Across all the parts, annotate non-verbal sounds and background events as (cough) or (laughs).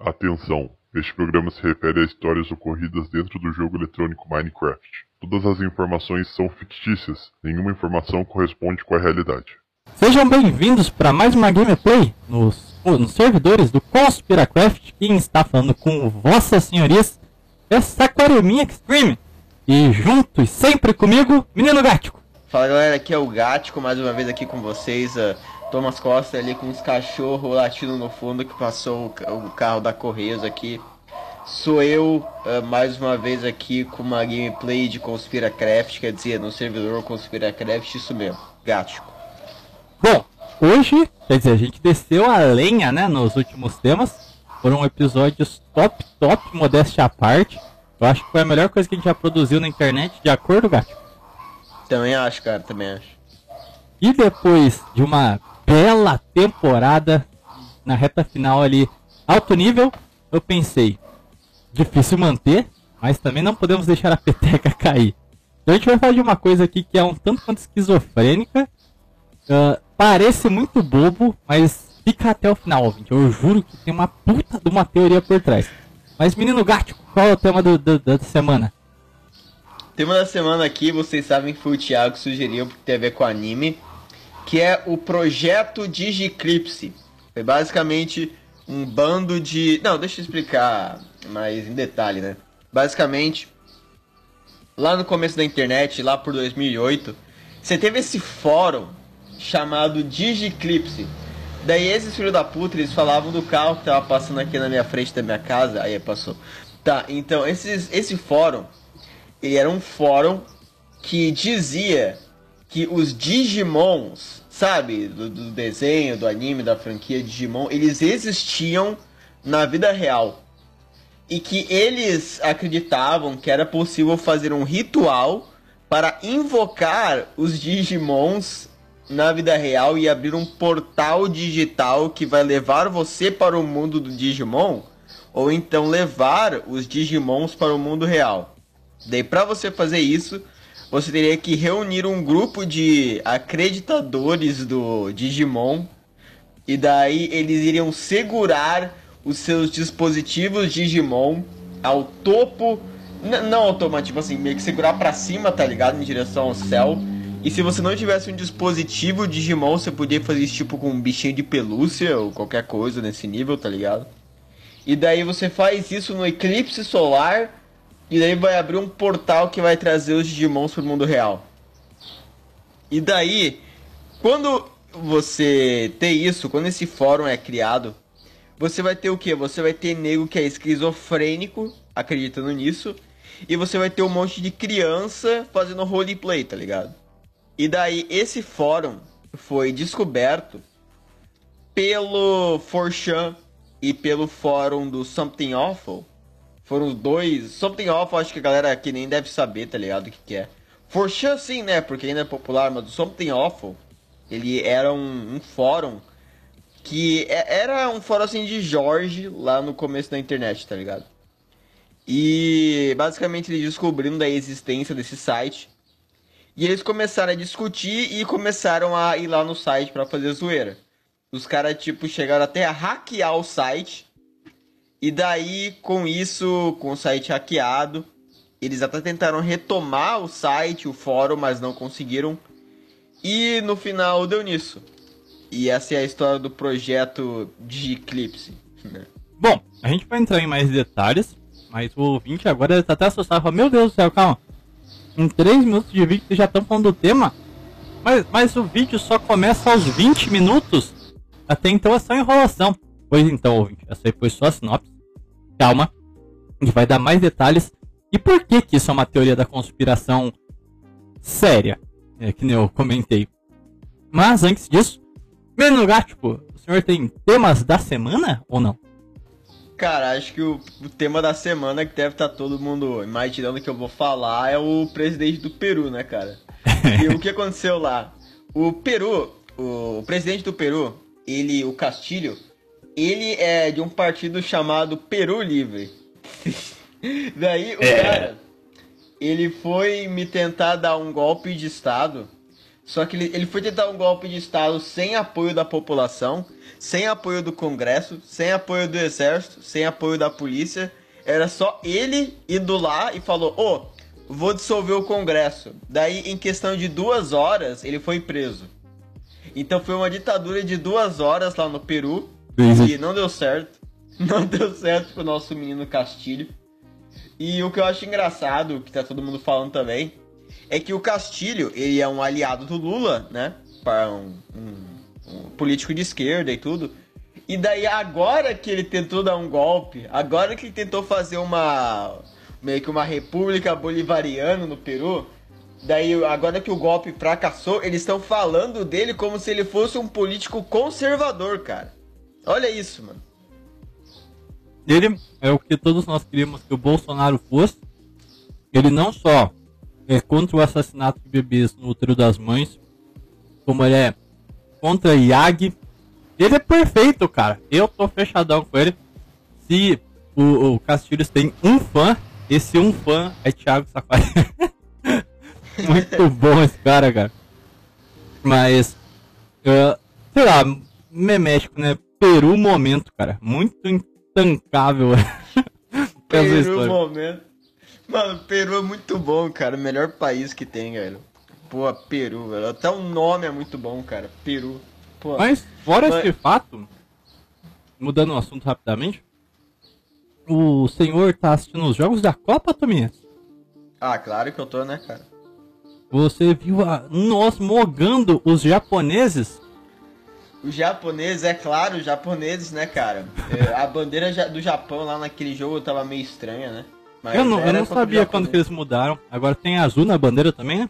Atenção! Este programa se refere a histórias ocorridas dentro do jogo eletrônico Minecraft. Todas as informações são fictícias, nenhuma informação corresponde com a realidade. Sejam bem-vindos para mais uma gameplay nos, nos servidores do Conspiracraft. Quem está falando com vossas senhorias é Saquareminha Extreme. E junto e sempre comigo, Menino Gático. Fala galera, aqui é o Gático, mais uma vez aqui com vocês. Uh, Thomas Costa ali com os cachorros latindo no fundo que passou o, carro da Correios aqui. Sou eu, uh, mais uma vez aqui com uma gameplay de Conspiracraft, quer dizer, no servidor Conspiracraft, isso mesmo, Gático. Bom, hoje, quer dizer, a gente desceu a lenha, né, nos últimos temas. Foram episódios top, top, modéstia à parte. Eu acho que foi a melhor coisa que a gente já produziu na internet, de acordo, Gático? Também acho, cara, também acho. E depois de uma bela temporada na reta final ali, alto nível, eu pensei, difícil manter, mas também não podemos deixar a peteca (laughs) cair. Então a gente vai falar de uma coisa aqui que é um tanto quanto esquizofrênica, uh, parece muito bobo, mas fica até o final, ouvinte. Eu juro que tem uma puta de uma teoria por trás. Mas menino gato, qual é o tema do, do, da semana? Tema da semana aqui, vocês sabem que foi o Thiago que sugeriu porque tem a ver com anime, que é o projeto Digiclipse. Foi basicamente um bando de. Não, deixa eu explicar mais em detalhe, né? Basicamente, lá no começo da internet, lá por 2008, você teve esse fórum chamado Digiclipse. Daí esses filhos da puta, eles falavam do carro que tava passando aqui na minha frente da minha casa, aí passou. Tá, então esses, esse fórum ele era um fórum que dizia que os Digimons, sabe, do, do, desenho, do anime, da franquia Digimon, eles existiam na vida real. E que eles acreditavam que era possível fazer um ritual para invocar os Digimons na vida real e abrir um portal digital que vai levar você para o mundo do Digimon, ou então levar os Digimons para o mundo real. Daí, para você fazer isso, você teria que reunir um grupo de acreditadores do Digimon. E daí eles iriam segurar os seus dispositivos Digimon ao topo. Não automático, tipo assim, meio que segurar para cima, tá ligado? Em direção ao céu. E se você não tivesse um dispositivo Digimon, você podia fazer isso tipo com um bichinho de pelúcia ou qualquer coisa nesse nível, tá ligado? E daí você faz isso no eclipse solar e daí vai abrir um portal que vai trazer os Digimons pro mundo real. E daí, quando você tem isso, quando esse fórum é criado, você vai ter o que? Você vai ter nego que é esquizofrênico, acreditando nisso, e você vai ter um monte de criança fazendo roleplay, tá ligado? E daí, esse fórum foi descoberto pelo Forchan e pelo fórum do Something Awful, foram dois. Something Off, acho que a galera aqui nem deve saber, tá ligado? O que, que é. For sure sim, né? Porque ainda é popular, mas o Something Awful, ele era um, um fórum que é, era um fórum assim de Jorge lá no começo da internet, tá ligado? E basicamente eles descobriram da existência desse site. E eles começaram a discutir e começaram a ir lá no site para fazer zoeira. Os caras, tipo, chegaram até a hackear o site e daí, com isso, com o site hackeado, eles até tentaram retomar o site, o fórum, mas não conseguiram. E no final deu nisso. E essa é a história do projeto de Eclipse. Né? Bom, a gente vai entrar em mais detalhes, mas o ouvinte agora está até assustado. Fala, Meu Deus do céu, calma. Em 3 minutos de vídeo já estão falando do tema. Mas, mas o vídeo só começa aos 20 minutos. Até então é só enrolação. Pois então, ouvinte, essa aí foi só a sinopse. Calma, a gente vai dar mais detalhes. E por que que isso é uma teoria da conspiração séria? É que nem eu comentei. Mas antes disso, menino Gático, o senhor tem temas da semana ou não? Cara, acho que o, o, tema da semana que deve estar tá todo mundo imaginando que eu vou falar é o presidente do Peru, né, cara? (laughs) e o que aconteceu lá? O Peru, o, o presidente do Peru, ele, o Castilho, ele é de um partido chamado Peru Livre. (laughs) Daí o é. cara, ele foi me tentar dar um golpe de Estado. Só que ele, ele foi tentar um golpe de Estado sem apoio da população, sem apoio do Congresso, sem apoio do Exército, sem apoio da polícia. Era só ele indo lá e falou: Ô, oh, vou dissolver o Congresso. Daí, em questão de duas horas, ele foi preso. Então foi uma ditadura de duas horas lá no Peru. E não deu certo. (laughs) Não deu certo pro nosso menino Castilho. E o que eu acho engraçado, que tá todo mundo falando também, é que o Castilho, ele é um aliado do Lula, né? Para um, um, um político de esquerda e tudo. E daí agora que ele tentou dar um golpe, agora que ele tentou fazer uma meio que uma república bolivariana no Peru, daí agora que o golpe fracassou, eles estão falando dele como se ele fosse um político conservador, cara. Olha isso, mano. Ele é o que todos nós queríamos que o Bolsonaro fosse. Ele não só é contra o assassinato de bebês no útero das mães, como ele é contra IAG. Ele é perfeito, cara. Eu tô fechadão com ele. Se o, o Castilhos tem um fã, esse um fã é Thiago Safari. (laughs) Muito bom esse cara, cara. Mas, sei lá, memético, né? Peru momento, cara. Muito intancável. (laughs) Peru momento. Mano, Peru é muito bom, cara. O melhor país que tem, velho. Pô, Peru, velho. Até o nome é muito bom, cara. Peru. Pô. Mas, fora Mas... esse fato, mudando o assunto rapidamente, o senhor tá assistindo os jogos da Copa, Tominhas? Ah, claro que eu tô, né, cara? Você viu a... nós mogando os japoneses? Os japoneses, é claro, os japoneses, né, cara? É, a bandeira do Japão lá naquele jogo tava meio estranha, né? Mas eu não, eu não sabia quando que eles mudaram. Agora tem azul na bandeira também, né?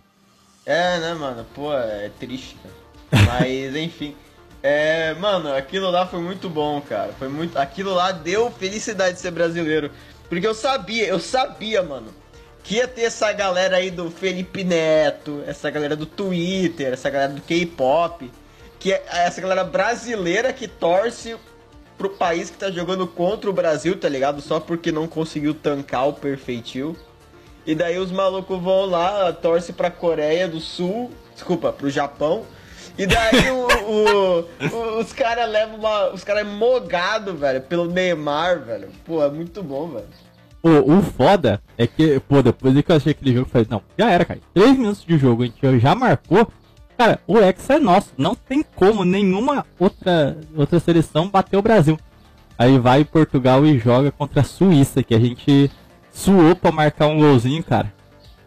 É, né, mano? Pô, é triste, cara. (laughs) Mas, enfim. É, mano, aquilo lá foi muito bom, cara. Foi muito. Aquilo lá deu felicidade de ser brasileiro. Porque eu sabia, eu sabia, mano, que ia ter essa galera aí do Felipe Neto, essa galera do Twitter, essa galera do K-pop, que é essa galera brasileira que torce pro país que tá jogando contra o Brasil, tá ligado? Só porque não conseguiu tancar o perfeitinho. E daí os malucos vão lá, torce pra Coreia do Sul, desculpa, pro Japão. E daí o, o, o, os caras levam uma. Os caras é mogado, velho, pelo Neymar, velho. Pô, é muito bom, velho. O, o foda é que, pô, depois que eu achei aquele jogo, eu falei, não, já era, cara. Três minutos de jogo, a gente já marcou. Cara, o Hexa é nosso. Não tem como nenhuma outra, outra seleção bater o Brasil. Aí vai Portugal e joga contra a Suíça, que a gente suou pra marcar um golzinho, cara.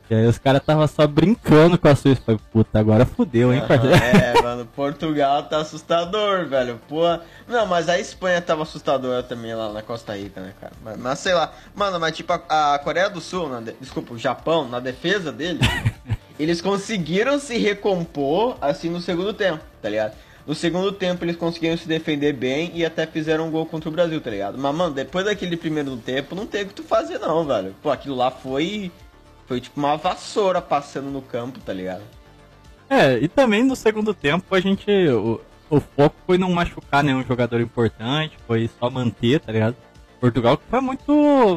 E aí os caras tava só brincando com a Suíça. Falei, puta, agora fudeu, hein, parceiro? É, mano, Portugal tá assustador, velho. Pô. Não, mas a Espanha tava assustadora também lá na Costa Rica, né, cara? Mas, mas sei lá. Mano, mas tipo, a, a Coreia do Sul, de... desculpa, o Japão, na defesa dele, (laughs) eles conseguiram se recompor assim no segundo tempo, tá ligado? No segundo tempo eles conseguiram se defender bem e até fizeram um gol contra o Brasil, tá ligado? Mas, mano, depois daquele primeiro tempo não tem o que tu fazer não, velho. Pô, aquilo lá foi foi tipo uma vassoura passando no campo, tá ligado? É, e também no segundo tempo a gente. O, o foco foi não machucar nenhum jogador importante, foi só manter, tá ligado? Portugal que foi muito,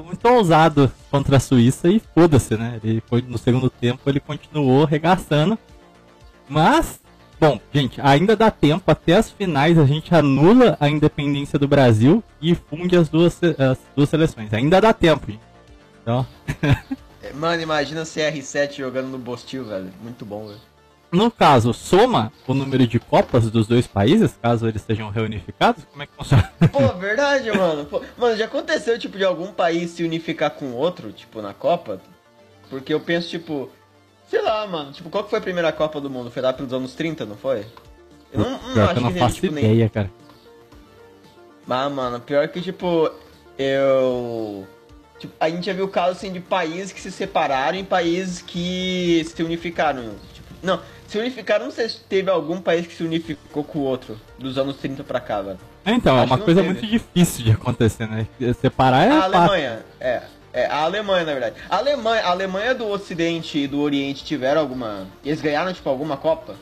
muito ousado contra a Suíça e foda-se, né? Ele foi no segundo tempo, ele continuou regaçando. Mas, bom, gente, ainda dá tempo, até as finais a gente anula a independência do Brasil e funde as duas, as duas seleções. Ainda dá tempo, gente. Então. (laughs) Mano, imagina CR7 jogando no Bostil, velho. Muito bom, velho. No caso, soma o número de copas dos dois países, caso eles sejam reunificados? Como é que funciona? (laughs) Pô, verdade, mano. Pô, mano, já aconteceu, tipo, de algum país se unificar com outro, tipo, na Copa? Porque eu penso, tipo, sei lá, mano, tipo, qual que foi a primeira Copa do Mundo? Foi lá pelos anos 30, não foi? Eu não, não pior acho que eu não que faço tipo, ideia, nem... cara. Mas, mano, pior que, tipo, eu Tipo, a gente já viu casos assim, de países que se separaram e países que se unificaram. Tipo, não, se unificaram, não sei se teve algum país que se unificou com o outro, dos anos 30 pra cá, velho. Então, é uma coisa teve. muito difícil de acontecer, né? Separar é. A Alemanha, é. É, a Alemanha, na verdade. A Alemanha, a Alemanha do Ocidente e do Oriente tiveram alguma. Eles ganharam, tipo, alguma Copa?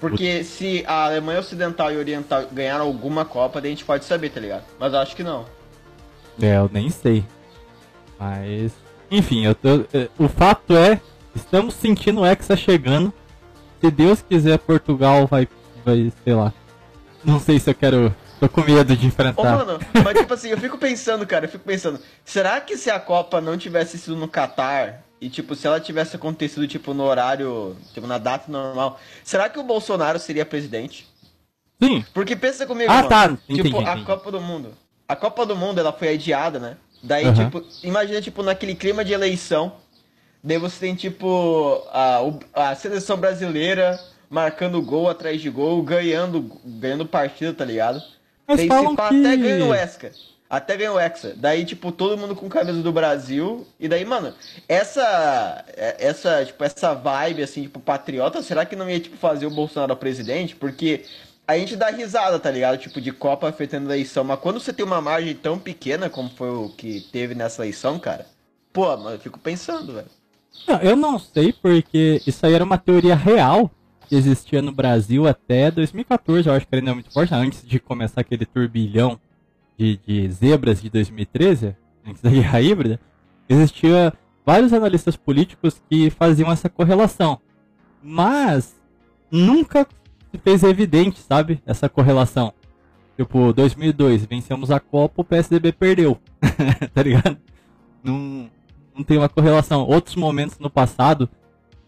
Porque se a Alemanha Ocidental e Oriental ganharam alguma Copa, daí a gente pode saber, tá ligado? Mas eu acho que não. É, eu nem sei. Mas, enfim, eu tô, é, o fato é, estamos sentindo o Hexa chegando. Se Deus quiser, Portugal vai, vai sei lá, não sei se eu quero. Tô com medo de Ô, enfrentar. mano, mas tipo assim, eu fico pensando, cara, eu fico pensando, será que se a Copa não tivesse sido no Catar e tipo, se ela tivesse acontecido tipo no horário, tipo na data normal, será que o Bolsonaro seria presidente? Sim. Porque pensa comigo, Ah, mano, tá, tipo, entendi, a entendi. Copa do Mundo. A Copa do Mundo, ela foi adiada, né? Daí, Aham. tipo, imagina, tipo, naquele clima de eleição, daí você tem, tipo, a, a seleção brasileira marcando gol atrás de gol, ganhando, ganhando partida, tá ligado? Mas daí falam pá, que- até ganha o Esca. Até ganha o Hexa. Daí, tipo, todo mundo com camisa do Brasil. E daí, mano, essa. é- Essa, tipo, essa vibe, assim, tipo, patriota, será que não ia, tipo, fazer o Bolsonaro presidente? Porque a gente dá risada, tá ligado? Tipo, de Copa afetando a eleição. Mas quando você tem uma margem tão pequena como foi o que teve nessa eleição, cara. Pô, mano, eu fico pensando, velho. Não, eu não sei porque isso aí era uma teoria real que existia no Brasil até 2014, eu acho que ainda é muito forte, antes de começar aquele turbilhão de, de zebras de 2013, antes da guerra híbrida, existia vários analistas políticos que faziam essa correlação. Mas nunca se fez evidente, sabe, essa correlação. Tipo, 2002, vencemos a Copa, o PSDB perdeu. (laughs) tá ligado? Não, não tem uma correlação. Outros momentos no passado,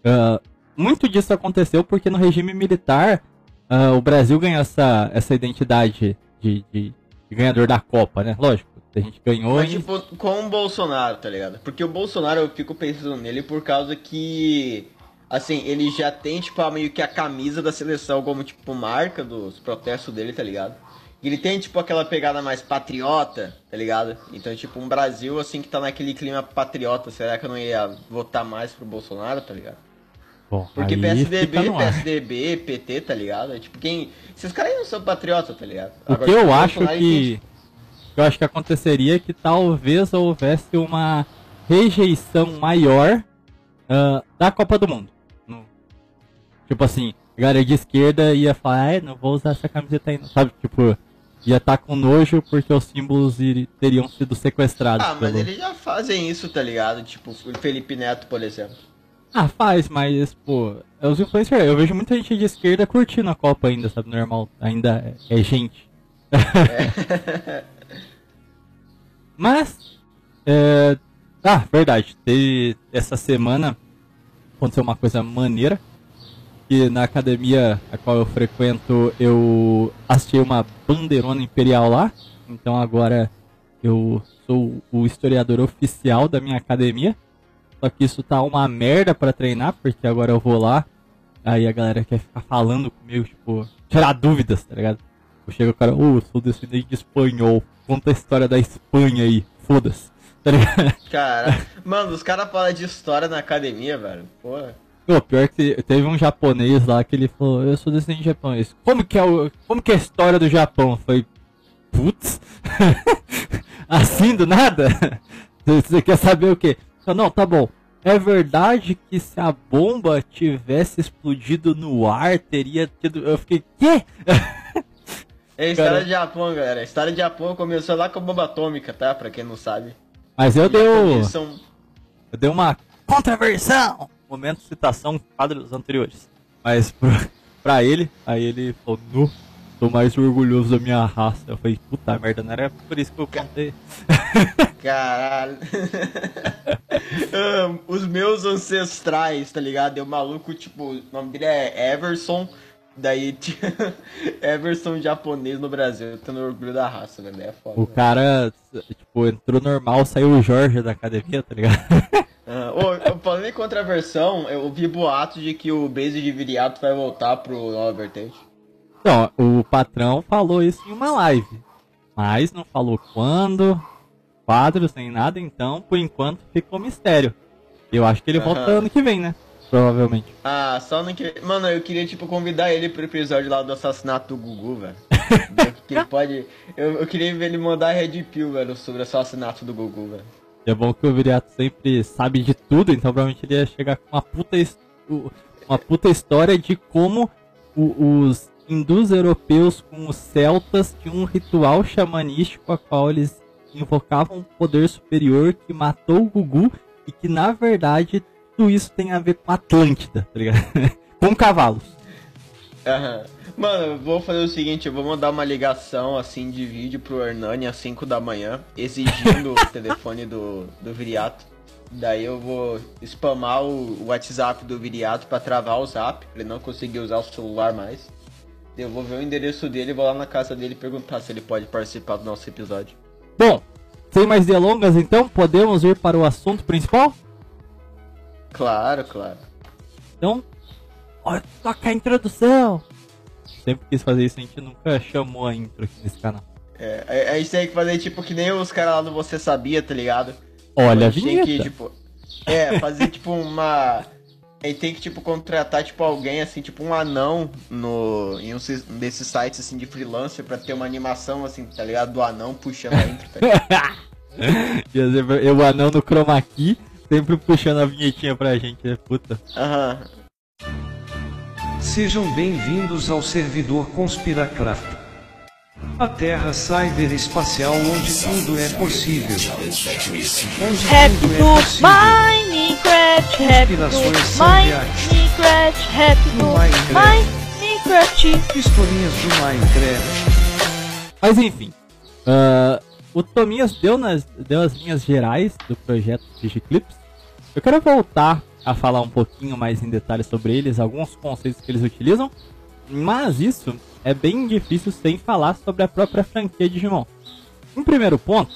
ah, muito disso aconteceu porque no regime militar ah, o Brasil ganhou essa, essa identidade de, de- de ganhador da Copa, né? Lógico, a gente ganhou Mas, e- tipo, com o Bolsonaro, tá ligado? Porque o Bolsonaro, eu fico pensando nele por causa que, assim, ele já tem, tipo, meio que a camisa da seleção como, tipo, marca dos protestos dele, tá ligado? Ele tem, tipo, aquela pegada mais patriota, tá ligado? Então, tipo, um Brasil, assim, que tá naquele clima patriota, será que eu não ia votar mais pro Bolsonaro, tá ligado? Bom, Porque PSDB. PSDB, PT, tá ligado? É, tipo, quem... Esses caras aí não são patriota, tá ligado? O Agora, que eu tipo, acho Bolsonaro, que. Eu acho que aconteceria é que talvez houvesse uma rejeição maior ah, da Copa do Mundo. No- tipo assim, a galera de esquerda ia falar, "Ai, não vou usar essa camiseta aí, não. sabe? Tipo, ia estar com nojo porque os símbolos iri- teriam sido sequestrados. Ah, mas pelo- eles já fazem isso, tá ligado? Tipo, o Felipe Neto, por exemplo. Ah, faz, mas, pô, é os influencers. Eu vejo muita gente de esquerda curtindo a Copa ainda, sabe? Normal, ainda é, é gente. (laughs) mas, é... ah, verdade. Teve essa semana aconteceu uma coisa maneira. Que na academia a qual eu frequento, eu assisti uma bandeirona imperial lá. Então agora eu sou o historiador oficial da minha academia. Só que isso tá uma merda pra treinar, porque agora eu vou lá, aí a galera quer ficar falando comigo, tipo, tirar dúvidas, tá ligado? Eu chego o cara, ô, eu sou descendente de espanhol, conta a história da Espanha aí, foda-se, (laughs) tá ligado? Cara, mano, os caras falam de história na academia, velho. Pô. Pô, pior que teve um japonês lá que ele falou, eu sou descendente de japonês. Como que é o. Como que é a história do Japão? Falei, putz, (laughs) assim do nada? (laughs) Você quer saber o quê? Eu, não, tá bom. É verdade que se a bomba tivesse explodido no ar, teria tido. Eu fiquei, quê? (laughs) É a história Cara. de Japão, galera. A história de Japão começou lá com a bomba atômica, tá? Pra quem não sabe. Mas eu dei, o- são- eu dei uma contraversão. Momento de citação quadros anteriores. Mas pra, pra ele, aí ele falou, nu, tô mais orgulhoso da minha raça. Eu falei, puta merda, não era por isso que eu contei. (laughs) Caralho. Ah, Os meus ancestrais, tá ligado? É o maluco, tipo, o nome dele é Everson. Daí tinha (laughs) Everson japonês no Brasil, tendo orgulho da raça, velho. É foda. O cara, tipo, entrou normal, saiu o Jorge da academia, tá ligado? Ah, ô, eu (laughs) falando em contraversão, eu ouvi boatos de que o base de Viriato vai voltar pro Nova Vertente. Então, o patrão falou isso em uma live. Mas não falou quando, quadros, nem nada, então, por enquanto, ficou mistério. Eu acho que ele volta ano que vem, né? Provavelmente. Ah, só no que. Mano, eu queria, tipo, convidar ele pro episódio lá do assassinato do Gugu, velho. (laughs) que ele pode. Eu, eu queria ver ele mandar Red Pill, velho, sobre o assassinato do Gugu, velho. É bom que o Viriato sempre sabe de tudo, então provavelmente ele ia chegar com uma puta, uma puta história de como o- os hindus europeus com os celtas tinham um ritual xamanístico a qual eles invocavam um poder superior que matou o Gugu e que na verdade tudo isso tem a ver com Atlântida, tá ligado? (laughs) com cavalos. Aham. Mano, eu vou fazer o seguinte, eu vou mandar uma ligação assim de vídeo pro Hernani às 5 da manhã, exigindo o (laughs) telefone do, do Viriato. Daí eu vou spamar o, WhatsApp do Viriato pra travar o zap, pra ele não conseguir usar o celular mais. Eu vou ver o endereço dele e vou lá na casa dele perguntar se ele pode participar do nosso episódio. Bom, sem mais delongas então, podemos ir para o assunto principal? Claro, claro. Então, olha, toca a introdução. Sempre quis fazer isso, a gente nunca chamou a intro aqui nesse canal. É, a, a gente tem que fazer tipo que nem os caras lá do Você Sabia, tá ligado? Olha a a gente tem que, tipo. É, fazer tipo uma. A gente tem que, tipo, contratar, tipo, alguém, assim, tipo, um anão no, em um desses sites, assim, de freelancer pra ter uma animação, assim, tá ligado? Do anão puxando a intro, tá ligado? (laughs) Eu, o anão no chroma key, sempre puxando a vinhetinha pra gente, né? Puta. Aham. Sejam bem-vindos ao servidor Conspiracraft. A Terra cyberespacial onde tudo é possível. Onde Happy tudo é to possível. Minecraft, happy to Conspirações são. Minecraft, happy No Minecraft. Minecraft. Historinhas do Minecraft. Mas enfim, ah, o Tominhas deu, nas, deu as linhas gerais do projeto Digiclips. Eu quero voltar a falar um pouquinho mais em detalhes sobre eles, alguns conceitos que eles utilizam, mas isso é bem difícil sem falar sobre a própria franquia Digimon. Um primeiro ponto,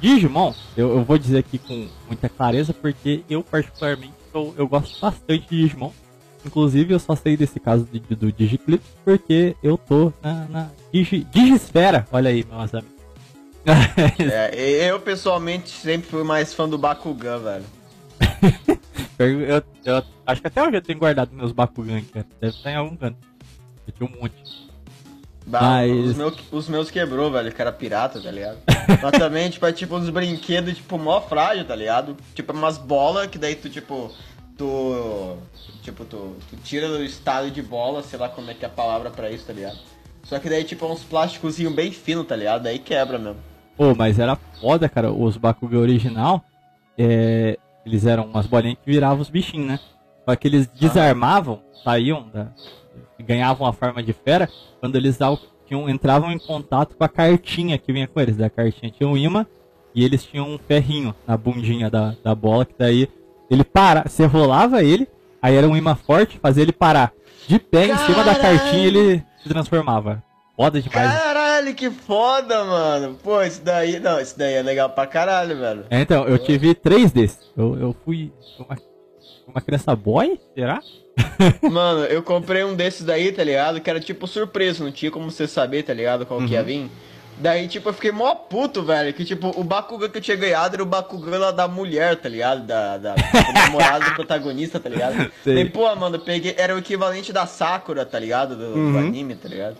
Digimon, eu, eu vou dizer aqui com muita clareza, porque eu particularmente sou- eu gosto bastante de Digimon. Inclusive eu só sei desse caso de- do Digiclips porque eu tô na, na Digi, Digisfera. Olha aí, meus amigos. (laughs) É, eu, pessoalmente, sempre fui mais fã do Bakugan, velho. (laughs) eu, eu- eu acho que até hoje eu tenho guardado meus Bakugan aqui. cara. Deve estar em algum canto. Eu tinha um monte. Bah, Mas- os, meus, os meus quebrou, velho, que era pirata, tá ligado? (laughs) Mas também, tipo, é tipo uns brinquedos, tipo, mó frágil, tá ligado? Tipo, umas bolas que daí tu, tipo, tu. Tipo, tu, tu tira do estado de bola, sei lá como é que é a palavra pra isso, tá ligado? Só que daí, tipo, é uns plásticozinhos bem finos, tá ligado? Daí quebra mesmo. Pô, mas era foda, cara. Os Bakugan original, é, eles eram umas bolinhas que viravam os bichinhos, né? Só que eles desarmavam, saíam, da, ganhavam a forma de fera, quando eles tinham, entravam em contato com a cartinha que vinha com eles. Da cartinha tinha um imã e eles tinham um ferrinho na bundinha da, da bola, que daí ele para, você rolava ele, aí era um imã forte, fazia ele parar de pé em cima da Caralho! cartinha e ele se transformava. Foda demais. Caralho, que foda, mano. Pô, isso daí, não, isso daí é legal pra caralho, velho. É, então, eu tive três desses. Eu, eu fui uma, uma criança boy? Será? (laughs) Mano, eu comprei um desses daí, tá ligado? Que era tipo surpresa, não tinha como você saber, tá ligado? Qual que ia vir. Daí, tipo, eu fiquei mó puto, velho. Que, tipo, o Bakugan que eu tinha ganhado era o Bakugan lá da mulher, tá ligado? Da, da, da namorada do protagonista, tá ligado? (laughs) Sei. Daí, pô, mano, eu peguei. Era o equivalente da Sakura, tá ligado? Do, do Uhum. anime, tá ligado?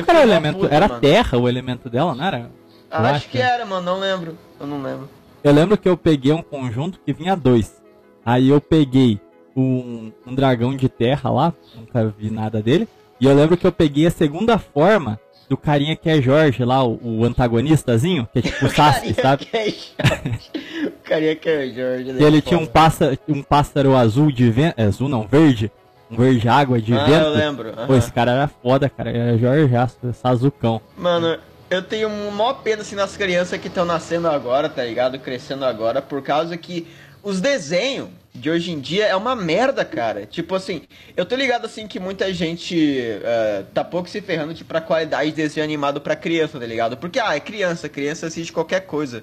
Qual era o elemento? puto, era mano. terra o elemento dela, não era? Eu Ah, acho que era, mano, não lembro. Eu não lembro. Eu lembro que eu peguei um conjunto que vinha dois. Aí eu peguei um, um dragão de terra lá, nunca vi nada dele. E eu lembro que eu peguei a segunda forma do carinha que é Jorge lá, o, o antagonistazinho, que é tipo (laughs) o Sasuke, sabe? que é Jorge. O carinha que é Jorge. Que ele tinha um pássaro, um pássaro azul de vento. Azul não, verde. Um verde água de Ah, vento. eu lembro. Pô, aham. esse cara era foda, cara. Era Jorge Astro, Sazucão. Mano, eu tenho maior pena assim nas crianças que estão nascendo agora, tá ligado? Crescendo agora, por causa que os desenhos de hoje em dia é uma merda, cara. Tipo assim, eu tô ligado assim que muita gente eh, tá pouco se ferrando tipo, pra qualidade de desenho animado pra criança, tá ligado? Porque, ah, é criança, criança assiste qualquer coisa.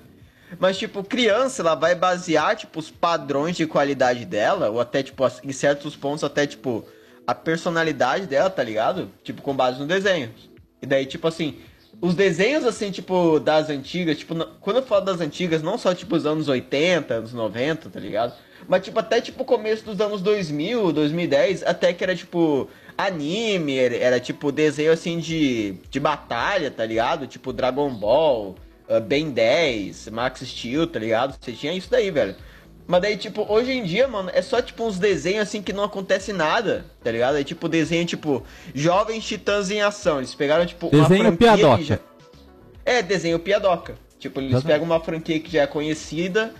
Mas, tipo, criança, ela vai basear, tipo, os padrões de qualidade dela, ou até, tipo, em certos pontos, até, tipo, a personalidade dela, tá ligado? Tipo, com base no desenho. E daí, tipo assim, os desenhos, assim, tipo, das antigas, tipo, quando eu falo das antigas, não só, tipo, os anos 80, anos 90, tá ligado? Mas, tipo, até, tipo, começo dos anos 2000, 2010, até que era, tipo, anime, era, era, tipo, desenho, assim, de, de batalha, tá ligado? Tipo, Dragon Ball, uh, Ben 10, Max Steel, tá ligado? Você tinha isso daí, velho. Mas daí, tipo, hoje em dia, mano, é só, tipo, uns desenhos, assim, que não acontece nada, tá ligado? É, tipo, desenho, tipo, Jovens Titãs em Ação. Eles pegaram, tipo, uma Desenho franquia piadoca. já... É, desenho piadoca. Tipo, eles pegam uma franquia que já é conhecida,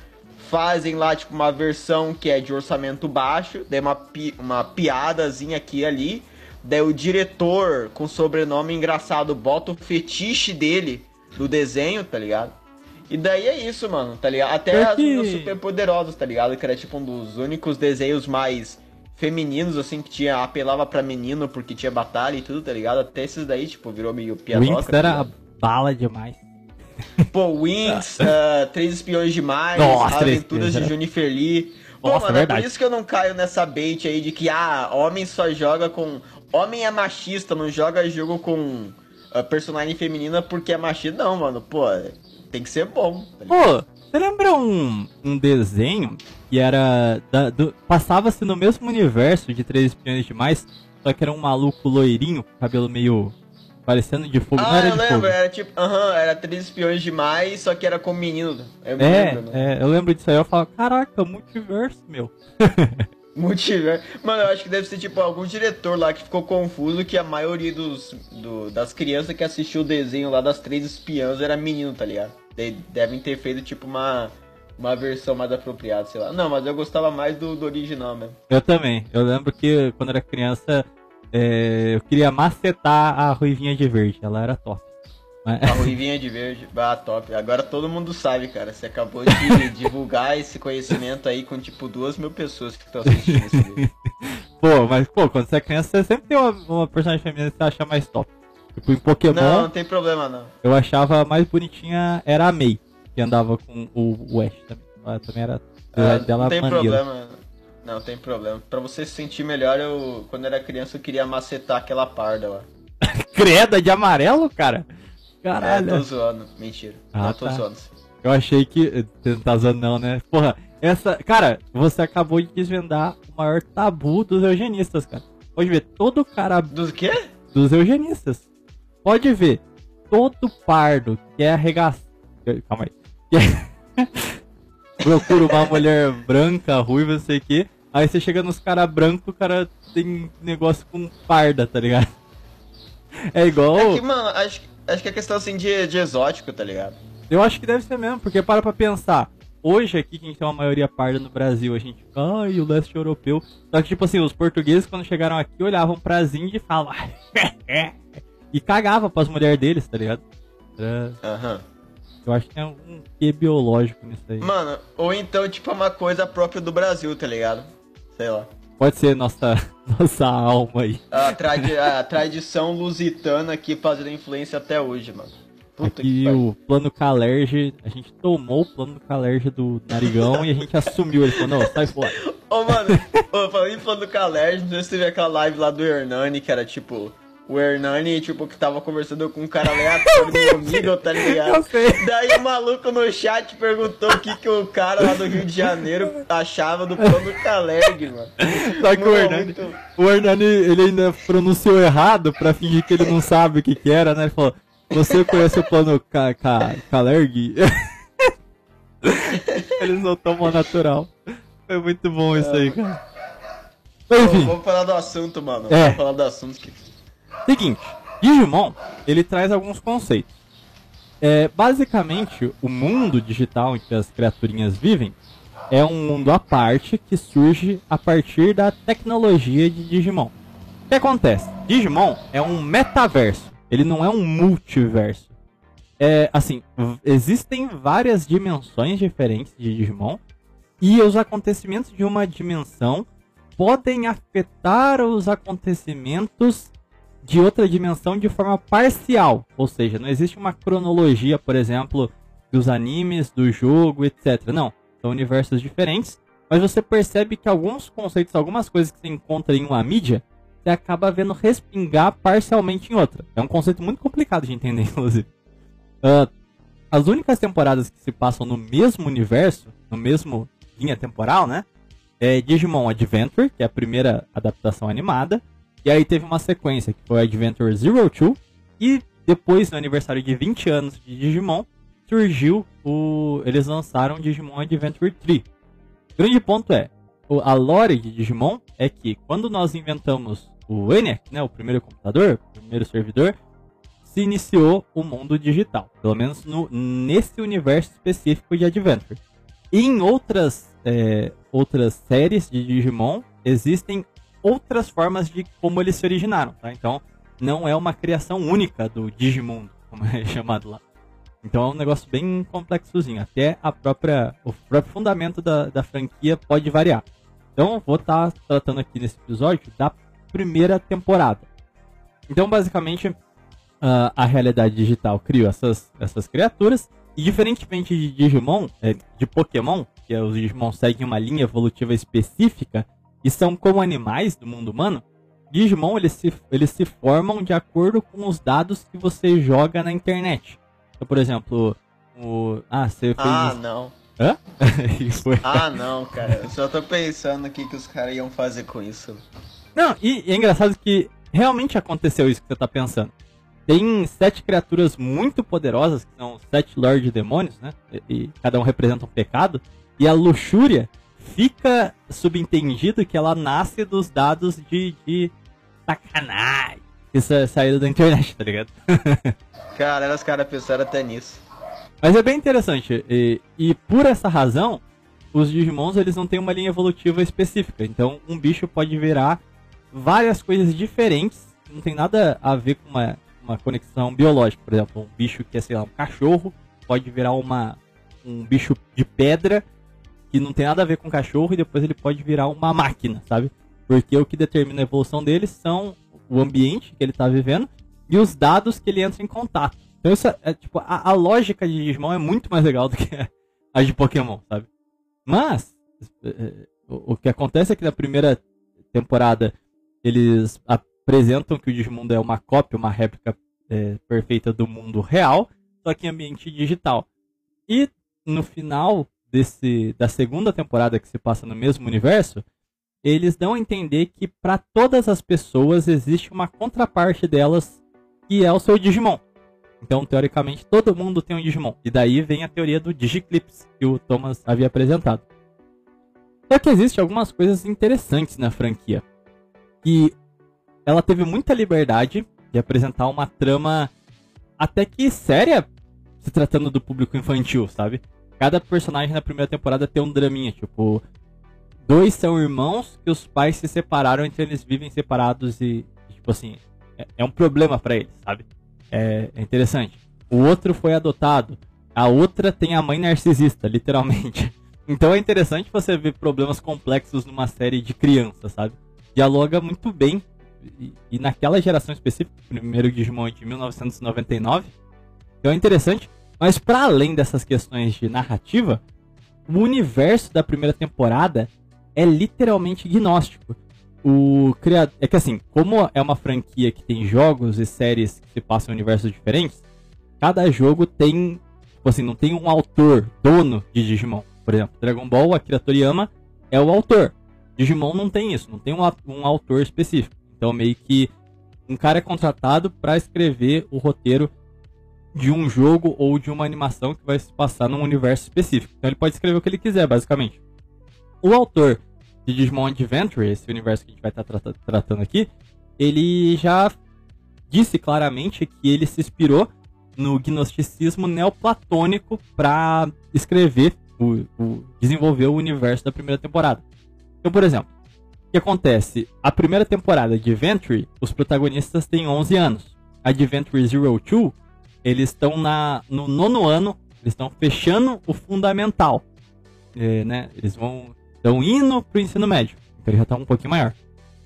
fazem lá, tipo, uma versão que é de orçamento baixo, daí uma, pi... uma piadazinha aqui e ali, daí o diretor com sobrenome engraçado bota o fetiche dele no desenho, tá ligado? E daí é isso, mano, tá ligado? Até Pior as meninas super poderosas, tá ligado? Que era tipo um dos únicos desenhos mais femininos, assim, que tinha, apelava pra menino porque tinha batalha e tudo, tá ligado? Até esses daí, tipo, virou meio piadoca. Winx tá era bala demais. Pô, Winx, (laughs) ah, Três Espiões Demais, Nossa, Aventuras de Jennifer Lee. Pô, Nossa, mano, é verdade. por isso que eu não caio nessa bait aí de que, ah, homem só joga com... Homem é machista, não joga jogo com ah, personagem feminina porque é machista. Não, mano, pô, tem que ser bom. tá? Pô, você lembra um, um desenho que era. Passava-se no mesmo universo de Três Espiões Demais, só que era um maluco loirinho, cabelo meio. parecendo de fogo. não Ah, era eu de lembro, fogo. era tipo, aham, era Três Espiões Demais, só que era com menino. Eu É, lembro, né? é, eu lembro disso aí, eu falo, caraca, multiverso, meu. (laughs) Multiverso. Mano, eu acho que deve ser tipo algum diretor lá que ficou confuso que a maioria dos, do- das crianças que assistiu o desenho lá das três espiãs era menino, tá ligado? De- devem ter feito tipo uma, uma versão mais apropriada, sei lá. Não, mas eu gostava mais do, do original mesmo. Eu também. Eu lembro que quando era criança, é, eu queria macetar a ruivinha de verde, ela era top. A ruivinha de verde, ah, top. Agora todo mundo sabe, cara. Você acabou de (laughs) divulgar esse conhecimento aí com tipo duas mil pessoas que estão assistindo esse vídeo. (laughs) Pô, mas pô, quando você é criança, você sempre tem uma, uma personagem feminina que você acha mais top. Tipo, em Pokémon, Não, não tem problema não. eu achava mais bonitinha era a Mei, que andava com o, o Ash também. Ela também era Ah, dela não tem maneira. problema. Não, tem problema. Pra você se sentir melhor, eu, quando era criança, eu queria macetar aquela parda lá. (laughs) Creda de amarelo, cara? É, Caralho. tô zoando. Mentira. Ah, não tô tá. zoando. Eu achei que. Você não tá zoando, não, né? Porra, essa. Cara, você acabou de desvendar o maior tabu dos eugenistas, cara. Pode ver, todo cara Dos quê? dos eugenistas. Pode ver, todo pardo que é arregaçado. Calma aí. Que é- (laughs) Procura uma mulher branca, ruiva, não sei o que. Aí você chega nos caras brancos, o cara tem negócio com parda, tá ligado? (laughs) É igual. É que, mano, acho, acho que é questão assim de, de exótico, tá ligado? Eu acho que deve ser mesmo, porque para pra pensar. Hoje aqui, que a gente tem uma maioria parda no Brasil, a gente fica, ai, o leste europeu. Só que, tipo assim, os portugueses, quando chegaram aqui, olhavam pra Índia e falavam, (laughs) e cagavam pras mulheres deles, tá ligado? Era- Aham. Eu acho que tem um quê biológico nisso aí. Mano, ou então, tipo, é uma coisa própria do Brasil, tá ligado? Sei lá. Pode ser nossa, (laughs) nossa alma aí. A, tradi a tradição lusitana aqui fazendo influência até hoje, mano. Puta Aqui que o plano Calerge, a gente tomou o plano Calerge do Narigão e a gente assumiu. Ele falou, não, sai fora. Ô, mano, ô, falando em do Calerge, não sei se teve aquela live lá do Hernani, que era tipo. O Hernani, tipo, que tava conversando com um cara aleatório (laughs) do Omigo, tá Eu ligado? sei. Daí o maluco no chat perguntou o que, que o cara lá do Rio de Janeiro achava do plano Calergue, mano. Só que o Hernani, muito- o Hernani, ele ainda pronunciou errado pra fingir que ele não sabe o que que era, né? Ele falou, você conhece o plano Ca Ca Calerg? (laughs) Eles não tomam natural. Foi muito bom isso aí, cara. Enfim, Vamos falar do assunto, mano. É. Vamos falar do assunto que. Seguinte, Digimon, ele traz alguns conceitos. É, basicamente, o mundo digital em que as criaturinhas vivem é um mundo à parte que surge a partir da tecnologia de Digimon. O que acontece? Digimon é um metaverso, ele não é um multiverso. É, assim, existem várias dimensões diferentes de Digimon e os acontecimentos de uma dimensão podem afetar os acontecimentos de outra dimensão de forma parcial, ou seja, não existe uma cronologia, por exemplo, dos animes, do jogo, etc. Não, são universos diferentes, mas você percebe que alguns conceitos, algumas coisas que você encontra em uma mídia, você acaba vendo respingar parcialmente em outra. É um conceito muito complicado de entender, (laughs) inclusive. Ah, as únicas temporadas que se passam no mesmo universo, no mesmo linha temporal, né? É Digimon Adventure, que é a primeira adaptação animada, e aí teve uma sequência que foi Adventure Zero Two. E depois, no aniversário de 20 anos de Digimon, surgiu o. Eles lançaram Digimon Adventure 3. O grande ponto é, a lore de Digimon é que quando nós inventamos o ENIAC, né, o primeiro computador, o primeiro servidor, se iniciou o mundo digital. Pelo menos no, nesse universo específico de Adventure. E em outras, é, outras séries de Digimon existem outras formas de como eles se originaram, tá? Então, não é uma criação única do Digimundo, como é (laughs) chamado lá. Então é um negócio bem complexozinho. Até a própria, o próprio fundamento da, da franquia pode variar. Então vou estar tá tratando aqui nesse episódio da primeira temporada. Então basicamente uh, a realidade digital criou essas, essas criaturas e diferentemente de Digimon, é, de Pokémon, que os Digimon seguem uma linha evolutiva específica e são como animais do mundo humano, Digimon eles se, eles se formam de acordo com os dados que você joga na internet. Então, por exemplo, o. Ah, você fez. Ah, não. Hã? (laughs) foi... Ah, não, cara. Eu só tô pensando aqui que os caras iam fazer com isso. Não, e, e é engraçado que realmente aconteceu isso que você tá pensando. Tem sete criaturas muito poderosas, que são sete Lord Demônios, né? E, e cada um representa um pecado. E a luxúria fica subentendido que ela nasce dos dados de, de sacanagem. É saída da internet, tá ligado? (laughs) Cara, os caras pensaram até nisso. Mas é bem interessante. E, e, por essa razão, os Digimons eles não têm uma linha evolutiva específica. Então, um bicho pode virar várias coisas diferentes. Não tem nada a ver com uma, uma conexão biológica. Por exemplo, um bicho que é, sei lá, um cachorro pode virar uma, um bicho de pedra que não tem nada a ver com cachorro e depois ele pode virar uma máquina, sabe? Porque o que determina a evolução deles são o ambiente que ele está vivendo e os dados que ele entra em contato. Então isso é, é tipo, a, a, lógica de Digimon é muito mais legal do que (laughs) a de Pokémon, sabe? Mas é, é, o, o que acontece é que na primeira temporada eles apresentam que o Digimundo é uma cópia, uma réplica é, perfeita do mundo real, só que em ambiente digital. E no final desse da segunda temporada que se passa no mesmo universo, eles dão a entender que para todas as pessoas existe uma contraparte delas que é o seu Digimon. Então, teoricamente, todo mundo tem um Digimon. E daí vem a teoria do Digiclips que o Thomas havia apresentado. Só que existe algumas coisas interessantes na franquia. Que ela teve muita liberdade de apresentar uma trama até que séria, se tratando do público infantil, sabe? Cada personagem na primeira temporada tem um draminha, tipo, dois são irmãos que os pais se separaram, então eles vivem separados e, tipo assim, é, é um problema para eles, sabe? É, é, interessante. O outro foi adotado, a outra tem a mãe narcisista, literalmente. (laughs) Então é interessante você ver problemas complexos numa série de crianças, sabe? Dialoga muito bem e, e naquela geração específica, primeiro Digimon de 1999. Então é interessante, mas para além dessas questões de narrativa, o universo da primeira temporada é literalmente gnóstico. O criador. É que assim, como é uma franquia que tem jogos e séries que se passam em universos diferentes, cada jogo tem. Tipo assim, não tem um autor, dono de Digimon. Por exemplo, Dragon Ball, Akira Toriyama é o autor. Digimon não tem isso, não tem um, um autor específico. Então, meio que um cara é contratado para escrever o roteiro de um jogo ou de uma animação que vai se passar num universo específico. Então, ele pode escrever o que ele quiser, basicamente. O autor de Digimon Adventure, esse universo que a gente vai estar tá tratando aqui, ele já disse claramente que ele se inspirou no gnosticismo neoplatônico para escrever, o, o, desenvolver o universo da primeira temporada. Então, por exemplo, o que acontece? A primeira temporada de Adventure, os protagonistas têm 11 anos. A Adventure Zero Two, eles estão no nono ano, eles estão fechando o fundamental. É, né? Eles vão estão indo pro ensino médio. Então ele já tá um pouquinho maior.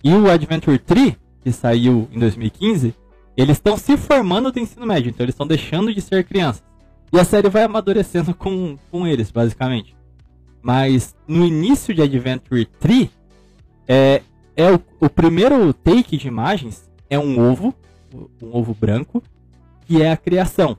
E o Adventure 3, que saiu em 2015, eles estão se formando do ensino médio, então eles estão deixando de ser crianças. E a série vai amadurecendo (laughs) com, com eles, basicamente. Mas no início de Adventure 3, é, é o, o primeiro take de imagens é um ovo, um ovo branco, que é a criação.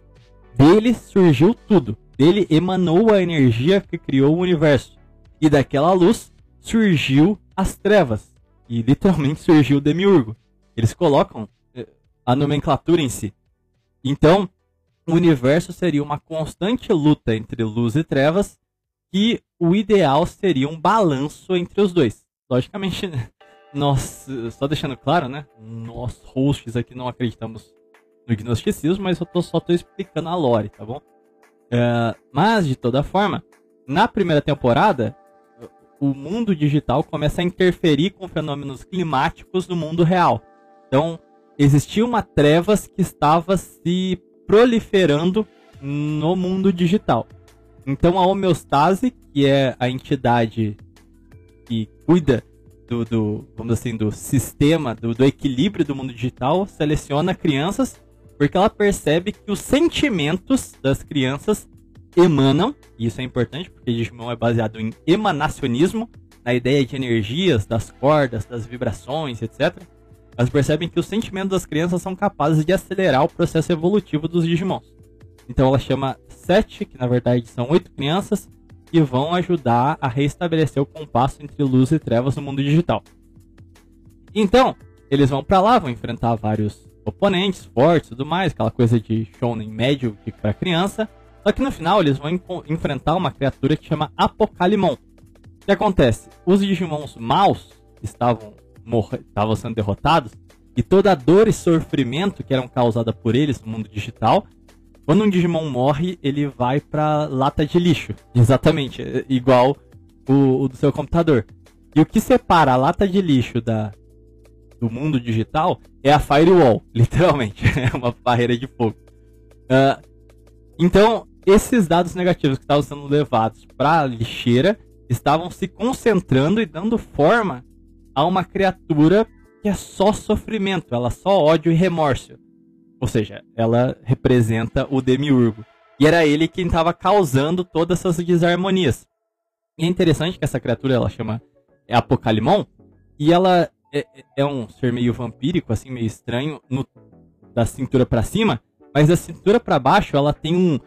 Dele surgiu tudo. Dele emanou a energia que criou o universo. E daquela luz surgiu as trevas. E literalmente surgiu o demiurgo. Eles colocam eh, a nomenclatura em si. Então, o universo seria uma constante luta entre luz e trevas, e o ideal seria um balanço entre os dois. Logicamente, (laughs) nós, só deixando claro, né? Nós hosts aqui não acreditamos no gnosticismo, mas eu tô, só estou explicando a lore, tá bom? Uh, mas, de toda forma, na primeira temporada, o mundo digital começa a interferir com fenômenos climáticos no mundo real. Então, existia uma trevas que estava se proliferando no mundo digital. Então, a homeostase, que é a entidade que cuida do, do vamos assim, do sistema, do, do equilíbrio do mundo digital, seleciona crianças porque ela percebe que os sentimentos das crianças emanam, e isso é importante porque Digimon é baseado em emanacionismo, na ideia de energias, das cordas, das vibrações, etc. Elas percebem que os sentimentos das crianças são capazes de acelerar o processo evolutivo dos Digimons. Então ela chama sete, que na verdade são oito crianças, que vão ajudar a restabelecer o compasso entre luz e trevas no mundo digital. Então, eles vão para lá, vão enfrentar vários oponentes fortes tudo mais, aquela coisa de shonen médio para criança. Só que no final eles vão enfrentar uma criatura que chama Apocalimon. O que acontece? Os Digimons maus estavam, estavam sendo derrotados e toda a dor e sofrimento que eram causadas por eles no mundo digital, quando um Digimon morre, ele vai pra lata de lixo. (laughs) Exatamente, é igual o, o do seu computador. E o que separa a lata de lixo da, do mundo digital é a firewall, (laughs) literalmente. É uma barreira de fogo. Uh, então, esses dados negativos que estavam sendo levados para a lixeira estavam se concentrando e dando forma a uma criatura que é só sofrimento, ela só ódio e remorso. Ou seja, ela representa o demiurgo. E era ele quem estava causando todas essas desarmonias. E é interessante que essa criatura ela chama é Apocalimon e ela é, é, um ser meio vampírico, assim, meio estranho, no, da cintura para cima, mas da cintura para baixo ela tem um,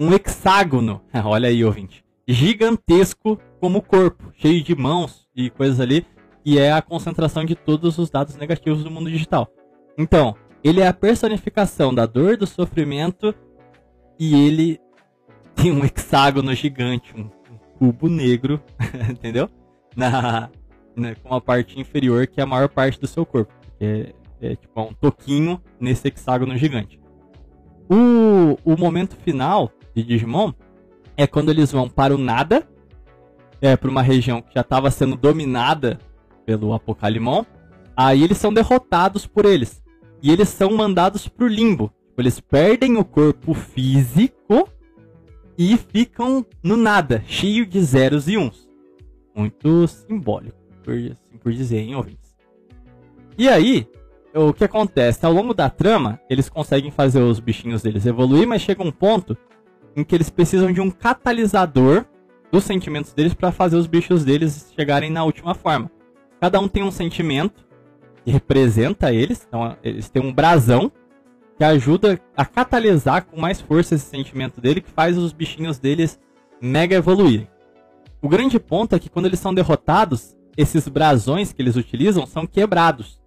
um hexágono, (laughs) olha aí, ouvinte, gigantesco como corpo, cheio de mãos e coisas ali, que é a concentração de todos os dados negativos do mundo digital. Então, ele é a personificação da dor, do sofrimento, e ele tem um hexágono gigante, um, um cubo negro, (laughs) entendeu? Na, né, com a parte inferior, que é a maior parte do seu corpo. É, é tipo um toquinho nesse hexágono gigante. O, o momento final de Digimon é quando eles vão para o nada, é, para uma região que já estava sendo dominada pelo Apocalimon. Aí eles são derrotados por eles. E eles são mandados para o limbo. Eles perdem o corpo físico e ficam no nada, cheio de zeros e uns. Muito simbólico, por, assim por dizer, hein, ouvintes. E aí, o que acontece? Ao longo da trama, eles conseguem fazer os bichinhos deles evoluir, mas chega um ponto em que eles precisam de um catalisador dos sentimentos deles para fazer os bichos deles chegarem na última forma. Cada um tem um sentimento que representa eles, então eles têm um brasão que ajuda a catalisar com mais força esse sentimento dele, que faz os bichinhos deles mega evoluírem. O grande ponto é que quando eles são derrotados, esses brasões que eles utilizam são quebrados.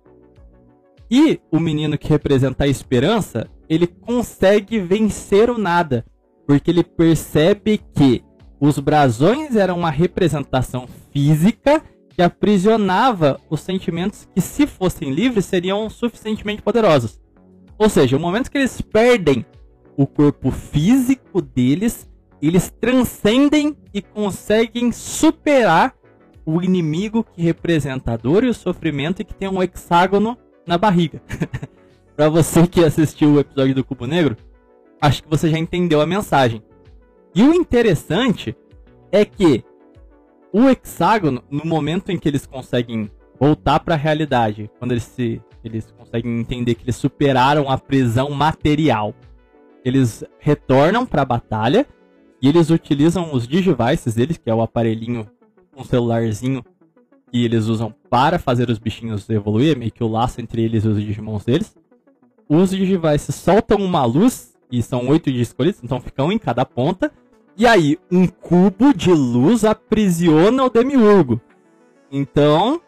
E o menino que representa a esperança, ele consegue vencer o nada, porque ele percebe que os brasões eram uma representação física que aprisionava os sentimentos que, se fossem livres, seriam suficientemente poderosos. Ou seja, no momento que eles perdem o corpo físico deles, eles transcendem e conseguem superar o inimigo que representa a dor e o sofrimento e que tem um hexágono na barriga. (laughs) para você que assistiu o episódio do Cubo Negro, acho que você já entendeu a mensagem. E o interessante é que o hexágono, no momento em que eles conseguem voltar para a realidade, quando eles se eles conseguem entender que eles superaram a prisão material, eles retornam para a batalha e eles utilizam os digivices deles, que é o aparelhinho, um celularzinho que eles usam para fazer os bichinhos evoluir, meio que o laço entre eles e os Digimons deles. Os Digivices soltam uma luz, e são oito escolhidos, então ficam em cada ponta. E aí, um cubo de luz aprisiona o Demiurgo. Então,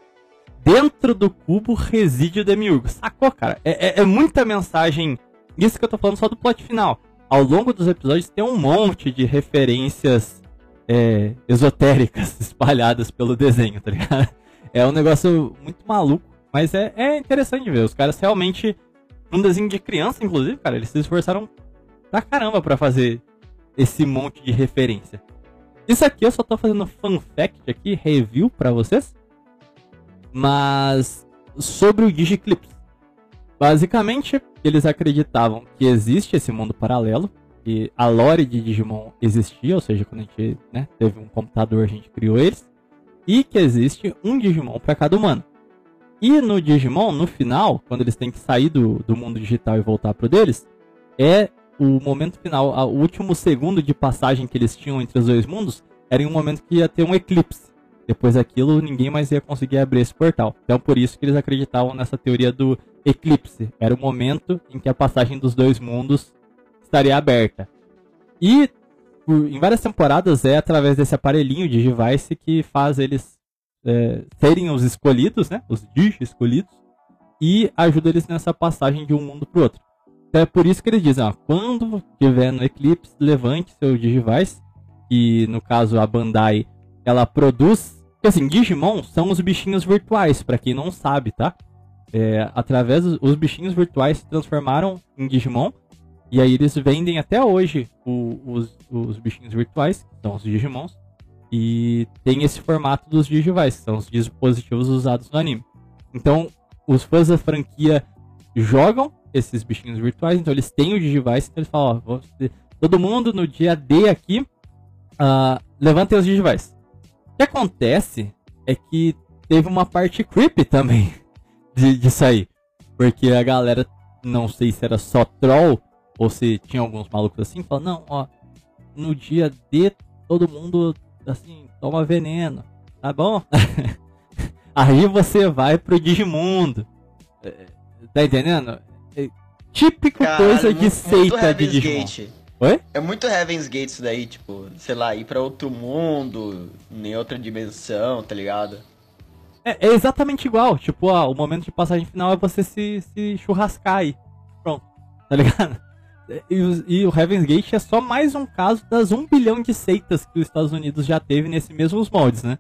dentro do cubo reside o Demiurgo. Sacou, cara? É, é, é muita mensagem. Isso que eu tô falando só do plot final. Ao longo dos episódios tem um monte de referências é, esotéricas (laughs) espalhadas pelo desenho, tá ligado? É um negócio muito maluco, mas é, é interessante ver. Os caras realmente, um desenho de criança, inclusive, cara, eles se esforçaram pra caramba pra fazer esse monte de referência. Isso aqui eu só tô fazendo fun fact aqui, review pra vocês. Mas sobre o Digiclips. Basicamente, eles acreditavam que existe esse mundo paralelo, que a lore de Digimon existia, ou seja, quando a gente né, teve um computador, a gente criou eles, e que existe um Digimon para cada humano. E no Digimon, no final, quando eles têm que sair do, do mundo digital e voltar pro deles, é o momento final, o último segundo de passagem que eles tinham entre os dois mundos, era em um momento que ia ter um eclipse. Depois daquilo, ninguém mais ia conseguir abrir esse portal. Então, por isso que eles acreditavam nessa teoria do eclipse. Era o momento em que a passagem dos dois mundos estaria aberta. E em várias temporadas é através desse aparelhinho de device que faz eles é, serem os escolhidos, né? Os Digi escolhidos. E ajuda eles nessa passagem de um mundo pro outro. Então é por isso que eles dizem, ó, quando tiver no eclipse, levante seu Digivice. Que no caso a Bandai ela produz. Porque assim, Digimon são os bichinhos virtuais, pra quem não sabe, tá? É, através dos os bichinhos virtuais se transformaram em Digimon. E aí eles vendem até hoje o- os, os bichinhos virtuais, que são os Digimons. E tem esse formato dos Digivice, que são os dispositivos usados no anime. Então, os fãs da franquia jogam esses bichinhos virtuais, então eles têm o Digivice, então eles falam, ó, todo mundo no dia D aqui, ah, levantem os Digivice. O que acontece é que teve uma parte creepy também (laughs) de, disso aí. Porque a galera, não sei se era só troll, ou se tinha alguns malucos assim, falando, não, ó, no dia D todo mundo, assim, toma veneno, tá bom? (laughs) aí você vai pro Digimundo. É, Tá entendendo? É típico Caralho, coisa de seita de Digimon. Gate. Oi? É muito Heaven's Gate isso daí, tipo, sei lá, ir pra outro mundo, em outra dimensão, tá ligado? É, é exatamente igual. Tipo, ó, o momento de passagem final é você se, se churrascar aí. Pronto. Tá ligado? E, os- e o Heaven's Gate é só mais um caso das um bilhão de seitas que os Estados Unidos já teve nesse mesmos moldes, né?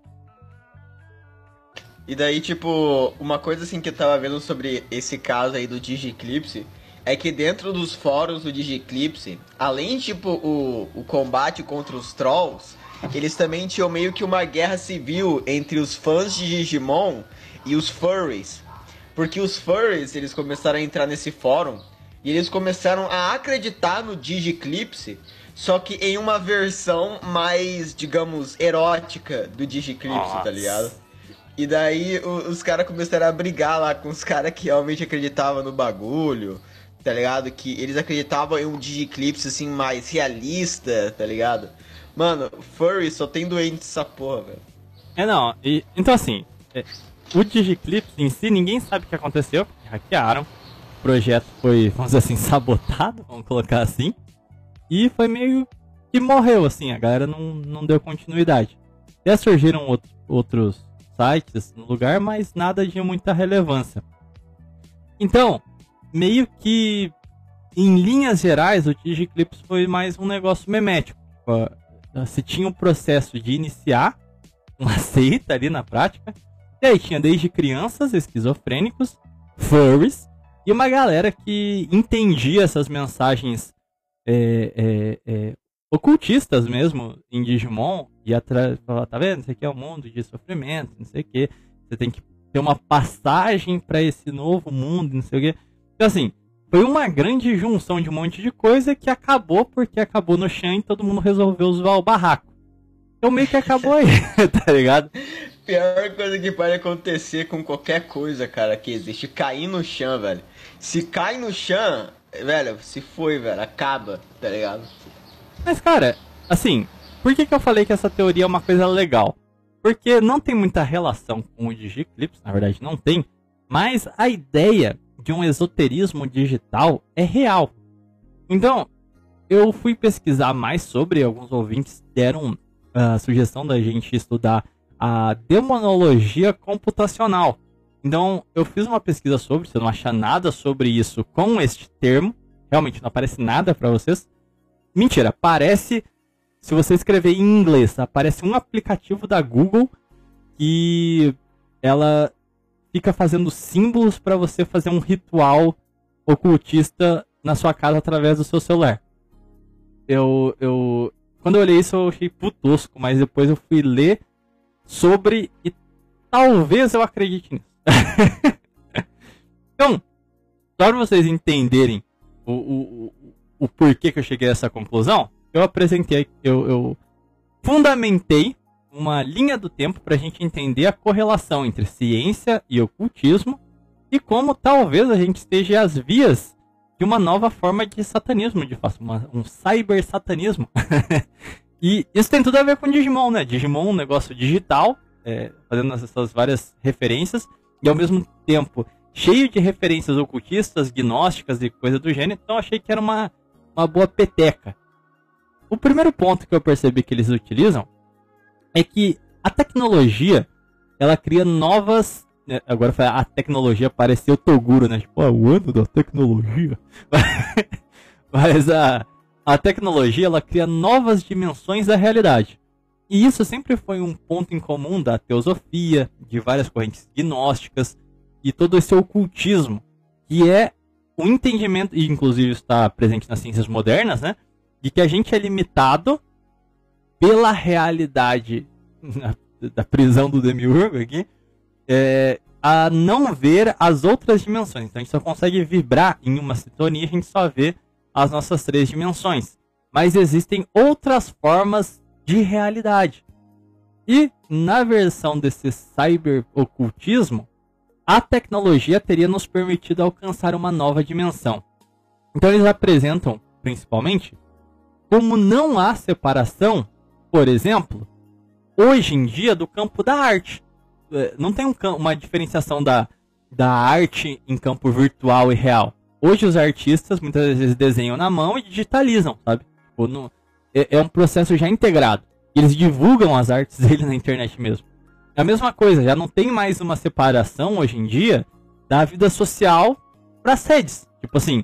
E daí, tipo, uma coisa assim que eu tava vendo sobre esse caso aí do Digiclipse é que dentro dos fóruns do Digiclipse, além, tipo, o, o combate contra os trolls, eles também tinham meio que uma guerra civil entre os fãs de Digimon e os furries. Porque os furries, eles começaram a entrar nesse fórum e eles começaram a acreditar no Digiclipse, só que em uma versão mais, digamos, erótica do Digiclipse, tá ligado? E daí o- os caras começaram a brigar lá com os caras que realmente acreditavam no bagulho, tá ligado? Que eles acreditavam em um Digiclipse assim mais realista, tá ligado? Mano, furry só tem doente essa porra, velho. É, não. E, então, assim, é, o Digiclips em si, ninguém sabe o que aconteceu. Hackearam. Projeto foi, vamos dizer assim, (laughs) sabotado, vamos colocar assim. E foi meio que morreu, assim. A galera não, não deu continuidade. Até surgiram outro- outros sites no lugar, mas nada de muita relevância. Então, meio que em linhas gerais, o Digiclips foi mais um negócio memético. Se tinha um processo de iniciar uma (laughs) seita ali na prática. E aí tinha desde crianças esquizofrênicos, furries, e uma galera que entendia essas mensagens é, é, é, ocultistas mesmo em Digimon, e atrás falava, tá vendo? Isso aqui é um mundo de sofrimento, não sei o que. Você tem que ter uma passagem para esse novo mundo, não sei o que. Então assim, foi uma grande junção de um monte de coisa que acabou porque acabou no chão e todo mundo resolveu zoar o barraco. Então meio que acabou aí, (laughs) tá ligado? Pior coisa que pode acontecer com qualquer coisa, cara, que existe, cair no chão, velho. Se cai no chão, velho, se foi, velho, acaba, tá ligado? Mas, cara, assim, por que, que eu falei que essa teoria é uma coisa legal? Porque não tem muita relação com o Digiclips, na verdade não tem, mas a ideia de um esoterismo digital é real. Então, eu fui pesquisar mais sobre, alguns ouvintes deram a sugestão da gente estudar a demonologia computacional. Então, eu fiz uma pesquisa sobre, você não achar nada sobre isso com este termo, realmente não aparece nada para vocês. Mentira, aparece. Se você escrever em inglês, aparece um aplicativo da Google que ela fica fazendo símbolos para você fazer um ritual ocultista na sua casa através do seu celular. Eu, eu quando eu olhei isso eu achei putosco, mas depois eu fui ler sobre e talvez eu acredite nisso. (laughs) então, só para vocês entenderem o, o, o, porquê que eu cheguei a essa conclusão, eu apresentei, eu, eu fundamentei uma linha do tempo para a gente entender a correlação entre ciência e ocultismo e como talvez a gente esteja às vias de uma nova forma de satanismo, de fato, uma, um cyber satanismo. (laughs) e isso tem tudo a ver com Digimon, né? Digimon, um negócio digital, é, fazendo essas várias referências, e ao mesmo tempo cheio de referências ocultistas, gnósticas e coisa do gênero, então achei que era uma, uma boa peteca. O primeiro ponto que eu percebi que eles utilizam é que a tecnologia ela cria novas. Né, agora a tecnologia pareceu Toguro, né? Tipo, ah, o ano da tecnologia. (laughs) Mas a, a tecnologia ela cria novas dimensões da realidade. E isso sempre foi um ponto em comum da teosofia, de várias correntes gnósticas e todo esse ocultismo, que é o entendimento, e inclusive está presente nas ciências modernas, né? De que a gente é limitado pela realidade da prisão do Demiurgo aqui, é, a não ver as outras dimensões. Então a gente só consegue vibrar em uma sintonia, a gente só vê as nossas três dimensões. Mas existem outras formas de realidade. E na versão desse cyber ocultismo, a tecnologia teria nos permitido alcançar uma nova dimensão. Então eles apresentam, principalmente, como não há separação, por exemplo, hoje em dia do campo da arte. É, não tem um, uma diferenciação da, da arte em campo virtual e real. Hoje os artistas muitas vezes desenham na mão e digitalizam, sabe? No, é, é, um processo já integrado. Eles divulgam as artes (laughs) dele na internet mesmo. É a mesma coisa, já não tem mais uma separação hoje em dia da vida social para sedes. Tipo assim,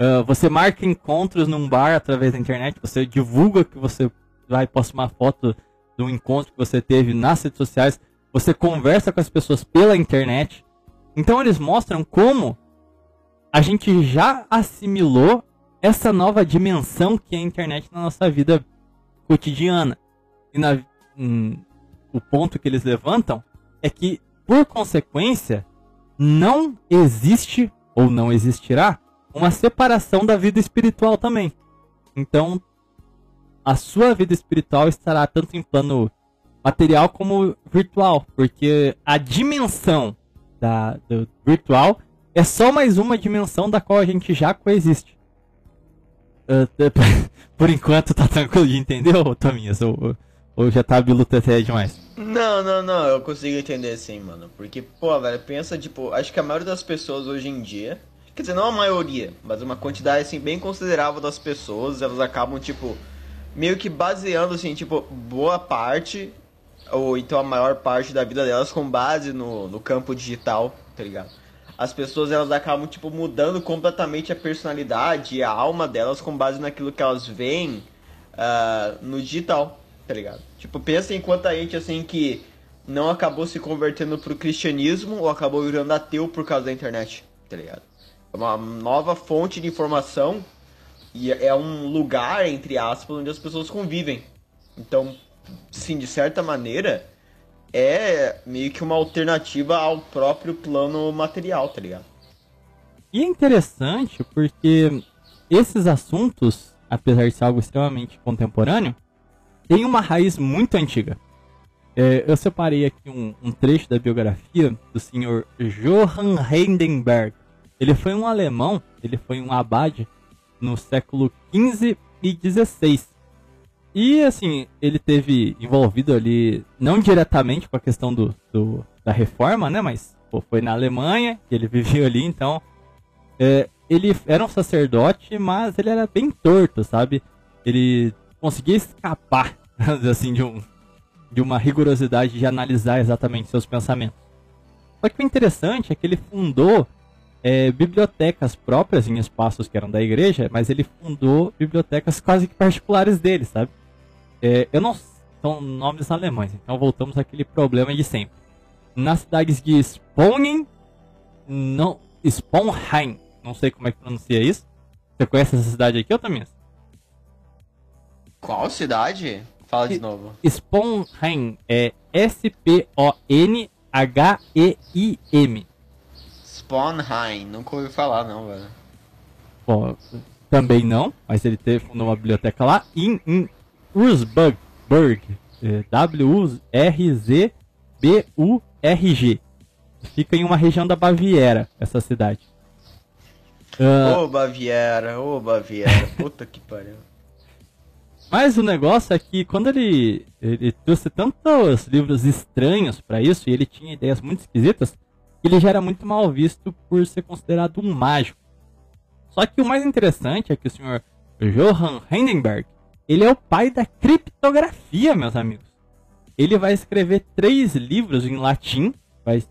uh, você marca encontros num bar através da internet, você divulga que você vai postar uma foto do encontro que você teve nas redes sociais, você conversa com as pessoas pela internet. Então eles mostram como a gente já assimilou essa nova dimensão que é a internet na nossa vida cotidiana. E na, hum, o ponto que eles levantam é que, por consequência, não existe ou não existirá uma separação da vida espiritual também. Então, a sua vida espiritual estará tanto em plano material como virtual, porque a dimensão da, do virtual é só mais uma dimensão da qual a gente já coexiste. Uh, (laughs) por enquanto tá tranquilo de entender, ô Tominhas? Ou, ou já tá biluteté demais? Não, não, não, eu consigo entender sim, mano. Porque, pô, velho, pensa, tipo, acho que a maioria das pessoas hoje em dia, quer dizer, não a maioria, mas uma quantidade, assim, bem considerável das pessoas, elas acabam, tipo, meio que baseando, assim, tipo, boa parte, ou então a maior parte da vida delas com base no, no campo digital, tá ligado? As pessoas, elas acabam, tipo, mudando completamente a personalidade e a alma delas com base naquilo que elas veem uh, no digital, tá ligado? Tipo, pensa em quanta gente, assim, que não acabou se convertendo pro cristianismo ou acabou virando ateu por causa da internet, tá ligado? É uma nova fonte de informação e é um lugar, entre aspas, onde as pessoas convivem. Então, sim, de certa maneira, é meio que uma alternativa ao próprio plano material, tá ligado? E é interessante porque esses assuntos, apesar de ser algo extremamente contemporâneo, têm uma raiz muito antiga. É, eu separei aqui um, um, trecho da biografia do senhor Johann Heidenberg. Ele foi um alemão, ele foi um abade no século XV e XVI. E assim, ele teve envolvido ali, não diretamente com a questão do, do da reforma, né? Mas pô, foi na Alemanha que ele (laughs) viveu ali, então. É, ele era um sacerdote, mas ele era bem torto, sabe? Ele conseguia escapar, (laughs) assim, de, um, de uma rigorosidade de analisar exatamente seus pensamentos. Só que o interessante é que ele fundou é, bibliotecas próprias em espaços que eram da igreja, mas ele fundou bibliotecas quase que particulares dele, sabe? É, eu não são nomes alemães, então voltamos àquele problema de sempre. Nas cidades de Sponen, não, Sponheim, não sei como é que pronuncia isso. Você conhece essa cidade aqui ou também? Qual cidade? Fala de novo. Sponheim é S-P-O-N-H-E-I-M. Sponheim, nunca ouvi falar não, velho. Bom, também não, mas ele teve fundou uma biblioteca lá. Em Wurzburg, Burg, é, W-U-R-Z-B-U-R-G. Fica em uma região da Baviera, essa cidade. Ah, Ô Baviera, ô Baviera, (laughs) puta que pariu. Mas o negócio é que quando ele, ele trouxe tantos livros estranhos pra isso, e ele tinha ideias muito esquisitas, ele já era muito mal visto por ser considerado um mágico. Só que o mais interessante é que o senhor Johann Hindenburg, ele é o pai da criptografia, meus amigos. Ele vai escrever três livros em latim,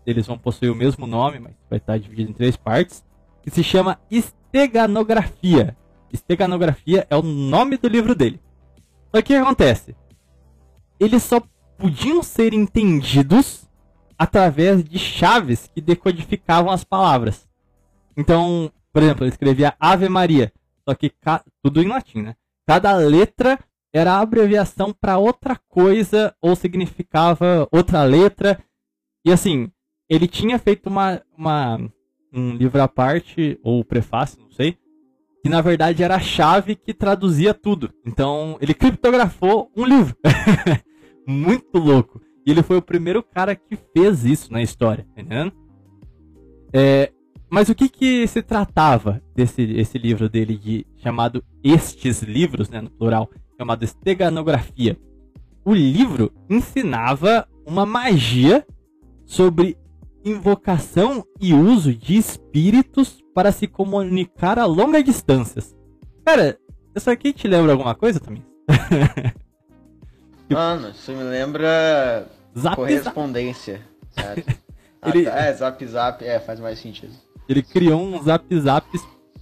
eles vão possuir o mesmo nome, mas vai estar dividido em três partes, que se chama Esteganografia. Esteganografia é o nome do livro dele. Só que o que acontece? Eles só podiam ser entendidos através de chaves que decodificavam as palavras. Então, por exemplo, ele escrevia Ave Maria, só que tudo em latim, né? Cada letra era abreviação para outra coisa ou significava outra letra. E assim, ele tinha feito uma, uma um livro à parte ou prefácio, não sei, que na verdade era a chave que traduzia tudo. Então, ele criptografou um livro. (laughs) Muito louco. E ele foi o primeiro cara que fez isso na história, tá entendendo? É, mas o que que se tratava desse esse livro dele de chamado Estes Livros, né, no plural, chamado Esteganografia? O livro ensinava uma magia sobre invocação e uso de espíritos para se comunicar a longas distâncias. Cara, isso aqui te lembra alguma coisa também? (laughs) Mano, isso me lembra Zap, zap. correspondência. sabe? (laughs) Ah, Ele- tá, É, zap zap, é, faz mais sentido. Ele criou um zap zap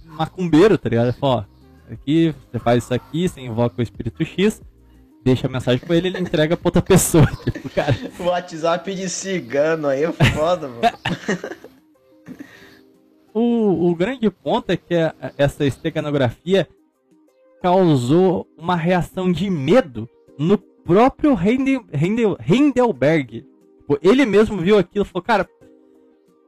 macumbeiro, tá ligado? Ele falou, ó, aqui você faz isso aqui, você invoca o espírito X, deixa a mensagem pra ele, ele entrega pra outra (laughs) pessoa. Tipo, cara, WhatsApp de cigano aí é foda, mano. (laughs) o, o grande ponto é que essa esteganografia causou uma reação de medo no próprio Heindel, Heindel, Heidelberg. Tipo, ele mesmo viu aquilo e falou, cara,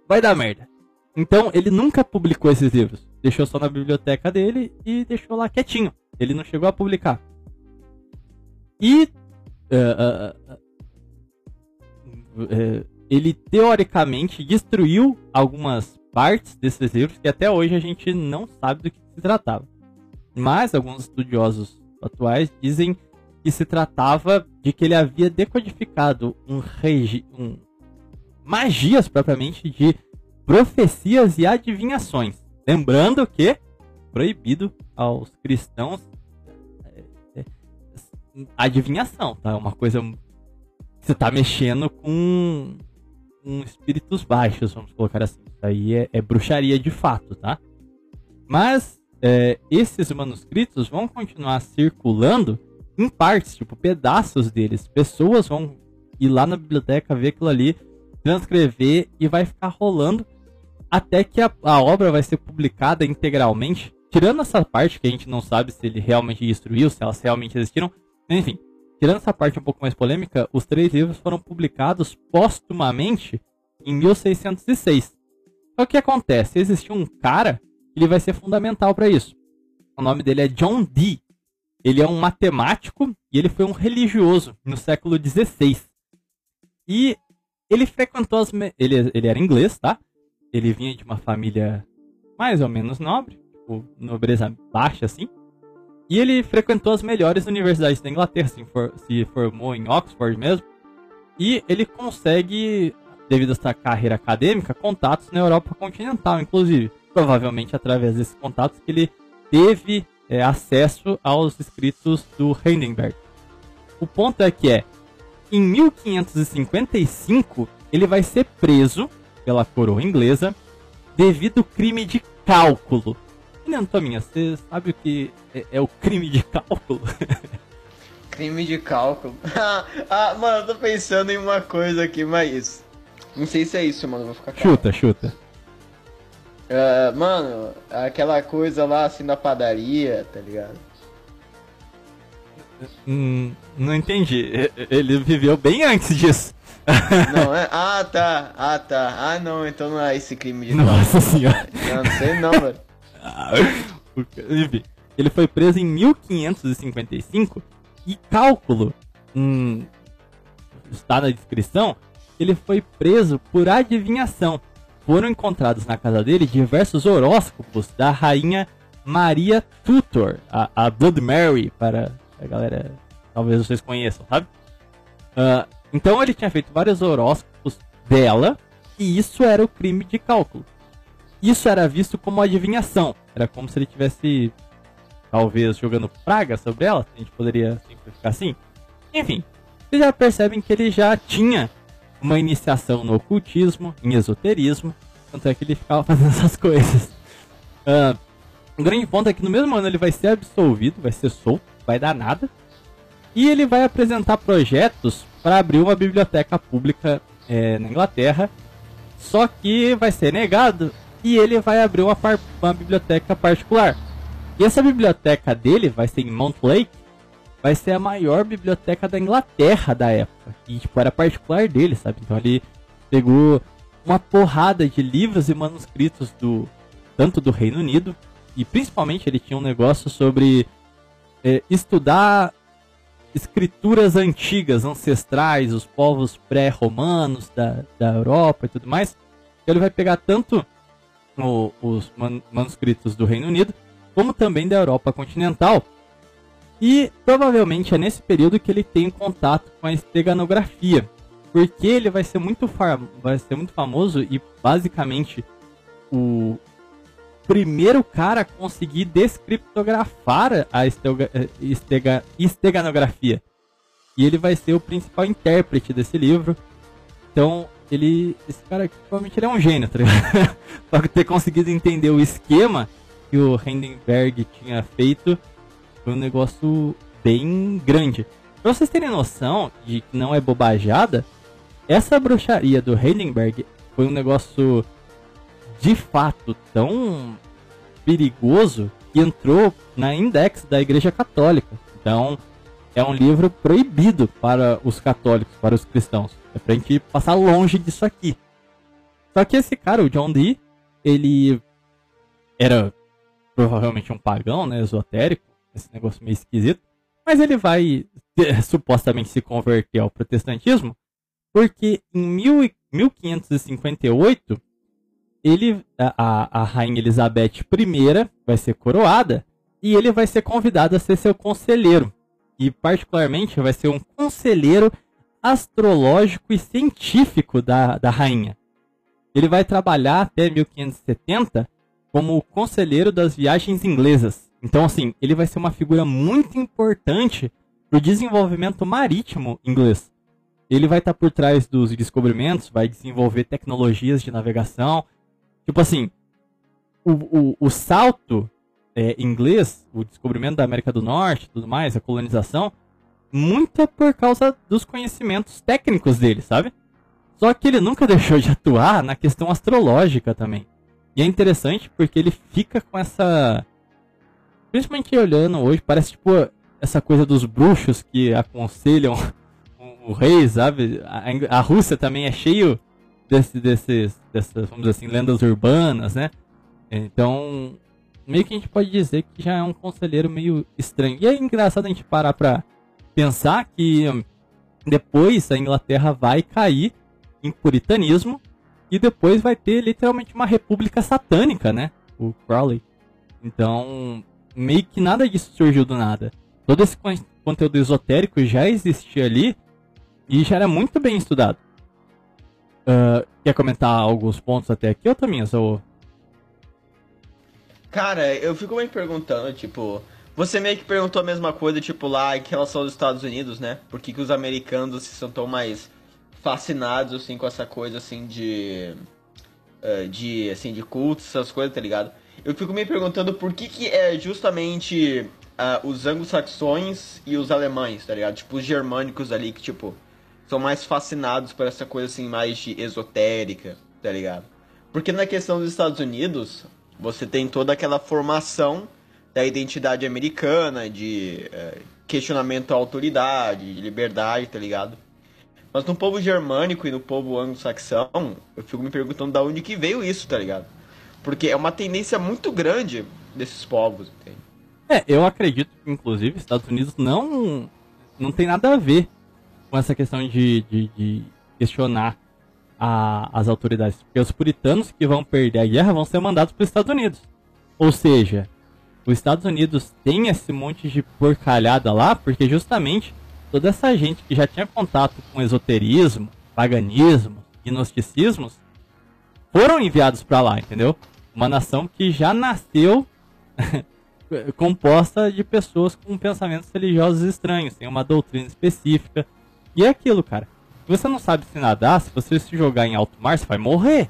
vai dar merda. Então ele nunca publicou esses livros. Deixou só na biblioteca dele e deixou lá quietinho. Ele não chegou a publicar. E ah, ah, eh, ele teoricamente destruiu algumas partes desses livros que até hoje a gente não sabe do que se tratava. Mas alguns estudiosos atuais dizem que se tratava de que ele havia decodificado um, regi um magias propriamente de profecias e adivinhações. Lembrando que proibido aos cristãos é, é, adivinhação, tá? É uma coisa você tá mexendo com, com espíritos baixos, vamos colocar assim. Isso aí é, é bruxaria de fato, tá? Mas é, esses manuscritos vão continuar circulando em partes, tipo pedaços deles. Pessoas vão ir lá na biblioteca ver aquilo ali, transcrever e vai ficar rolando até que a, a obra vai ser publicada integralmente. Tirando essa parte que a gente não sabe se ele realmente destruiu, se elas realmente existiram. Enfim, tirando essa parte um pouco mais polêmica, os três livros foram publicados póstumamente em 1606. Só que o que acontece? Existiu um cara que ele vai ser fundamental para isso. O nome dele é John Dee. Ele é um matemático e ele foi um religioso no século XVI. E ele frequentou as. me- Ele, ele era inglês, tá? Ele vinha de uma família mais ou menos nobre, tipo, nobreza baixa assim. E ele frequentou as melhores universidades da Inglaterra, se, for- se formou em Oxford mesmo. E ele consegue, devido a essa carreira acadêmica, contatos na Europa continental, inclusive. Provavelmente através desses contatos que ele teve é, acesso aos escritos do Hindenburg. O ponto é que é, em 1555, ele vai ser preso pela coroa inglesa devido ao crime de cálculo. Não, Tominha, você sabe o que é, é o crime de cálculo? (laughs) Crime de cálculo. (laughs) ah, mano, eu tô pensando em uma coisa aqui, mas. Não sei se é isso, mano. Vou ficar calmo. chuta, chuta. Ah, mano, aquela coisa lá assim da padaria, tá ligado? Hum, não entendi. Ele viveu bem antes disso. Não, é? Ah, tá. Ah, tá. Ah, não, então não é esse crime de Nossa senhora. Não, não sei não, velho. (laughs) Enfim, ele foi preso em 1555 e cálculo, hum, está na descrição, ele foi preso por adivinhação. Foram encontrados na casa dele diversos horóscopos da rainha Maria Tutor, a, a Blood Mary, para a galera, talvez vocês conheçam, sabe? Ah, então ele tinha feito vários horóscopos dela e isso era o crime de cálculo. Isso era visto como adivinhação. Era como se ele tivesse, talvez, jogando praga sobre ela. A gente poderia simplificar assim. Enfim, vocês já percebem que ele já tinha uma iniciação no ocultismo, em esoterismo. Tanto é que ele ficava (laughs) fazendo essas coisas. Ah, o grande ponto é que no mesmo ano ele vai ser absolvido, vai ser solto, vai dar nada. E ele vai apresentar projetos para abrir uma biblioteca pública eh, na Inglaterra. Só que vai ser negado e ele vai abrir uma, uma biblioteca particular. E essa biblioteca dele vai ser em Mount Lake, vai ser a maior biblioteca da Inglaterra da época. E tipo, era particular dele, sabe? Então ele pegou uma porrada de livros e manuscritos do tanto do Reino Unido e principalmente ele tinha um negócio sobre eh, estudar escrituras antigas, ancestrais, os povos pré-romanos da, da Europa e tudo mais. Ele vai pegar tanto o- os man- manuscritos do Reino Unido, como também da Europa continental. E provavelmente é nesse período que ele tem contato com a esteganografia, porque ele vai ser muito, vai ser muito famoso e basicamente o primeiro cara a conseguir descriptografar a estega- eh, estega- esteganografia. E ele vai ser o principal intérprete desse livro. Então, ele. Esse cara aqui, provavelmente ele é um gênio, tá ligado? (laughs) Pra ter conseguido entender o esquema que o Hindenburg tinha feito foi um negócio bem grande. Pra vocês terem noção de que não é bobajada, essa bruxaria do Hindenburg foi um negócio de fato tão perigoso que entrou na index da Igreja Católica. Então, é um livro proibido para os católicos, para os cristãos. É pra gente passar longe disso aqui. Só que esse cara, o John Dee, ele era provavelmente um pagão, né, esotérico, esse negócio meio esquisito, mas ele vai eh, supostamente se converter ao protestantismo, porque em mil e- 1558 ele, a, a- rainha Elizabeth I vai ser coroada e ele vai ser convidado a ser seu conselheiro. E particularmente vai ser um conselheiro astrológico e científico da, da rainha. Ele vai trabalhar até 1570 como conselheiro das viagens inglesas. Então, assim, ele vai ser uma figura muito importante para o desenvolvimento marítimo inglês. Ele vai estar por trás dos descobrimentos, vai desenvolver tecnologias de navegação. Tipo assim, o, o, o salto é, inglês, o descobrimento da América do Norte, tudo mais, a colonização, muito é por causa dos conhecimentos técnicos dele, sabe? Só que ele nunca (laughs) deixou de atuar na questão astrológica também. E é interessante porque ele fica com essa. Principalmente olhando hoje, parece tipo essa coisa dos bruxos que aconselham (laughs) o, rei, sabe? A, a Rússia também é cheio desse, desses, dessas, vamos assim, lendas urbanas, né? Então, meio que a gente pode dizer que já é um conselheiro meio estranho. E é engraçado a gente parar pra pensar que depois a Inglaterra vai cair em puritanismo e depois vai ter literalmente uma república satânica, né? O Crowley. Então, meio que nada disso surgiu do nada. Todo esse con- conteúdo esotérico já existia ali e já era muito bem estudado. Ah, quer comentar alguns pontos até aqui ou também? Ou... Cara, eu fico me perguntando, tipo, você meio que perguntou a mesma coisa, tipo, lá em relação aos Estados Unidos, né? Por que, que os americanos se são tão mais fascinados, assim, com essa coisa, assim, de... eh, de, assim, de cultos, essas coisas, tá ligado? Eu fico me perguntando por que que é justamente ah, os anglo-saxões e os alemães, tá ligado? Tipo, os germânicos ali que, tipo, são mais fascinados por essa coisa, assim, mais de esotérica, tá ligado? Porque na questão dos Estados Unidos, você tem toda aquela formação da identidade americana, de, eh, questionamento à autoridade, de liberdade, tá ligado? Mas no povo germânico e no povo anglo-saxão, eu fico me perguntando da onde que veio isso, tá ligado? Porque é uma tendência muito grande desses povos, entende? É, eu acredito que, inclusive, Estados Unidos não, não tem nada a ver com essa questão de, de, de questionar a, as autoridades. Porque os puritanos que vão perder a guerra vão ser mandados para os Estados Unidos. Ou seja, os Estados Unidos tem esse monte de porcalhada lá porque justamente toda essa gente que já tinha contato com esoterismo, paganismo, gnosticismos foram enviados para lá, entendeu? Uma nação que já nasceu (laughs) composta de pessoas com pensamentos religiosos estranhos, tem uma doutrina específica. E é aquilo, cara. Se você não sabe se nadar, se você se jogar em alto mar, você vai morrer.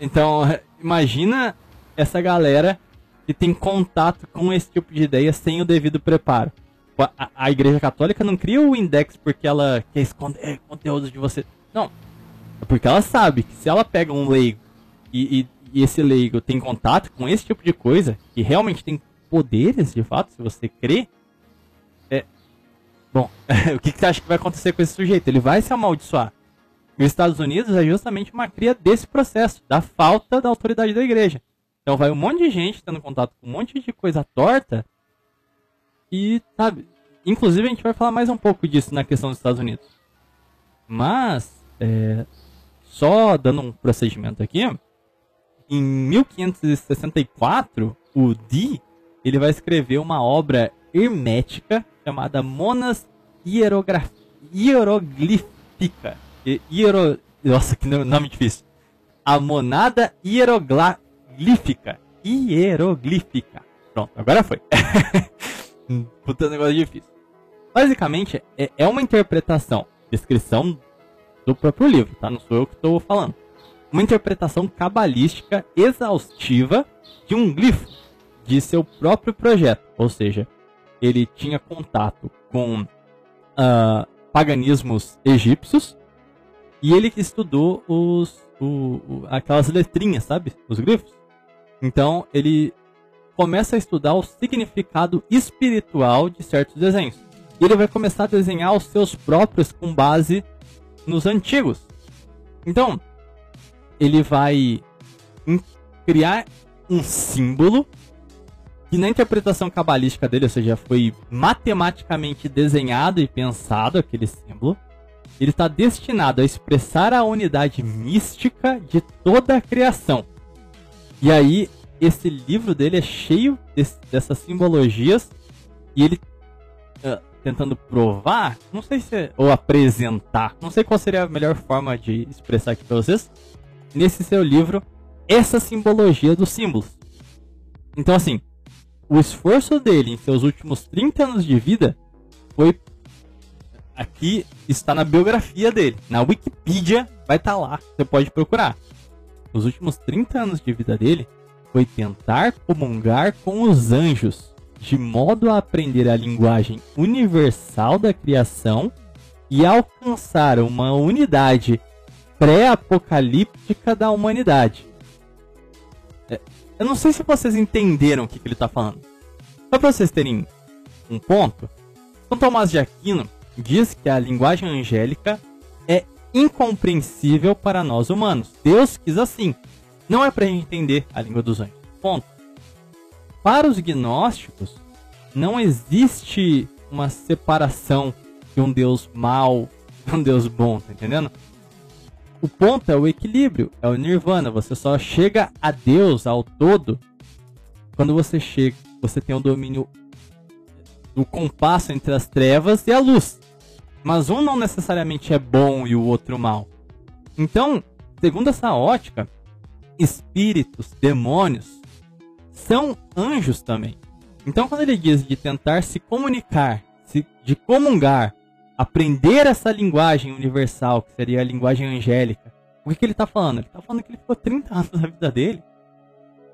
Então, (laughs) imagina essa galera que tem contato com esse tipo de ideia sem o devido preparo. A, a Igreja Católica não cria o index porque ela quer esconder conteúdos de você. Não. É porque ela sabe que se ela pega um leigo e, e, e esse leigo tem contato com esse tipo de coisa, que realmente tem poderes de fato, se você crê, é. Bom, (laughs) o que, que você acha que vai acontecer com esse sujeito? Ele vai se amaldiçoar. E os Estados Unidos é justamente uma cria desse processo, da falta da autoridade da igreja. Então vai um monte de gente tendo contato com um monte de coisa torta. E, sabe, inclusive a gente vai falar mais um pouco disso na questão dos Estados Unidos. Mas, é, só dando um procedimento aqui, em 1564, o Dee ele vai escrever uma obra hermética chamada Monas Hierogra Hieroglífica. Hiero... Nossa, que nome difícil. A monada hieroglífica. Hieroglífica. Pronto, agora foi. (laughs) Puta negócio difícil. Basicamente, é, é uma interpretação, descrição do próprio livro, tá? Não sou eu que estou falando uma interpretação cabalística exaustiva de um glifo de seu próprio projeto. Ou seja, ele tinha contato com uh, paganismos egípcios e ele estudou os, o, o, aquelas letrinhas, sabe? Os glifos. Então ele começa a estudar o significado espiritual de certos desenhos. E ele vai começar a desenhar os seus próprios com base nos antigos. Então, ele vai criar um símbolo que na interpretação cabalística dele, ou seja, foi matematicamente desenhado e pensado aquele símbolo, ele está destinado a expressar a unidade mística de toda a criação. E aí, esse livro dele é cheio desse, dessas simbologias e ele uh, tentando provar, não sei se é, ou apresentar, não sei qual seria a melhor forma de expressar aqui para vocês, nesse seu livro essa simbologia dos símbolos. Então, assim, o esforço dele em seus últimos 30 anos de vida foi. Aqui está na biografia dele. Na Wikipedia vai estar tá lá, você pode procurar. Os últimos 30 anos de vida dele foi tentar comungar com os anjos, de modo a aprender a linguagem universal da criação e alcançar uma unidade pré-apocalíptica da humanidade. Eu não sei se vocês entenderam o que, que ele está falando. Só para vocês terem um ponto, São Tomás de Aquino diz que a linguagem angélica é incompreensível para nós humanos. Deus quis assim. Não é para entender a língua dos anjos. Ponto. Para os gnósticos, não existe uma separação de um Deus mau e um Deus bom, tá entendendo? O ponto é o equilíbrio, é o nirvana. Você só chega a Deus, ao todo, quando você chega, você tem o domínio do compasso entre as trevas e a luz. Mas um não necessariamente é bom e o outro mal. Então, segundo essa ótica, espíritos, demônios, são anjos também. Então, quando ele diz de tentar se comunicar, de comungar aprender essa linguagem universal, que seria a linguagem angélica. O que, que ele está falando? Ele está falando que ele ficou 30 anos da vida dele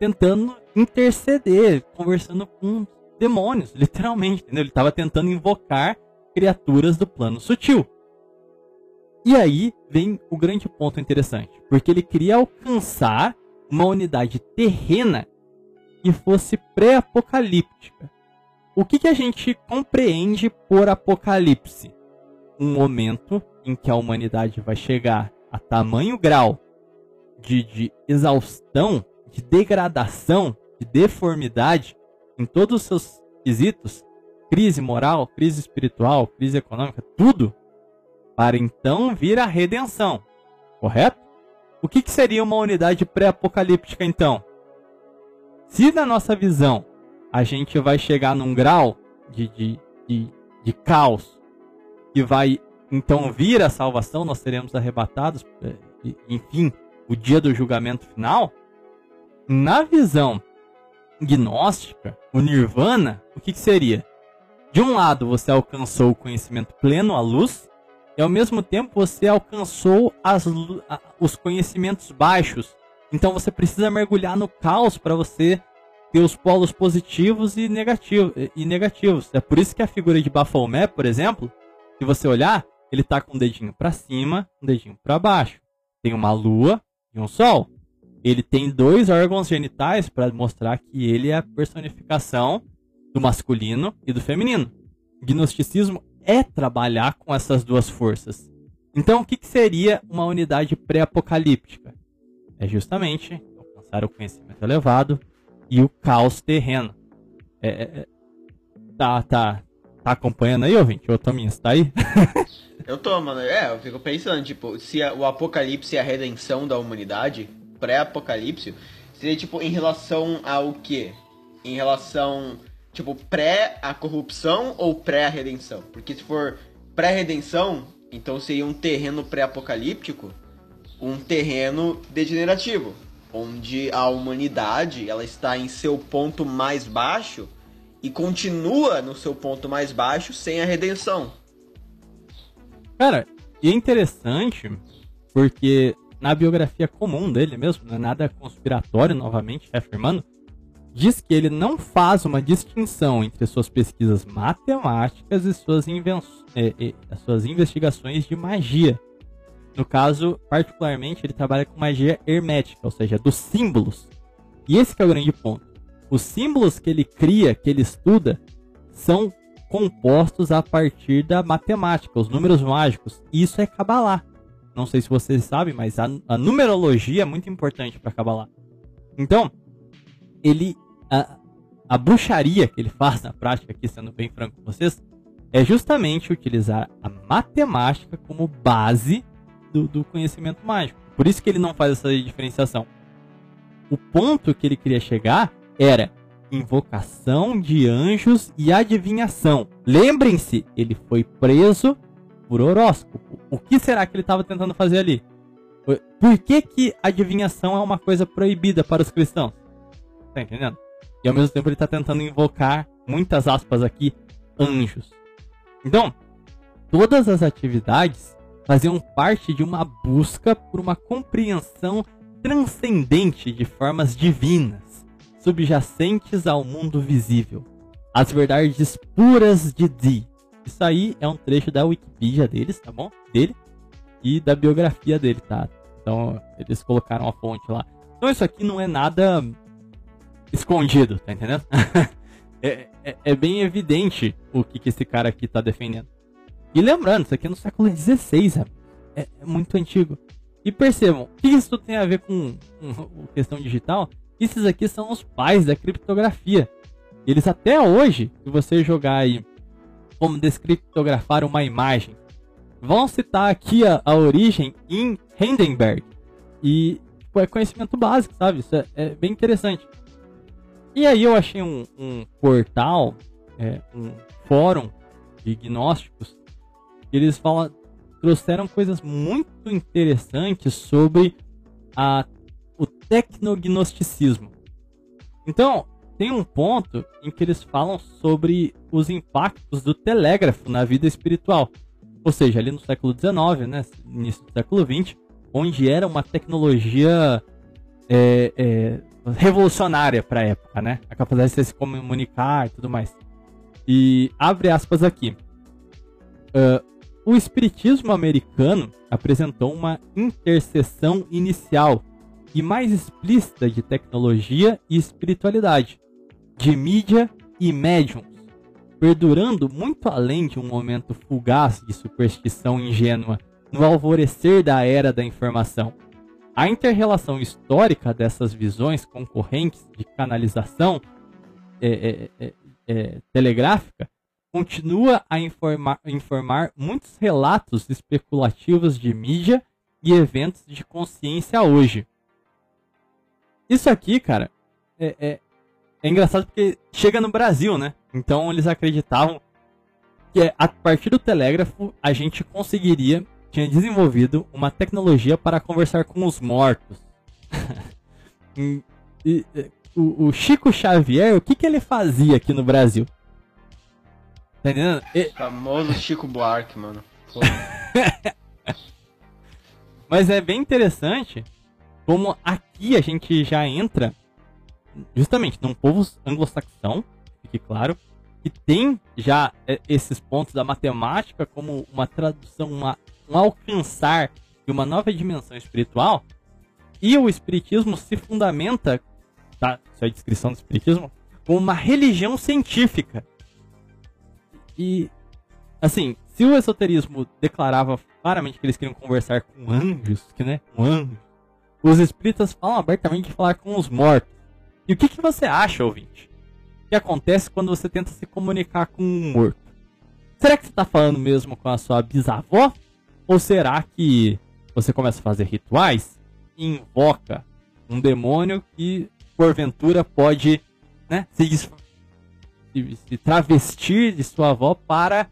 tentando interceder, conversando com demônios, literalmente. Entendeu? Ele estava tentando invocar criaturas do plano sutil. E aí vem o grande ponto interessante, porque ele queria alcançar uma unidade terrena que fosse pré-apocalíptica. o que, que a gente compreende por apocalipse? Um momento em que a humanidade vai chegar a tamanho grau de, de exaustão, de degradação, de deformidade em todos os seus quesitos, crise moral, crise espiritual, crise econômica, tudo, para então vir a redenção. Correto? O que, que seria uma unidade pré-apocalíptica então? Se na nossa visão a gente vai chegar num grau de, de, de, de caos que vai então vir a salvação, nós seremos arrebatados, eh, enfim, o dia do julgamento final. Na visão gnóstica, o nirvana, o que, que seria? De um lado, você alcançou o conhecimento pleno, a luz, e ao mesmo tempo você alcançou as, os conhecimentos baixos. Então você precisa mergulhar no caos para você ter os polos positivos e, negativo, e negativos. É por isso que a figura de Baphomet, por exemplo, se você olhar, ele tá com um dedinho para cima, um dedinho para baixo. Tem uma lua e um sol. Ele tem dois órgãos genitais para mostrar que ele é a personificação do masculino e do feminino. O gnosticismo é trabalhar com essas duas forças. Então, o que, que seria uma unidade pré-apocalíptica? É justamente alcançar o conhecimento elevado e o caos terreno. É, é, é tá, tá, tá acompanhando aí, ouvinte? Ô, Tominho, você tá aí? (laughs) eu tô, mano. É, eu fico pensando, tipo, se a, o apocalipse é a redenção da humanidade, pré-apocalipse, seria, tipo, em relação ao quê? Em relação tipo, pré a corrupção ou pré a redenção? Porque se for pré-redenção, então seria um terreno pré-apocalíptico, um terreno degenerativo, onde a humanidade ela está em seu ponto mais baixo e continua no seu ponto mais baixo sem a redenção. Cara, e é interessante porque na biografia comum dele mesmo, não é nada conspiratório, novamente afirmando, diz que ele não faz uma distinção entre suas pesquisas matemáticas e suas, é, é, suas investigações de magia. No caso, particularmente, ele trabalha com magia hermética, ou seja, dos símbolos. E esse é o grande ponto. Os símbolos que ele cria, que ele estuda, são compostos a partir da matemática, os números mágicos. Isso é Kabbalah. Não sei se vocês sabem, mas a, a numerologia é muito importante para Kabbalah. Então, ele a, a bruxaria que ele faz na prática, aqui sendo bem franco com vocês, é justamente utilizar a matemática como base do, do conhecimento mágico. Por isso que ele não faz essa diferenciação. O ponto que ele queria chegar era invocação de anjos e adivinhação. Lembrem-se, ele foi preso por horóscopo. O que será que ele estava tentando fazer ali? Por que, que adivinhação é uma coisa proibida para os cristãos? Tá entendendo? E ao mesmo tempo ele está tentando invocar, muitas aspas aqui, anjos. Então, todas as atividades faziam parte de uma busca por uma compreensão transcendente de formas divinas, subjacentes ao mundo visível. As verdades puras de Di. Isso aí é um trecho da Wikipedia deles, tá bom? Dele. E da biografia dele, tá? Então, eles colocaram a fonte lá. Então, isso aqui não é nada escondido, tá entendendo? (laughs) é, é, é, bem evidente o que, que esse cara aqui tá defendendo. E lembrando, isso aqui é no século XVI, é, é, muito antigo. E percebam, o que isso tem a ver com, com questão digital? Esses aqui são os pais da criptografia. Eles até hoje, se você jogar aí como descriptografar uma imagem, vão citar aqui a, a origem em Hindenburg. E tipo, é conhecimento básico, sabe? Isso é, é bem interessante. E aí eu achei um, um portal, é, um fórum de gnósticos, que eles falam, trouxeram coisas muito interessantes sobre a, tecnognosticismo. Então, tem um ponto em que eles falam sobre os impactos do telégrafo na vida espiritual. Ou seja, ali no século XIX, né, início do século XX, onde era uma tecnologia é, é, revolucionária para a época, né? A capacidade de se comunicar e tudo mais. E abre aspas aqui. Uh, o espiritismo americano apresentou uma interseção inicial e mais explícita de tecnologia e espiritualidade, de mídia e médiums, perdurando muito além de um momento fugaz de superstição ingênua no alvorecer da era da informação. A interrelação histórica dessas visões concorrentes de canalização é, é, é, é, telegráfica continua a informar, informar muitos relatos especulativos de mídia e eventos de consciência hoje. Isso aqui, cara, é, é, é engraçado porque chega no Brasil, né? Então eles acreditavam que a partir do telégrafo a gente conseguiria, tinha desenvolvido uma tecnologia para conversar com os mortos. (laughs) e, e, o, o, Chico Xavier, o que, que ele fazia aqui no Brasil? Tá entendendo? E... Famoso Chico Buarque, mano. (laughs) Mas é bem interessante como aqui a gente já entra justamente num povo anglo-saxão, fique claro, que tem já é, esses pontos da matemática como uma tradução, uma, um alcançar de uma nova dimensão espiritual, e o espiritismo se fundamenta, tá? Isso é a descrição do espiritismo, como uma religião científica. E, assim, se o esoterismo declarava claramente que eles queriam conversar com anjos, que né, com anjos, os espíritas falam abertamente de falar com os mortos. E o que, que você acha, ouvinte? que acontece quando você tenta se comunicar com um morto? Será que você está falando mesmo com a sua bisavó? Ou será que você começa a fazer rituais e invoca um demônio que, porventura, pode né, se, se, travestir de sua avó para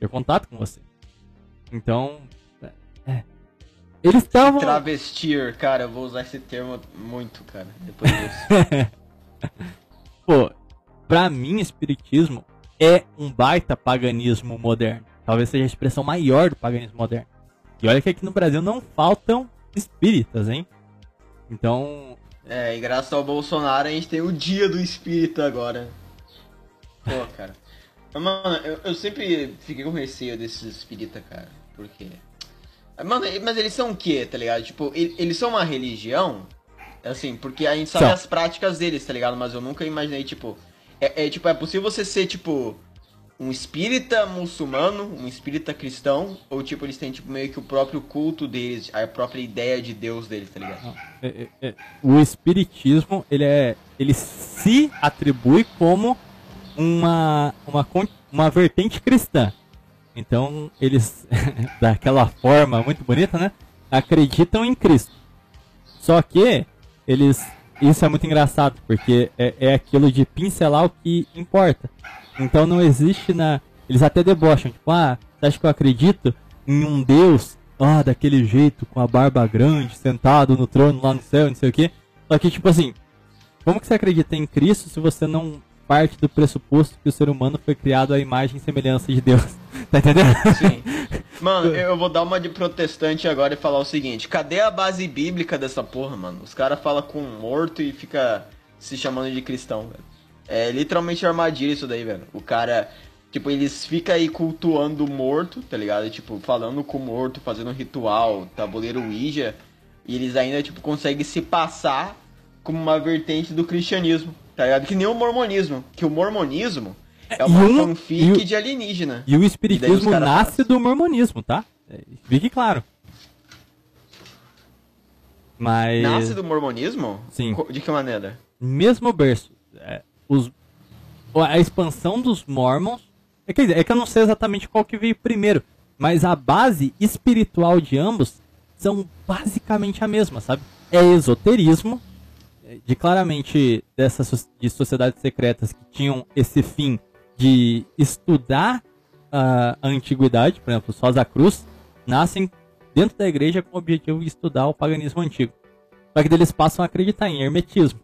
ter contato com você? Então, é, eles estavam. Travestir, cara, eu vou usar esse termo muito, cara, depois disso. (laughs) Pô, Pra mim, espiritismo é um baita paganismo moderno. Talvez seja a expressão maior do paganismo moderno. E olha que aqui no Brasil não faltam espíritas, hein? Então. É, e graças ao Bolsonaro a gente tem o dia do espírita agora. Pô, cara. Mano, eu, eu sempre fiquei com receio desses espíritas, cara. Por quê? Mano, mas eles são o quê, tá ligado? Tipo, eles são uma religião? Assim, porque a gente sabe as práticas deles, tá ligado? Mas eu nunca imaginei, tipo, é, é, tipo, é possível você ser, tipo, um espírita muçulmano, um espírita cristão, ou tipo, eles têm tipo meio que o próprio culto deles, a própria ideia de Deus deles, tá ligado? É, é, é. o espiritismo, ele é. ele se atribui como uma, uma, uma vertente cristã. Então, eles, (laughs) daquela forma muito bonita, né? Acreditam em Cristo. Só que eles isso é muito engraçado, porque é, é aquilo de pincelar o que importa. Então não existe na. Eles até debocham, tipo, ah, você acha que eu acredito em um Deus, ah, daquele jeito, com a barba grande, sentado no trono lá no céu, não sei o quê. Só que, tipo assim, como que você acredita em Cristo se você não parte do pressuposto que o ser humano foi criado à imagem e semelhança de Deus? (laughs) tá entendendo? Sim. (laughs) Mano, eu vou dar uma de protestante agora e falar o seguinte: cadê a base bíblica dessa porra, mano? Os caras falam com um morto e fica se chamando de cristão, velho. É literalmente armadilha isso daí, velho. O cara, tipo, eles ficam aí cultuando o morto, tá ligado? Tipo, falando com o morto, fazendo ritual, tabuleiro Ouija. E eles ainda, tipo, conseguem se passar como uma vertente do cristianismo, tá ligado? Que nem o mormonismo. Que o mormonismo é uma um, fanfic de alienígena. E o espiritismo e nasce do mormonismo, tá? É, fique claro. Mas... Nasce do mormonismo? Sim. De que maneira? Mesmo berço. É, os, a expansão dos mormons... É, quer dizer, é que eu não sei exatamente qual que veio primeiro. Mas a base espiritual de ambos são basicamente a mesma, sabe? É esoterismo, é, de claramente dessas de sociedades secretas que tinham esse fim de estudar a, antiguidade, por exemplo, Sosa Cruz, nascem dentro da igreja com o objetivo de estudar o paganismo antigo. Só que eles passam a acreditar em hermetismo.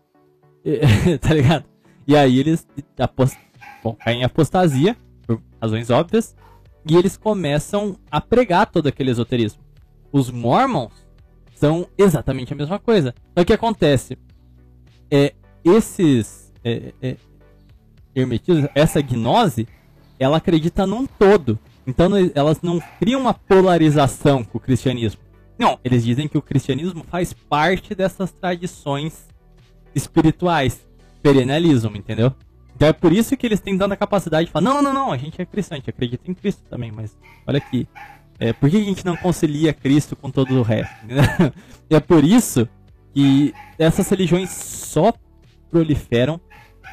(laughs) tá ligado? E aí eles apost... Bom, caem em apostasia, por razões óbvias, e eles começam a pregar todo aquele esoterismo. Os mormons são exatamente a mesma coisa. Só que o que acontece? É, esses, é, é, hermetismo, essa gnose, ela acredita num todo. Então elas não criam uma polarização com o cristianismo. Não, eles dizem que o cristianismo faz parte dessas tradições espirituais. Perennialismo, entendeu? Então é por isso que eles têm tanta capacidade de falar, não, não, não, a gente é cristão, a gente acredita em Cristo também, mas olha aqui, é, por que a gente não concilia Cristo com todo o resto? (laughs) é por isso que essas religiões só proliferam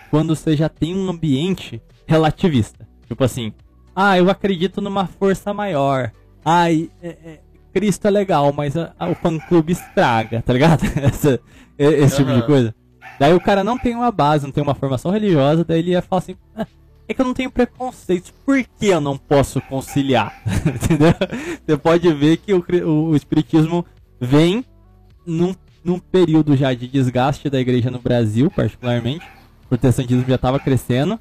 quando você já tem um ambiente relativista. Tipo assim, ah, eu acredito numa força maior. Ai, é, é, Cristo é legal, mas a, a, o fã-clube estraga, tá ligado? (laughs) Essa, esse tipo de coisa. Daí o cara não tem uma base, não tem uma formação religiosa, daí ele ia falar assim, ah, é que eu não tenho preconceitos, por que eu não posso conciliar? (laughs) Entendeu? Você pode ver que o, o, o espiritismo vem num, num período já de desgaste da igreja no Brasil, particularmente, o protestantismo já estava crescendo,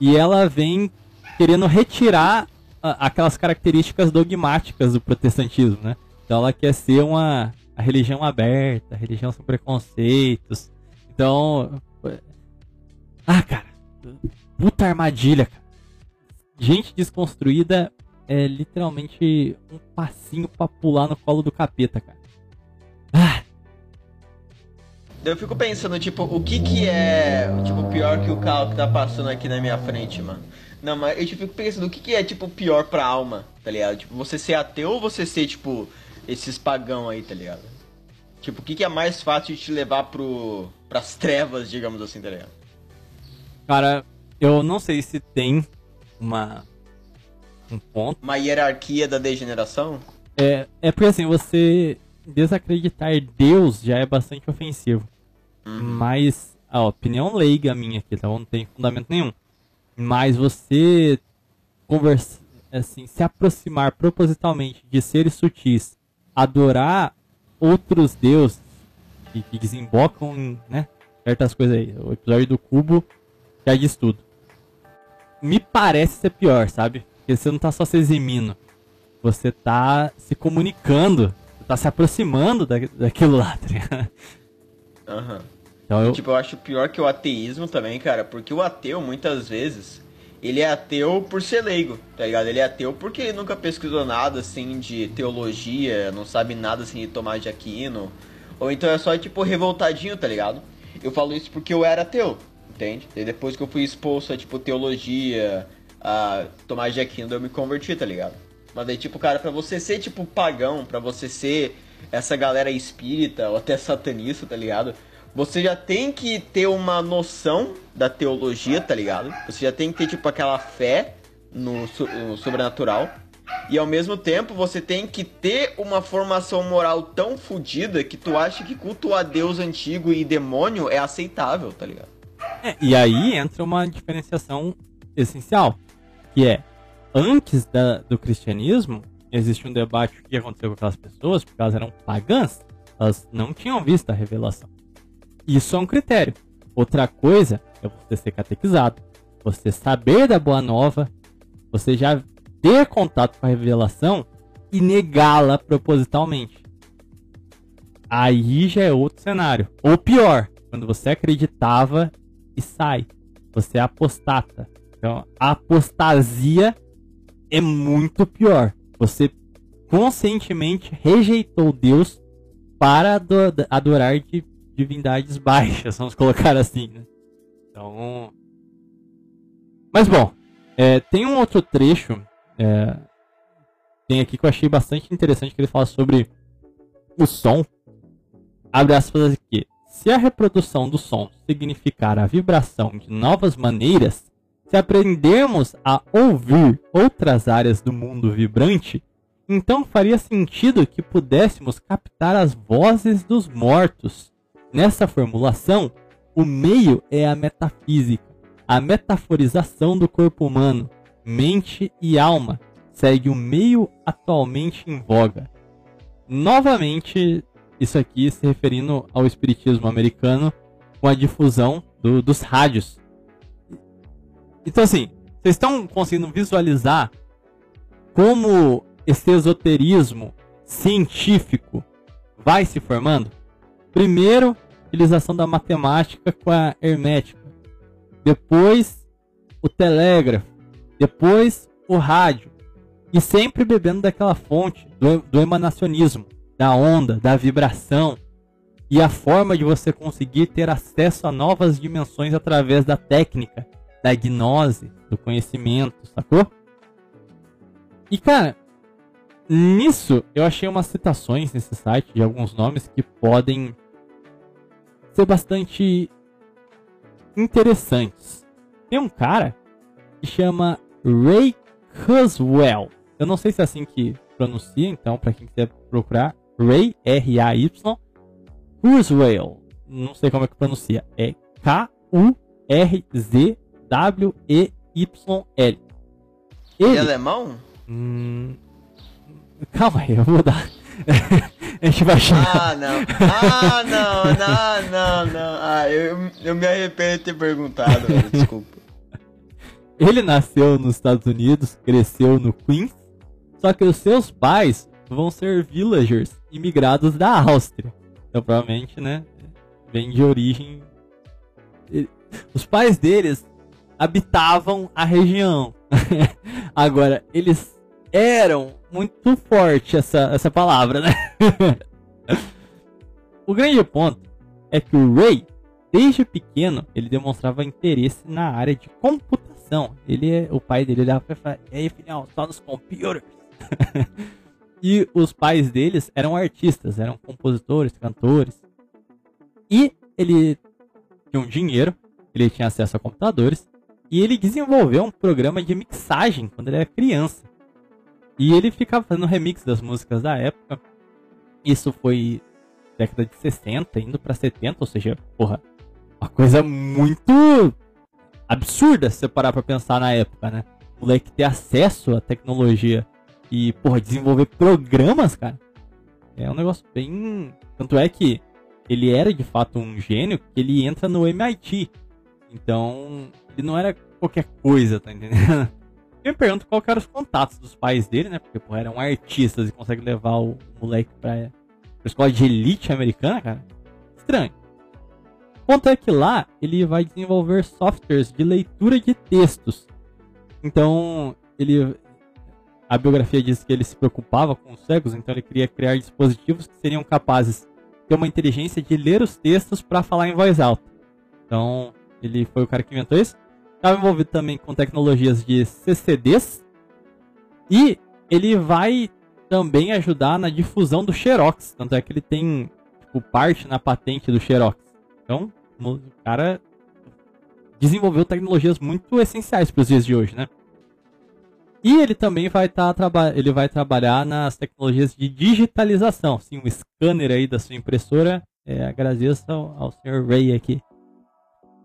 e ela vem querendo retirar aquelas características dogmáticas do protestantismo, né? Então ela quer ser uma a religião aberta, a religião sem preconceitos. Então, ah, cara, puta armadilha, cara. Gente desconstruída é literalmente um passinho para pular no colo do capeta, cara. Ah. Eu fico pensando, tipo, o que que é, tipo, pior que o carro que tá passando aqui na minha frente, mano? Não, mas eu fico pensando, o que, que é, tipo, pior pra alma, tá ligado? Tipo, você ser ateu ou você ser, tipo, esses pagão aí, tá ligado? Tipo, o que, que é mais fácil de te levar pro, pras trevas, digamos assim, tá ligado? Cara, eu não sei se tem uma. um ponto. Uma hierarquia da degeneração? É, é porque assim, você desacreditar Deus já é bastante ofensivo. Uhum. Mas a opinião leiga minha aqui, tá? Não tem fundamento nenhum. Mas você conversa, assim, se aproximar propositalmente de seres sutis, adorar outros deuses que, que desembocam em né, certas coisas aí. O episódio do cubo já diz tudo. Me parece ser pior, sabe? Porque você não tá só se eximindo. Você tá se comunicando. Tá se aproximando da, daquilo lá, tá ligado? Aham. Uhum. Então eu... Tipo, eu acho pior que o ateísmo também, cara, porque o ateu, muitas vezes, ele é ateu por ser leigo, tá ligado? Ele é ateu porque ele nunca pesquisou nada, assim, de teologia, não sabe nada, assim, de Tomás de Aquino, ou então é só, tipo, revoltadinho, tá ligado? Eu falo isso porque eu era ateu, entende? E depois que eu fui expulso a, tipo, teologia, a Tomás de Aquino, eu me converti, tá ligado? Mas aí, tipo, cara, pra você ser, tipo, pagão, pra você ser essa galera espírita ou até satanista, tá ligado? você já tem que ter uma noção da teologia, tá ligado? Você já tem que ter, tipo, aquela fé no, no sobrenatural. E ao mesmo tempo você tem que ter uma formação moral tão fodida que tu acha que culto a Deus antigo e demônio é aceitável, tá ligado? É, e aí entra uma diferenciação essencial, que é antes da, do cristianismo existe um debate o que aconteceu com aquelas pessoas, porque elas eram pagãs, elas não tinham visto a revelação. Isso é um critério. Outra coisa é você ser catequizado, você saber da boa nova, você já ter contato com a revelação e negá-la propositalmente. Aí já é outro cenário. Ou pior, quando você acreditava e sai. Você é apostata. Então, a apostasia é muito pior. Você conscientemente rejeitou Deus para adorar de divindades baixas, (laughs) vamos colocar assim, né? Então. Mas bom, é, tem um outro trecho. É, tem aqui que eu achei bastante interessante que ele fala sobre o som. Abre aspas aqui. Se a reprodução do som significar a vibração de novas maneiras, se aprendermos a ouvir outras áreas do mundo vibrante, então faria sentido que pudéssemos captar as vozes dos mortos Nessa formulação, o meio é a metafísica, a metaforização do corpo humano, mente e alma, segue o meio atualmente em voga. Novamente, isso aqui se referindo ao espiritismo americano com a difusão do, dos rádios. Então, assim, vocês estão conseguindo visualizar como esse esoterismo científico vai se formando? Primeiro, utilização da matemática com a hermética. Depois, o telégrafo. Depois, o rádio. E sempre bebendo daquela fonte do, do emanacionismo, da onda, da vibração. E a forma de você conseguir ter acesso a novas dimensões através da técnica da gnose, do conhecimento, sacou? E cara, nisso eu achei umas citações nesse site de alguns nomes que podem ser bastante interessantes. Tem um cara que chama Ray Kurzweil. Eu não sei se é assim que pronuncia, então para quem quiser procurar, Ray R-A-Y Kurzweil. Não sei como é que pronuncia. É K-U-R-Z-W-E-Y-L. Ele é alemão? Hum, calma aí, eu vou dar. (laughs) a gente vai chegar. Ah, não. Ah, não, não, não, não. Ah, eu, eu me arrependo de ter perguntado, velho, desculpa. (laughs) Ele nasceu nos Estados Unidos, cresceu no Queens, só que os seus pais vão ser villagers imigrados da Áustria. Então, provavelmente, né, vem de origem. Os pais deles habitavam a região. (laughs) Agora, eles eram muito forte essa, essa palavra, né? (laughs) o grande ponto é que o Ray, desde pequeno, ele demonstrava interesse na área de computação. Ele é, o pai dele olhava pra e aí filhão, só nos computers. (laughs) e os pais deles eram artistas, eram compositores, cantores. E ele tinha um dinheiro, ele tinha acesso a computadores, e ele desenvolveu um programa de mixagem quando ele era criança. E ele ficava fazendo remix das músicas da época. Isso foi década de 60, indo pra 70, ou seja, porra, uma coisa muito absurda se você parar pra pensar na época, né? O moleque ter acesso à tecnologia e, porra, desenvolver programas, cara, é um negócio bem. Tanto é que ele era de fato um gênio, que ele entra no MIT. Então, ele não era qualquer coisa, tá entendendo? (laughs) Eu me pergunto qual eram os contatos dos pais dele, né? Porque, porra, eram artistas e conseguem levar o moleque pra, pra escola de elite americana, cara. Estranho. O ponto é que lá ele vai desenvolver softwares de leitura de textos. Então, ele. A biografia diz que ele se preocupava com os cegos, então ele queria criar dispositivos que seriam capazes de ter uma inteligência de ler os textos para falar em voz alta. Então, ele foi o cara que inventou isso. Estava envolvido também com tecnologias de CCDs. E ele vai também ajudar na difusão do Xerox. Tanto é que ele tem tipo, parte na patente do Xerox. Então, o cara desenvolveu tecnologias muito essenciais para os dias de hoje, né? E ele também vai estar ele vai trabalhar nas tecnologias de digitalização. Sim, um scanner aí da sua impressora. É, agradeço ao, ao Sr. Ray aqui.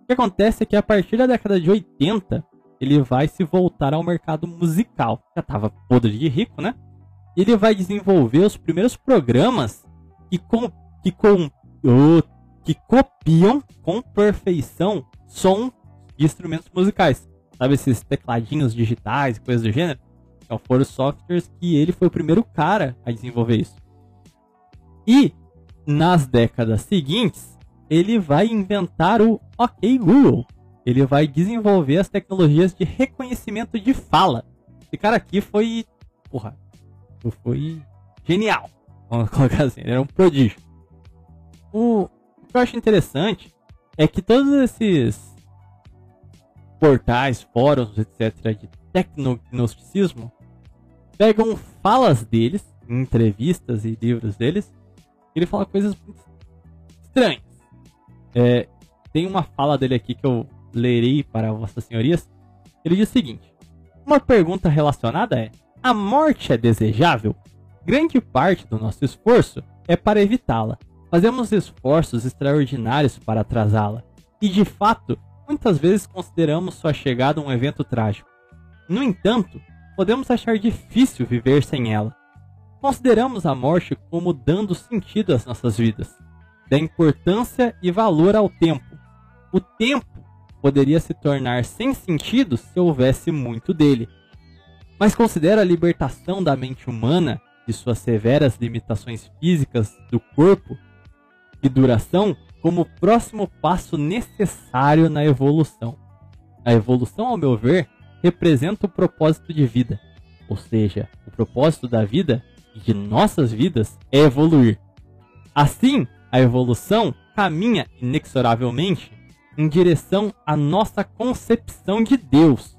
O que acontece é que a partir da década de 80, ele vai se voltar ao mercado musical. Já estava podre de rico, né? Ele vai desenvolver os primeiros programas que, com, que, com, oh, que copiam com perfeição som de instrumentos musicais. Sabe esses tecladinhos digitais coisas do gênero? Então foram softwares que ele foi o primeiro cara a desenvolver isso. E nas décadas seguintes, ele vai inventar o OK Google. Ele vai desenvolver as tecnologias de reconhecimento de fala. Esse cara aqui foi, porra, foi genial. Vamos (laughs) colocar assim, ele era um prodígio. O, o que eu acho interessante é que todos esses portais, fóruns, etc., de tecnognosticismo pegam falas deles, entrevistas e livros deles, e ele fala coisas muito estranhas. É, tem uma fala dele aqui que eu lerei para vossas senhorias. Ele diz o seguinte: Uma pergunta relacionada é: a morte é desejável? Grande parte do nosso esforço é para evitá-la. Fazemos esforços extraordinários para atrasá-la. E de fato, muitas vezes consideramos sua chegada um evento trágico. No entanto, podemos achar difícil viver sem ela. Consideramos a morte como dando sentido às nossas vidas, da importância e valor ao tempo. O tempo poderia se tornar sem sentido se houvesse muito dele. Mas considera a libertação da mente humana de suas severas limitações físicas do corpo e duração como o próximo passo necessário na evolução. A evolução, ao meu ver, representa o propósito de vida. Ou seja, o propósito da vida e de nossas vidas é evoluir. Assim, a evolução caminha inexoravelmente em direção à nossa concepção de Deus,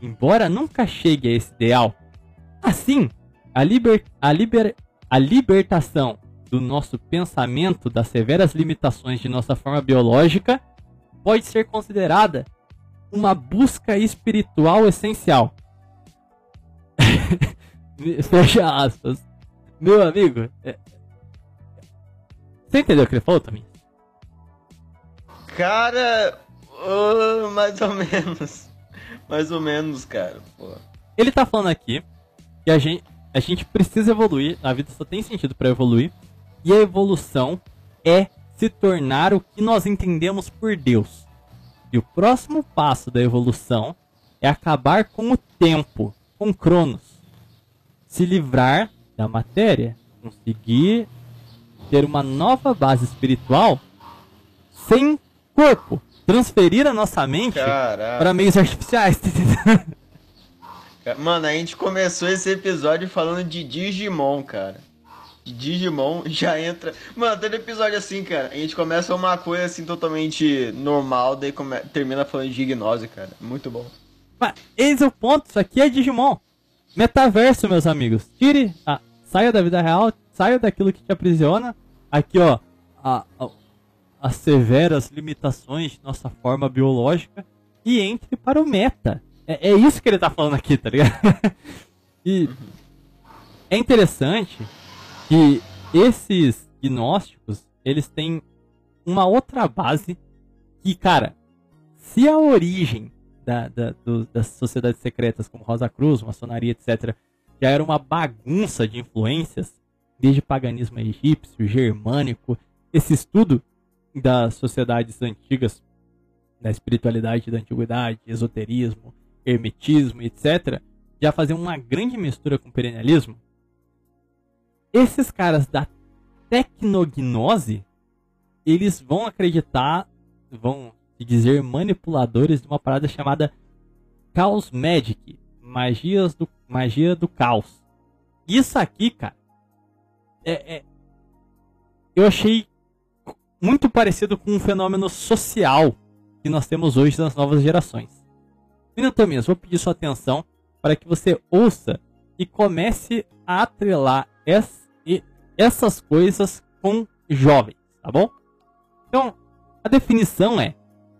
embora nunca chegue a esse ideal. Assim, a, liber, a, liber, a libertação do nosso pensamento das severas limitações de nossa forma biológica pode ser considerada uma busca espiritual essencial. (laughs) Fecha aspas. Meu amigo, é... você entendeu o que ele falou também? Cara, oh, mais ou menos. Mais ou menos, cara. Pô. Ele tá falando aqui que a gente, a gente precisa evoluir, a vida só tem sentido para evoluir, e a evolução é se tornar o que nós entendemos por Deus. E o próximo passo da evolução é acabar com o tempo, com Cronos. Se livrar da matéria, conseguir ter uma nova base espiritual sem corpo, transferir a nossa mente para meios artificiais. (laughs) Mano, a gente começou esse episódio falando de Digimon, cara. De Digimon (laughs) já entra. Mano, todo episódio assim, cara. A gente começa uma coisa assim totalmente normal, daí come... termina falando de gnose, cara. Muito bom. Mas eis o ponto, isso aqui é Digimon. Metaverso, meus amigos. Tire, ah, saia da vida real, saia daquilo que te aprisiona. Aqui, ó, a, a, as severas limitações de nossa forma biológica e entre para o meta. É, é isso que ele tá falando aqui, tá ligado? (laughs) e é interessante que esses gnósticos, eles têm uma outra base que, cara, se a origem da, da, do, das sociedades secretas como Rosa Cruz, maçonaria, etc., já era uma bagunça de influências, desde paganismo egípcio, germânico, esse estudo das sociedades antigas, da espiritualidade da antiguidade, esoterismo, hermetismo, etc., já faziam uma grande mistura com o perennialismo. Esses caras da tecnognose, eles vão acreditar, vão se dizer manipuladores de uma parada chamada Chaos Magic, magias do, magia do caos. Isso aqui, cara, é, é, eu achei muito parecido com um fenômeno social que nós temos hoje nas novas gerações. Minatomias, vou pedir sua atenção para que você ouça e comece a atrelar es, essas coisas com jovens, tá bom? Então, a definição é: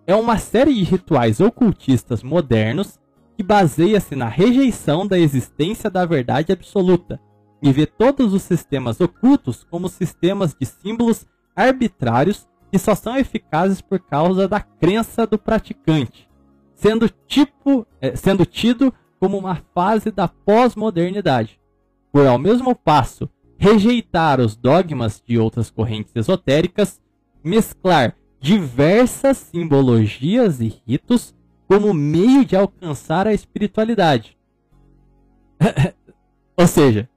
é uma série de rituais ocultistas modernos que baseia-se na rejeição da existência da verdade absoluta e vê todos os sistemas ocultos como sistemas de símbolos arbitrários que só são eficazes por causa da crença do praticante, sendo, tipo, é, sendo tido como uma fase da pós-modernidade. Por ao mesmo passo rejeitar os dogmas de outras correntes esotéricas, mesclar diversas simbologias e ritos como meio de alcançar a espiritualidade. (laughs) Ou seja,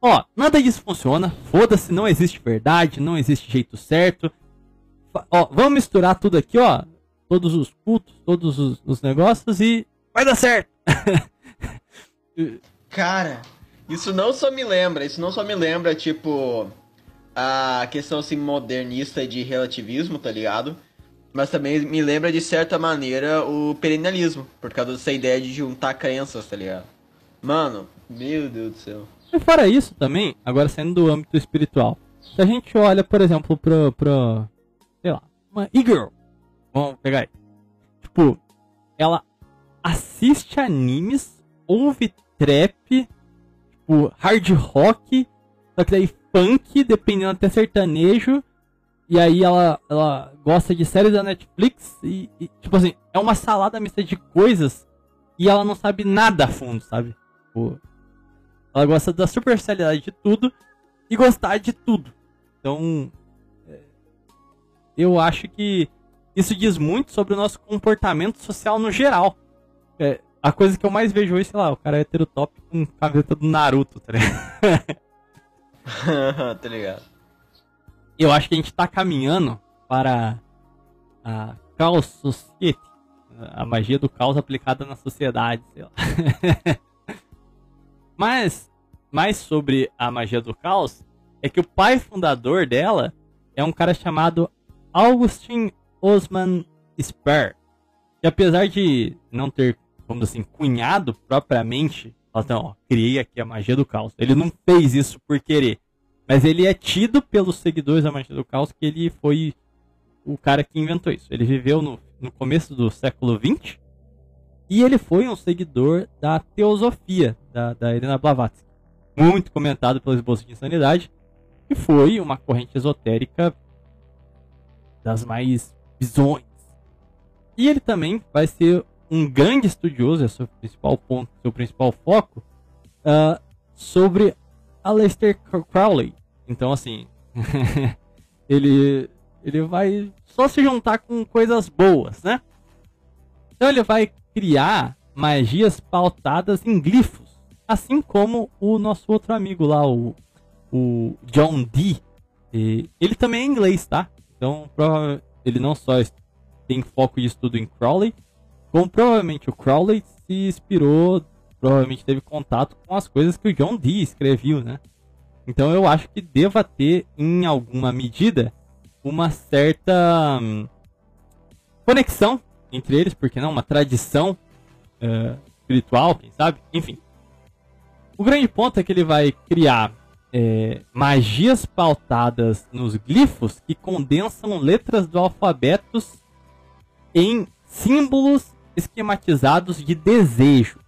ó, nada disso funciona, foda-se, não existe verdade, não existe jeito certo. Ó, vamos misturar tudo aqui, ó, todos os cultos, todos os, os negócios e vai dar certo. (laughs) Cara, isso não só me lembra, isso não só me lembra, tipo, a questão assim modernista de relativismo, tá ligado? Mas também me lembra de certa maneira o perennialismo, por causa dessa ideia de juntar crenças, tá ligado? Mano, meu Deus do céu. E fora isso também, agora saindo do âmbito espiritual, se a gente olha, por exemplo, pra, pra sei lá, uma e-girl, vamos pegar aí, tipo, ela assiste animes, ouve trap, tipo, hard rock, só que daí funk, dependendo até sertanejo, e aí ela, ela gosta de séries da Netflix e, e, tipo assim, é uma salada mista de coisas e ela não sabe nada a fundo, sabe? Tipo, ela gosta da superficialidade de tudo e gostar de tudo. Então, é, eu acho que isso diz muito sobre o nosso comportamento social no geral. É, a coisa que eu mais vejo hoje, sei lá, o cara é heterotop com camiseta do Naruto, tá ligado? (laughs) tá ligado? Eu acho que a gente tá caminhando para a Chaos Society, a magia do caos aplicada na sociedade, sei lá. (laughs) Mas, mais sobre a magia do caos, é que o pai fundador dela é um cara chamado Augustin Osman Spare, que apesar de não ter, vamos assim, cunhado propriamente, então, ó, criei aqui a magia do caos. Ele não fez isso por querer, mas ele é tido pelos seguidores da magia do caos que ele foi o cara que inventou isso. Ele viveu no, no começo do século XX e ele foi um seguidor da teosofia da, da Helena Blavatsky, muito comentado pelos bolsos de insanidade, e foi uma corrente esotérica das mais bizonhas. E ele também vai ser um grande estudioso, é seu principal ponto, seu principal foco, uh, sobre Aleister Crowley. Então, assim, (laughs) ele, ele vai só se juntar com coisas boas, né? Então ele vai criar magias pautadas em glifos, assim como o nosso outro amigo lá, o, o John Dee. ele também é inglês, tá? Então, ele não só tem foco de estudo em Crowley, como provavelmente o Crowley se inspirou, provavelmente teve contato com as coisas que o John Dee escreveu, né? Então eu acho que deva ter, em alguma medida, uma certa hum, conexão entre eles, porque não, uma tradição uh, espiritual, quem sabe? Enfim. O grande ponto é que ele vai criar é, magias pautadas nos glifos que condensam letras do alfabeto em símbolos esquematizados de desejo,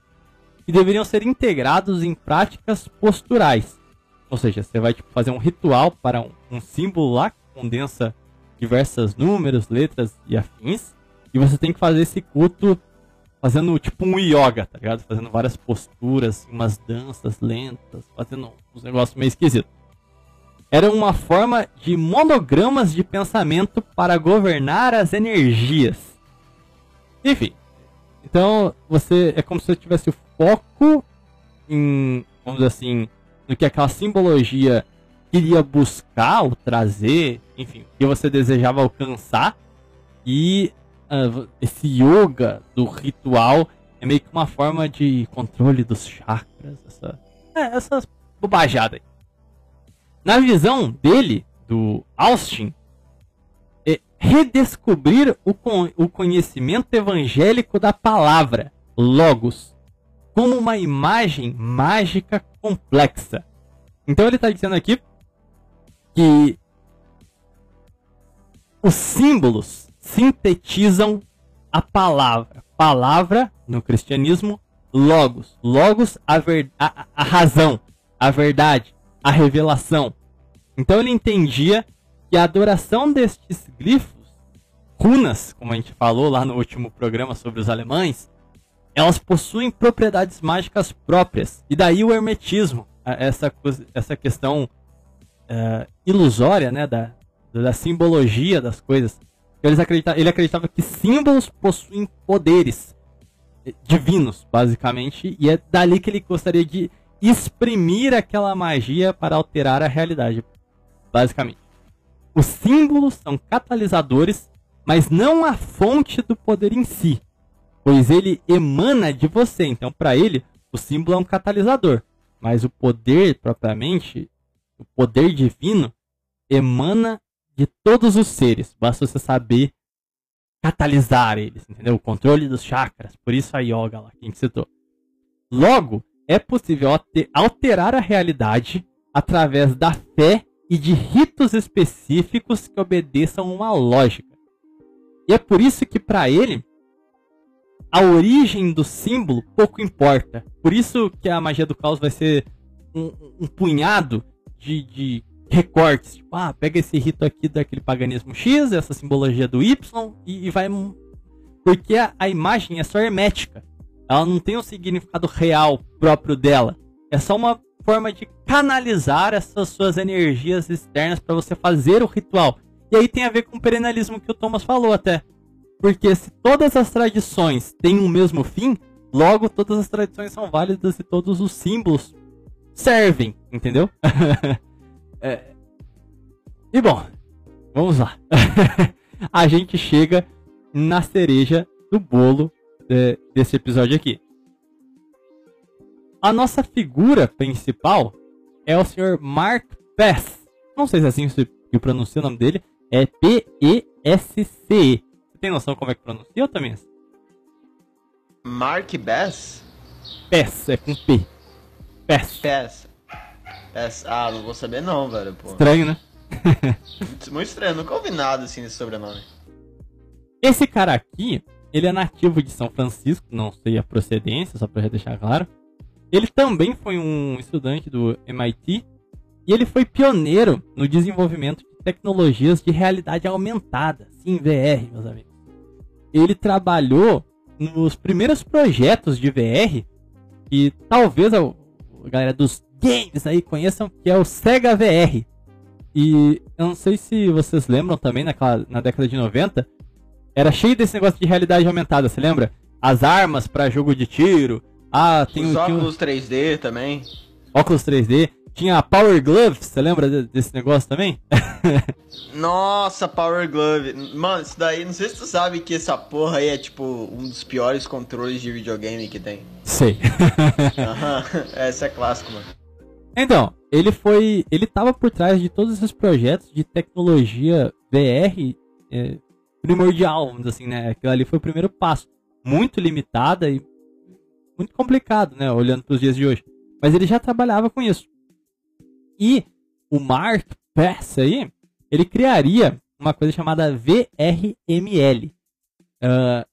que deveriam ser integrados em práticas posturais. Ou seja, você vai tipo, fazer um ritual para um, um símbolo lá que condensa diversos números, letras e afins, e você tem que fazer esse culto fazendo tipo um yoga, tá ligado? Fazendo várias posturas, umas danças lentas, fazendo uns negócios meio esquisitos. Era uma forma de monogramas de pensamento para governar as energias. Enfim, então você é como se você tivesse o foco em, vamos dizer assim, no que aquela simbologia queria buscar ou trazer, enfim, o que você desejava alcançar e esse yoga do ritual é meio que uma forma de controle dos chakras, essa, é, essas bobajadas. Na visão dele, do Austin, é redescobrir o, con o conhecimento evangélico da palavra, logos, como uma imagem mágica complexa. Então ele está dizendo aqui que os símbolos sintetizam a palavra. Palavra, no cristianismo, logos. Logos, a, ver, a, a razão, a verdade, a revelação. Então ele entendia que a adoração destes glifos, runas, como a gente falou lá no último programa sobre os alemães, elas possuem propriedades mágicas próprias. E daí o hermetismo, essa, essa questão uh, ilusória né, da, da simbologia das coisas. Eles acredita, ele acreditava que símbolos possuem poderes divinos, basicamente, e é dali que ele gostaria de exprimir aquela magia para alterar a realidade, basicamente. Os símbolos são catalisadores, mas não a fonte do poder em si, pois ele emana de você. Então, para ele, o símbolo é um catalisador, mas o poder propriamente, o poder divino, emana de todos os seres. Basta você saber catalisar eles, entendeu? O controle dos chakras. Por isso a yoga lá, que a gente citou. Logo, é possível alterar a realidade através da fé e de ritos específicos que obedeçam uma lógica. E é por isso que para ele a origem do símbolo pouco importa. Por isso que a magia do caos vai ser um, um punhado de, de recortes. Tipo, ah, pega esse rito aqui daquele paganismo X, essa simbologia do Y, e, e vai. Porque a, a, imagem é só hermética. Ela não tem um significado real próprio dela. É só uma forma de canalizar essas suas energias externas para você fazer o ritual. E aí tem a ver com o perennialismo que o Thomas falou até. Porque se todas as tradições têm um mesmo fim, logo todas as tradições são válidas e todos os símbolos servem, entendeu? (laughs) É... E bom, vamos lá. (laughs) a gente chega na cereja do bolo é, desse episódio aqui. A nossa figura principal é o Sr. Mark Pess. Não sei se é assim que pronuncia o nome dele. É P-E-S-C-E. Você tem noção como é que pronuncia, Otamias? Mark Bass? PES, é com P. PES. Bass. Bass. Ah, não vou saber não, velho, pô. Estranho, né? Muito- (laughs) Muito estranho, nunca ouvi nada assim desse sobrenome. Esse cara aqui, ele é nativo de São Francisco, não sei a procedência, só pra deixar claro. Ele também foi um estudante do MIT e ele foi pioneiro no desenvolvimento de tecnologias de realidade aumentada, sim, VR, meus amigos. Ele trabalhou nos primeiros projetos de VR que talvez a galera dos games aí conheçam, que é o Sega VR. E eu não sei se vocês lembram também, naquela, na década de 90, era cheio desse negócio de realidade aumentada, você lembra? As armas pra jogo de tiro. Ah, tem Os óculos 3D também. óculos 3D. Tinha a Power Glove, você lembra de- desse negócio também? (laughs) Nossa, Power Glove. Mano, isso daí, não sei se tu sabe que essa porra aí é tipo um dos piores controles de videogame que tem. Sei. (laughs) Aham, (laughs) essa é clássico, mano. Então, ele foi. Ele tava por trás de todos esses projetos de tecnologia VR é, primordial, vamos dizer assim, né? Aquilo ali foi o primeiro passo. Muito limitada e muito complicado, né? Olhando para os dias de hoje. Mas ele já trabalhava com isso. E o Mark Pass aí, ele criaria uma coisa chamada VRML. Ah,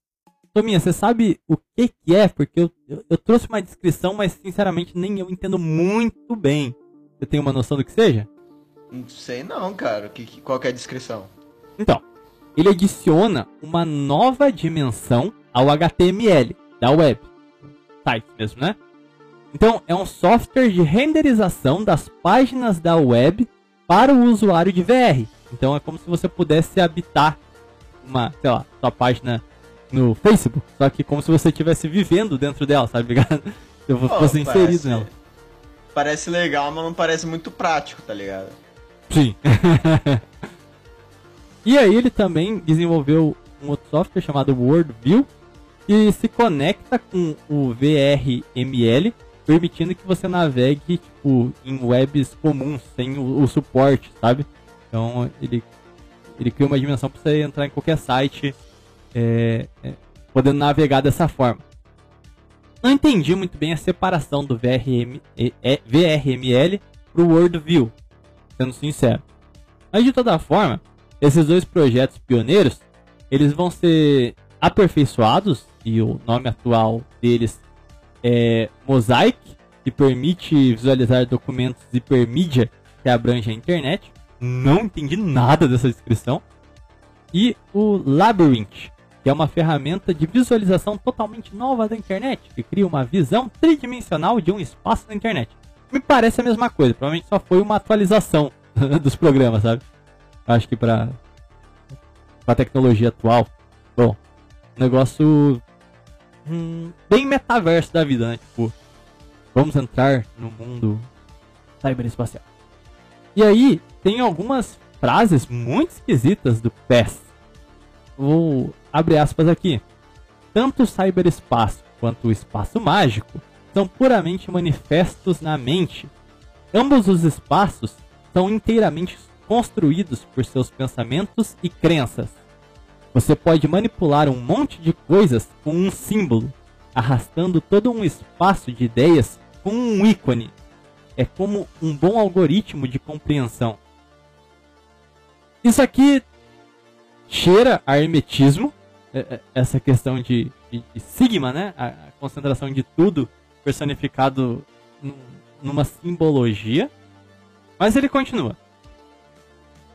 Tominha, você sabe o que que é? Porque eu, eu, eu trouxe uma descrição, mas sinceramente nem eu entendo muito bem. Você tem uma noção do que seja? Não sei não, cara. Que, que- qual que é a descrição? Então, ele adiciona uma nova dimensão ao HTML da web. Site mesmo, né? Então, é um software de renderização das páginas da web para o usuário de VR. Então, é como se você pudesse habitar uma, sei lá, sua página no Facebook, só que como se você estivesse vivendo dentro dela, sabe ligado? Se (laughs) eu Pô, fosse inserido parece- nela. Parece legal, mas não parece muito prático, tá ligado? Sim. (laughs) e aí ele também desenvolveu um outro software chamado WorldView que se conecta com o VRML, permitindo que você navegue tipo, em webs comuns, sem o, o suporte, sabe? Então ele, ele cria uma dimensão para você entrar em qualquer site, é, é, podendo navegar dessa forma. Não entendi muito bem a separação do VRM, é, VRML para o WorldView sendo sincero. Mas de toda forma, esses dois projetos pioneiros, eles vão ser aperfeiçoados e o nome atual deles é Mosaic, que permite visualizar documentos hipermídia que abrange a internet. Não entendi nada dessa descrição. E o Labyrinth, que é uma ferramenta de visualização totalmente nova da internet, que cria uma visão tridimensional de um espaço na internet me parece a mesma coisa. Provavelmente só foi uma atualização (laughs) dos programas, sabe? Acho que pra, pra tecnologia atual. Bom, negócio hum, bem metaverso da vida, né? Tipo, vamos entrar no mundo cyberespacial. E aí, tem algumas frases muito esquisitas do PES. Vou abrir aspas aqui. Tanto o cyberespaço quanto o espaço mágico são puramente manifestos na mente. Ambos os espaços são inteiramente construídos por seus pensamentos e crenças. Você pode manipular um monte de coisas com um símbolo, arrastando todo um espaço de ideias com um ícone. É como um bom algoritmo de compreensão. Isso aqui cheira a hermetismo, é- é- essa questão de, de- de sigma, né? A, a concentração de tudo personificado num- numa simbologia. Mas ele continua.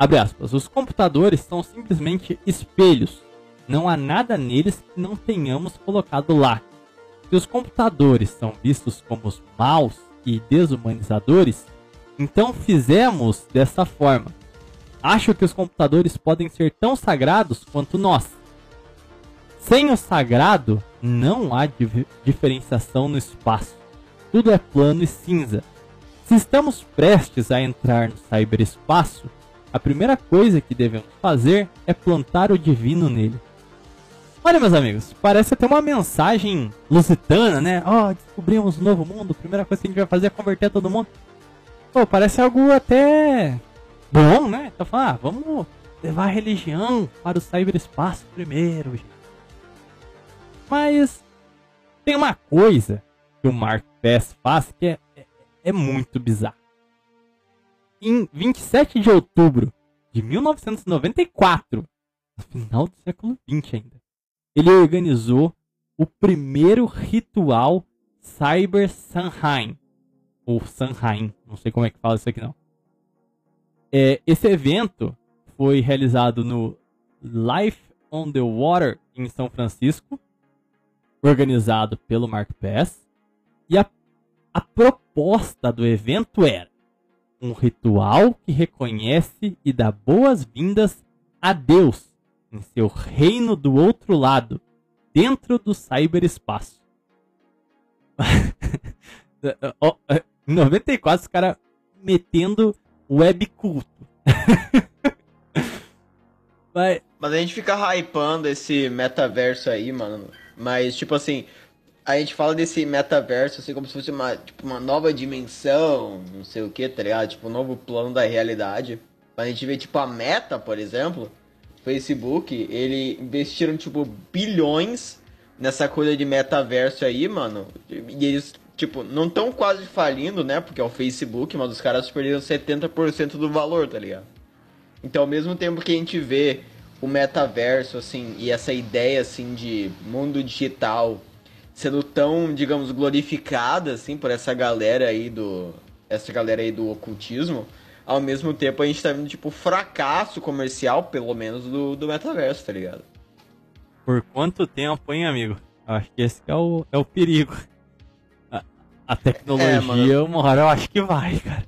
Abre aspas. Os computadores são simplesmente espelhos. Não há nada neles que não tenhamos colocado lá. Se os computadores são vistos como os maus e desumanizadores, então fizemos dessa forma. Acho que os computadores podem ser tão sagrados quanto nós. Sem o sagrado, não há diferenciação no espaço. Tudo é plano e cinza. Se estamos prestes a entrar no cyberespaço, a primeira coisa que devemos fazer é plantar o divino nele. Olha, meus amigos, parece até uma mensagem lusitana, né? Ó, descobrimos um novo mundo, a primeira coisa que a gente vai fazer é converter todo mundo. Pô, parece algo até bom, né? Então, fala, ah, vamos levar a religião para o cyberespaço primeiro, gente. Mas tem uma coisa que o Mark Pass faz que é, é, é muito bizarro. Em 27 de outubro de 1994, no final do século 20 ainda, ele organizou o primeiro ritual Cyber Sanheim. Ou Sanheim, não sei como é que fala isso aqui não. É, esse evento foi realizado no Life on the Water em São Francisco, organizado pelo Mark Pass. E a, a proposta do evento era um ritual que reconhece e dá boas-vindas a Deus em seu reino do outro lado, dentro do cyberespaço. (laughs) em 94, os caras metendo web culto. (laughs) Mas... Mas a gente fica hypando esse metaverso aí, mano. Mas, tipo assim, a gente fala desse metaverso assim como se fosse uma, tipo, uma nova dimensão, não sei o que, tá ligado? Tipo, um novo plano da realidade. Mas a gente vê, tipo, a Meta, por exemplo, Facebook, ele investiram, tipo, bilhões nessa coisa de metaverso aí, mano. E eles, tipo, não estão quase falindo, né? Porque é o Facebook, mas os caras perderam 70% do valor, tá ligado? Então, ao mesmo tempo que a gente vê o metaverso, assim, e essa ideia, assim, de mundo digital sendo tão, digamos, glorificada, assim, por essa galera aí do... Essa galera aí do ocultismo, ao mesmo tempo a gente tá vendo, tipo, fracasso comercial, pelo menos, do, do metaverso, tá ligado? Por quanto tempo, hein, amigo? Acho que esse que é o, é o perigo. A, a tecnologia, é, uma hora eu acho que vai, cara.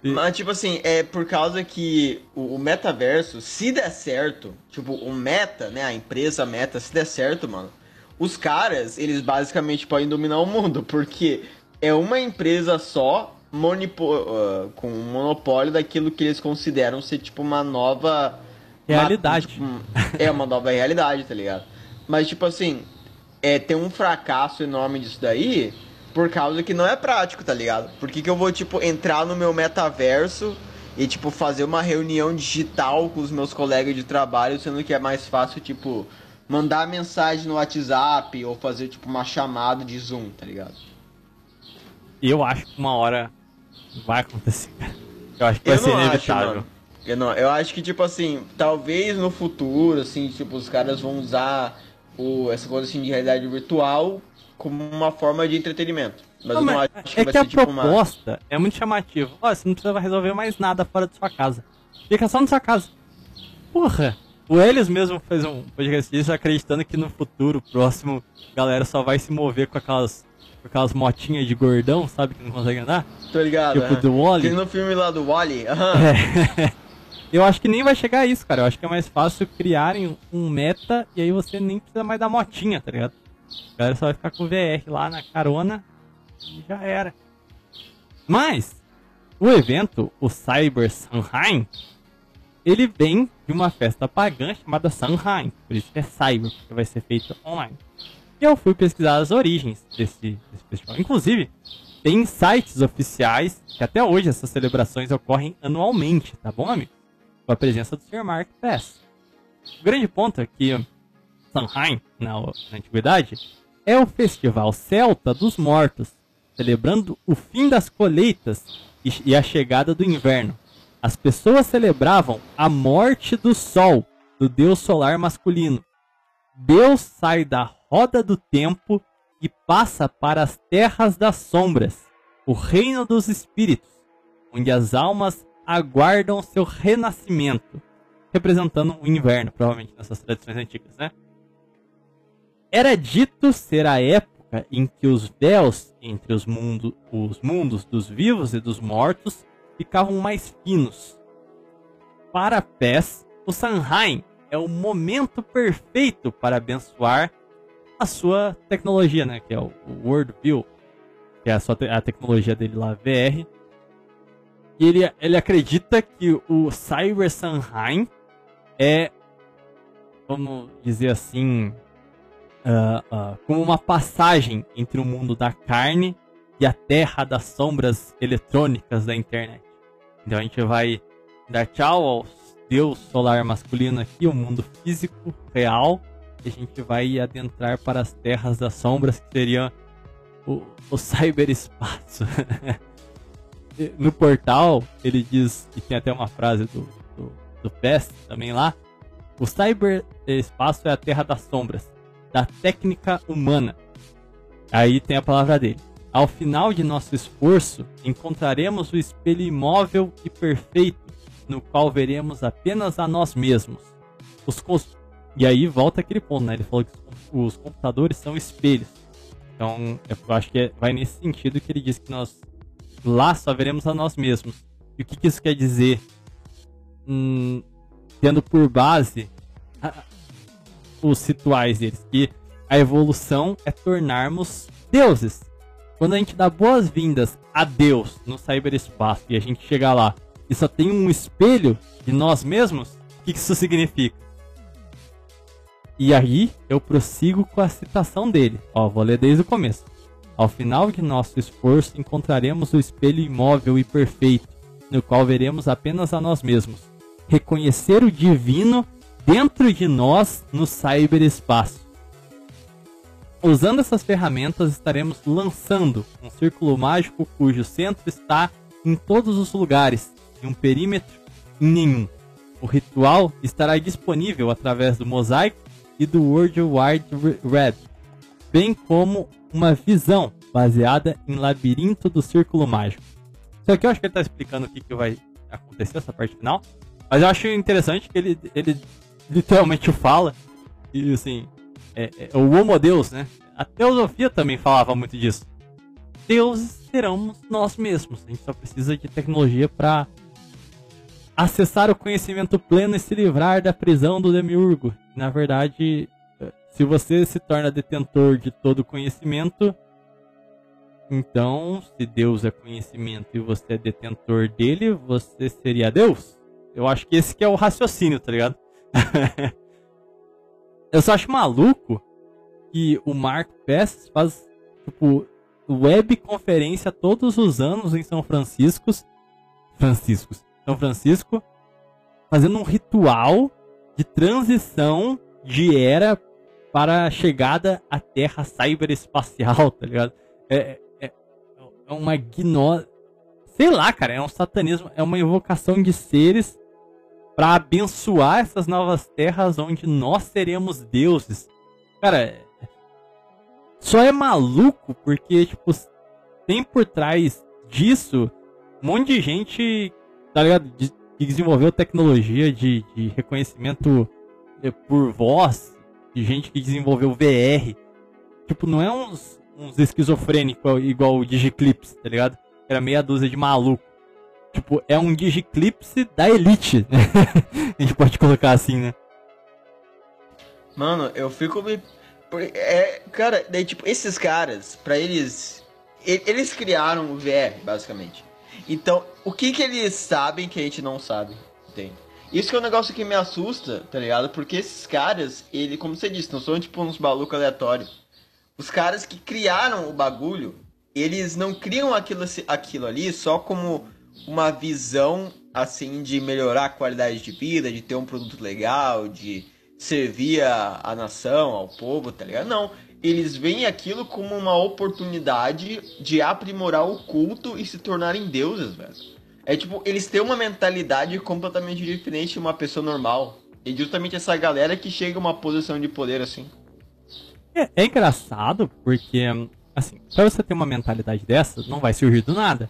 Mas, tipo assim, é por causa que o, o, metaverso, se der certo, tipo, o meta, né, a empresa meta, se der certo, mano, os caras, eles basicamente podem dominar o mundo, porque é uma empresa só uh, com um monopólio daquilo que eles consideram ser, tipo, uma nova... Realidade. Uma, tipo, é, uma nova realidade, tá ligado? Mas, tipo assim, é, tem um fracasso enorme disso daí por causa que não é prático, tá ligado? Por que, que eu vou, tipo, entrar no meu metaverso e, tipo, fazer uma reunião digital com os meus colegas de trabalho, sendo que é mais fácil, tipo, mandar mensagem no WhatsApp ou fazer, tipo, uma chamada de Zoom, tá ligado? Eu acho que uma hora vai acontecer. Eu acho que vai ser inevitável. Acho, eu, não, eu acho que, tipo assim, talvez no futuro, assim, tipo, os caras vão usar o, essa coisa assim de realidade virtual como uma forma de entretenimento. Mas não, eu não acho que é vai que ser, a tipo, proposta uma... é muito chamativa. Olha, você não precisa resolver mais nada fora da sua casa. Fica só na sua casa. Porra! O Elias mesmo fez um podcast disso acreditando que no futuro próximo a galera só vai se mover com aquelas, com aquelas motinhas de gordão, sabe? Que não consegue andar. Tô ligado. Tipo é. do Wally. Tem no filme lá do Wally. (laughs) Uhum. É. Eu acho que nem vai chegar a isso, cara. Eu acho que é mais fácil criarem um meta e aí você nem precisa mais da motinha, tá ligado? A galera só vai ficar com o VR lá na carona e já era. Mas, o evento, o Cyber Sanheim, ele vem de uma festa pagã chamada Sanheim, por isso que é Cyber, porque vai ser feito online. E eu fui pesquisar as origens desse, desse festival. Inclusive, tem sites oficiais que até hoje essas celebrações ocorrem anualmente, tá bom, amigo? Com a presença do Sr. Mark Pass. O grande ponto é que Samhain, na, na antiguidade, é o festival celta dos mortos, celebrando o fim das colheitas e, e a chegada do inverno. As pessoas celebravam a morte do sol, do deus solar masculino. Deus sai da roda do tempo e passa para as terras das sombras, o reino dos espíritos, onde as almas aguardam seu renascimento, representando o inverno, provavelmente nessas tradições antigas, né? Era dito ser a época em que os véus entre os, mundo, os mundos dos vivos e dos mortos ficavam mais finos. Para Pés, o Sanheim é o momento perfeito para abençoar a sua tecnologia, né? Que é o Worldview, que é a, sua te a tecnologia dele lá, VR. E ele, ele acredita que o Cyber Sanheim é, vamos dizer assim, uh, uh, como uma passagem entre o mundo da carne e a terra das sombras eletrônicas da internet. Então a gente vai dar tchau aos Deus solar masculino aqui, o mundo físico, real, e a gente vai adentrar para as terras das sombras, que seriam o, o cyberespaço. (laughs) no portal, ele diz, e tem até uma frase do, do, do Pest também lá, o cyberespaço é a terra das sombras, da técnica humana. Aí tem a palavra dele. Ao final de nosso esforço, encontraremos o espelho imóvel e perfeito, no qual veremos apenas a nós mesmos. Os e aí volta aquele ponto, né? Ele falou que os computadores são espelhos. Então, eu acho que é, vai nesse sentido que ele diz que nós lá só veremos a nós mesmos. E o que, que isso quer dizer? Hum, tendo por base a, os rituais deles, que a evolução é tornarmos deuses. Quando a gente dá boas-vindas a Deus no cyberespaço e a gente chegar lá e só tem um espelho de nós mesmos, o que, isso significa? E aí eu prossigo com a citação dele. Ó, vou ler desde o começo. Ao final de nosso esforço, encontraremos o espelho imóvel e perfeito, no qual veremos apenas a nós mesmos. Reconhecer o divino dentro de nós no cyberespaço. Usando essas ferramentas, estaremos lançando um círculo mágico cujo centro está em todos os lugares e um perímetro em nenhum. O ritual estará disponível através do mosaico e do World Wide Web, bem como uma visão baseada em Labirinto do Círculo Mágico. Isso aqui eu acho que ele está explicando o que, que vai acontecer, essa parte final. Mas eu acho interessante que ele, ele literalmente fala, e assim, é, é, o Homo Deus, né? A teosofia também falava muito disso. Deuses seremos nós mesmos. A gente só precisa de tecnologia para acessar o conhecimento pleno e se livrar da prisão do demiurgo. Na verdade, se você se torna detentor de todo conhecimento, então, se Deus é conhecimento e você é detentor dele, você seria Deus? Eu acho que esse que é o raciocínio, tá ligado? (laughs) Eu só acho maluco que o Mark Pass faz, tipo, web conferência todos os anos em São Francisco. Franciscos. São Francisco, fazendo um ritual de transição de era para a chegada à Terra cyberespacial, tá ligado? É, é, é uma gnose. Sei lá, cara, é um satanismo, é uma invocação de seres para abençoar essas novas terras onde nós seremos deuses. Cara, só é maluco porque, tipo, tem por trás disso um monte de gente tá ligado? De, que desenvolveu tecnologia de, de reconhecimento eh, por voz, de gente que desenvolveu VR. Tipo, não é uns, uns esquizofrênicos igual o Digiclips, tá ligado? Era meia dúzia de maluco. Tipo, é um Digiclips da elite, né? (laughs) A gente pode colocar assim, né? Mano, eu fico me. É, cara, daí, tipo, esses caras, pra eles. Eles criaram o VR, basicamente. Então, o que que eles sabem que a gente não sabe? Entende? Isso que é um negócio que me assusta, tá ligado? Porque esses caras, ele, como você disse, não são tipo uns malucos aleatórios. Os caras que criaram o bagulho, eles não criam aquilo, aquilo ali só como uma visão, assim, de melhorar a qualidade de vida, de ter um produto legal, de servir a, a nação, ao povo, tá ligado? Não eles veem aquilo como uma oportunidade de aprimorar o culto e se tornarem deuses, velho. É tipo, eles têm uma mentalidade completamente diferente de uma pessoa normal. E justamente essa galera que chega a uma posição de poder assim. É, é engraçado porque, assim, pra você ter uma mentalidade dessa, não vai surgir do nada.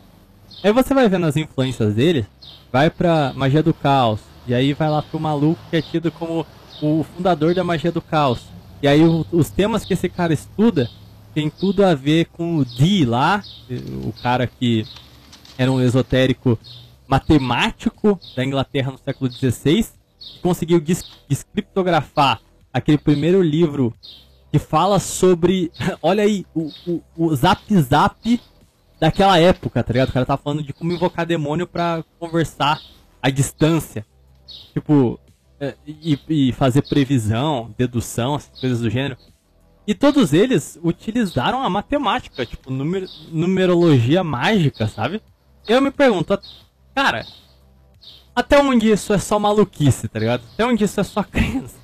Aí você vai vendo as influências dele, vai pra magia do caos, e aí vai lá pro maluco que é tido como o fundador da magia do caos. E aí o, os temas que esse cara estuda tem tudo a ver com o Dee lá, o cara que era um esotérico matemático da Inglaterra no século XVI, que conseguiu descriptografar aquele primeiro livro que fala sobre, (laughs) olha aí, o, o, o zap zap daquela época, tá ligado? O cara tá falando de como invocar demônio para conversar à distância. Tipo, é, e, e, fazer previsão, dedução, essas coisas do gênero. E todos eles utilizaram a matemática, tipo, numer, numerologia mágica, sabe? Eu me pergunto, cara, até onde isso é só maluquice, tá ligado? Até onde isso é só (laughs) crença.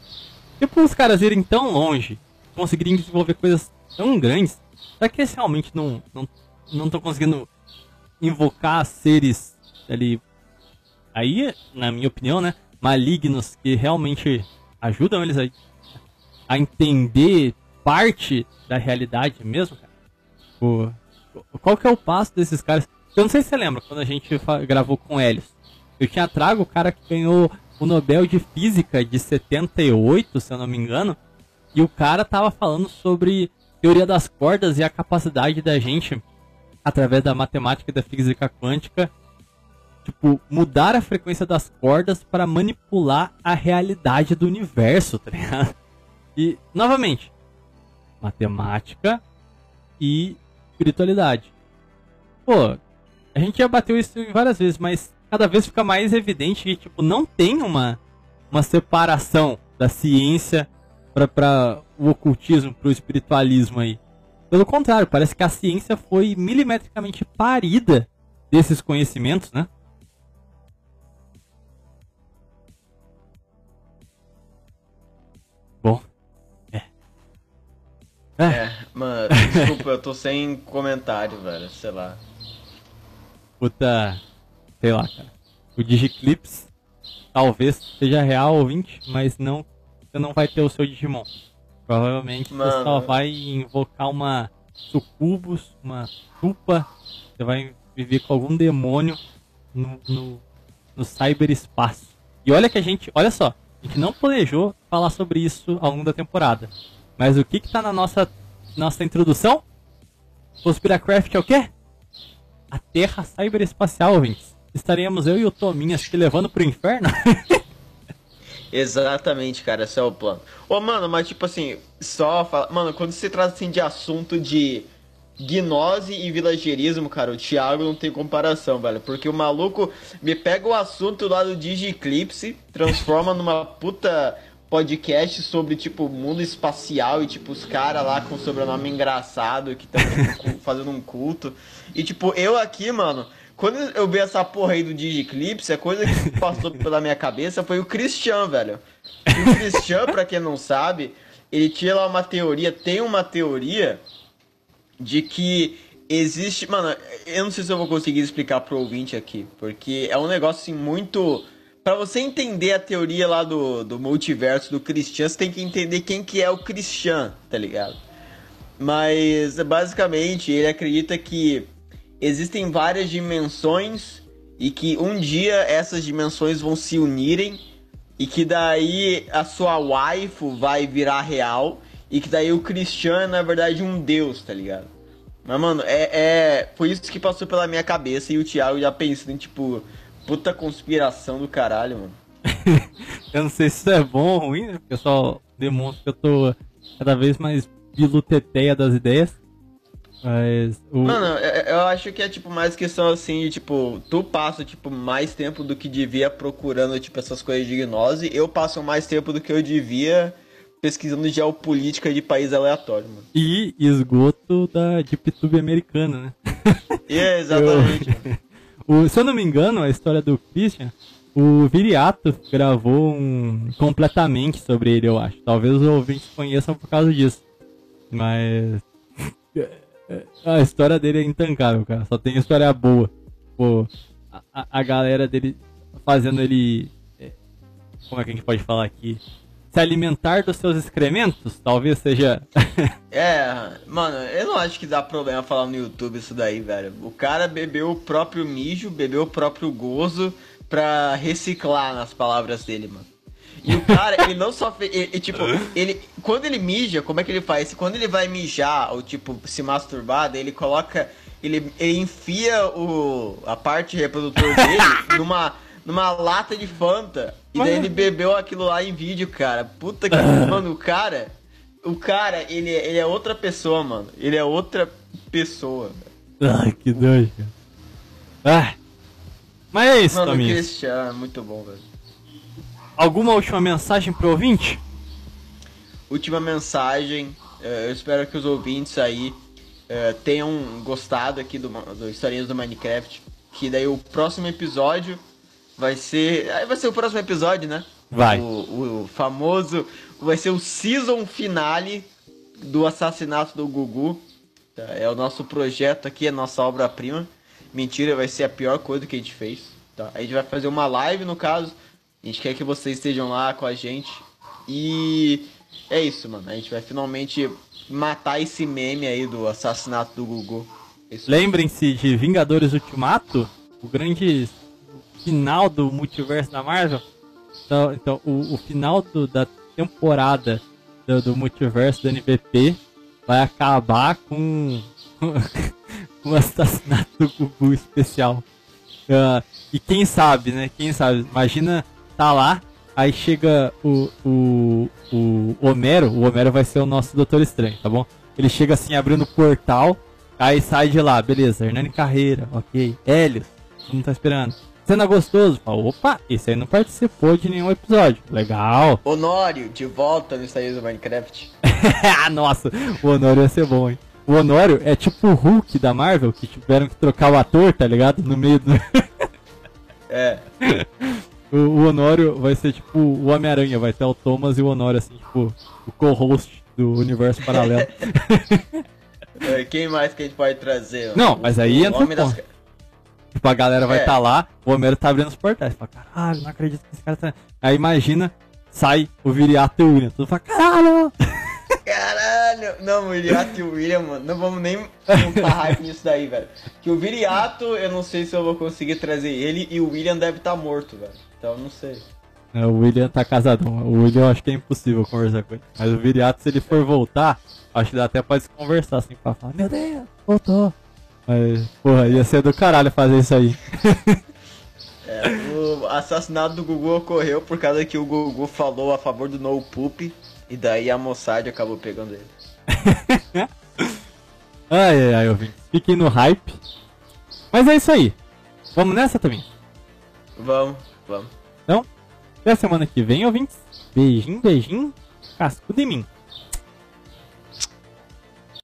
Tipo, os caras irem tão longe, conseguirem desenvolver coisas tão grandes, será que eles realmente não não não estão conseguindo invocar seres ali aí, na minha opinião, né, malignos que realmente ajudam eles a, a entender parte da realidade mesmo, cara? O, qual que é o passo desses caras? Eu não sei se você lembra quando a gente gravou com Helios. Eu tinha trago o cara que ganhou o Nobel de Física de 78, se eu não me engano, e o cara tava falando sobre teoria das cordas e a capacidade da gente, através da matemática e da física quântica, tipo, mudar a frequência das cordas para manipular a realidade do universo, tá ligado? E, novamente, matemática e espiritualidade. Pô, a gente já bateu isso várias vezes, mas cada vez fica mais evidente que, tipo, não tem uma, uma separação da ciência para o ocultismo, para o espiritualismo aí. Pelo contrário, parece que a ciência foi milimetricamente parida desses conhecimentos, né? Bom. É. É, é mano, desculpa, eu tô sem comentário, velho, sei lá. Puta. Sei lá, cara. O Digiclips talvez seja real ouvinte, mas não. Você não vai ter o seu Digimon. Provavelmente Mano. você só vai invocar uma sucubus, uma tupa. Você vai viver com algum demônio no, no, no cyberespaço. E olha que a gente. Olha só, a gente não planejou falar sobre isso ao longo da temporada. Mas o que que tá na nossa, nossa introdução? Conspiracraft é o quê? A Terra Cyberespacial, ouvintes. Estaremos eu e o Tominhas te levando pro inferno? (laughs) Exatamente, cara, esse é o plano. Ô, mano, mas tipo assim, só fala... Mano, quando se trata assim de assunto de gnose e vilagerismo, cara, o Thiago não tem comparação, velho. Porque o maluco me pega o assunto lá do Digiclipse, transforma numa puta podcast sobre, tipo, mundo espacial e, tipo, os caras lá com sobrenome engraçado que estão tipo, fazendo um culto. E, tipo, eu aqui, mano, quando eu vi essa porra aí do Digiclips, a coisa que passou (laughs) pela minha cabeça foi o Christian, velho. O Christian, pra quem não sabe, ele tinha lá uma teoria, tem uma teoria de que existe. Mano, eu não sei se eu vou conseguir explicar pro ouvinte aqui, porque é um negócio assim muito. Pra você entender a teoria lá do, do multiverso do Christian, você tem que entender quem que é o Christian, tá ligado? Mas basicamente ele acredita que existem várias dimensões e que um dia essas dimensões vão se unirem e que daí a sua waifu vai virar real e que daí o Christian é na verdade um deus, tá ligado? Mas mano, é, é foi isso que passou pela minha cabeça e o Thiago já pensando tipo, puta conspiração do caralho, mano. (laughs) eu não sei se isso é bom ou ruim, né? Porque só demonstra que eu tô cada vez mais biluteteia das ideias. Mas. O... Mano, eu acho que é tipo mais questão assim de tipo, tu passa tipo mais tempo do que devia procurando tipo essas coisas de gnose, eu passo mais tempo do que eu devia pesquisando geopolítica de país aleatório, mano. E esgoto da DeepTube americana, né? (laughs) É, exatamente. Eu... (laughs) o, se eu não me engano, a história do Christian, o Viriato gravou um completamente sobre ele, eu acho. Talvez os ouvintes conheçam por causa disso. Mas a história dele é intancável, cara. Só tem história boa. Pô, a, a galera dele fazendo ele. É, como é que a gente pode falar aqui? Se alimentar dos seus excrementos? Talvez seja. (laughs) é, mano, eu não acho que dá problema falar no YouTube isso daí, velho. O cara bebeu o próprio mijo, bebeu o próprio gozo pra reciclar nas palavras dele, mano. E o cara, ele não só fez. Ele, tipo, ele. Quando ele mija, como é que ele faz? Quando ele vai mijar, ou tipo, se masturbar, ele coloca. Ele, ele enfia o, a parte reprodutor dele (laughs) numa, numa lata de Fanta. E daí ele bebeu aquilo lá em vídeo, cara. Puta que. mano, o cara. O cara, ele, ele é outra pessoa, mano. Ele é outra pessoa. Ai, que doido, Ah. Mas é isso, Mano, o Cristiano é muito bom, velho. Alguma última mensagem pro ouvinte? Última mensagem. Eh, eu espero que os ouvintes aí eh, tenham gostado aqui do, do Historinhas do Minecraft. Que daí o próximo episódio vai ser. Aí vai ser o próximo episódio, né? Vai. O, o famoso. Vai ser o season finale do assassinato do Gugu. Tá? É o nosso projeto aqui, é nossa obra-prima. Mentira, vai ser a pior coisa que a gente fez. Tá? A gente vai fazer uma live, no caso. A gente quer que vocês estejam lá com a gente. E é isso, mano. A gente vai finalmente matar esse meme aí do assassinato do Gugu. É. Lembrem-se de Vingadores Ultimato, o grande final do multiverso da Marvel. Então, então o, o final do- da temporada do, do multiverso do NBP vai acabar com, (laughs) com o assassinato do Gugu especial. Ah, e quem sabe, né? Quem sabe? Imagina tá lá, aí chega o, o, o Homero, o Homero vai ser o nosso Doutor Estranho, tá bom? Ele chega assim abrindo o portal, aí sai de lá, beleza, Hernani Carreira, ok. Helios, não tá esperando. Cena gostoso, fala, opa, esse aí não participou de nenhum episódio. Legal. Honório, de volta no Estados do Minecraft. (laughs) ah, nossa, o Honório ia ser bom, hein? O Honório é tipo o Hulk da Marvel, que tiveram que trocar o ator, tá ligado? No meio do. É. (laughs) O, o Honório vai ser tipo o Homem-Aranha, vai ter o Thomas e o Honório, assim, tipo, o co-host do universo paralelo. (laughs) É, Quem mais que a gente pode trazer? Não, mas aí O entra Homem o das... ponto. tipo, a galera vai É. estar lá, o Homero tá abrindo os portais. Fala, caralho, não acredito que esse cara tá. Aí imagina, sai o Viriato e o William. Tudo fala, caralho! (laughs) Caralho! Não, o Viriato e o William, mano, não vamos nem montar hype nisso daí, velho. Que o Viriato, eu não sei se eu vou conseguir trazer ele e o William deve estar morto, velho. Então, eu não sei. É, o William tá casadão. O William eu acho que é impossível conversar com ele. Mas o Viriato, se ele for voltar, acho que dá até pra se conversar assim, pra falar, meu Deus, voltou. Mas, porra, ia ser do caralho fazer isso aí. (laughs) É, o assassinato do Gugu ocorreu por causa que o Gugu falou a favor do No Poop e daí a Mossad acabou pegando ele. (laughs) Ai, ai, ai, ouvintes. Fiquem no hype. Mas é isso aí. Vamos nessa também. Vamos, vamos. Então, até semana que vem, ouvintes. Beijinho, beijinho. Cascudo em mim.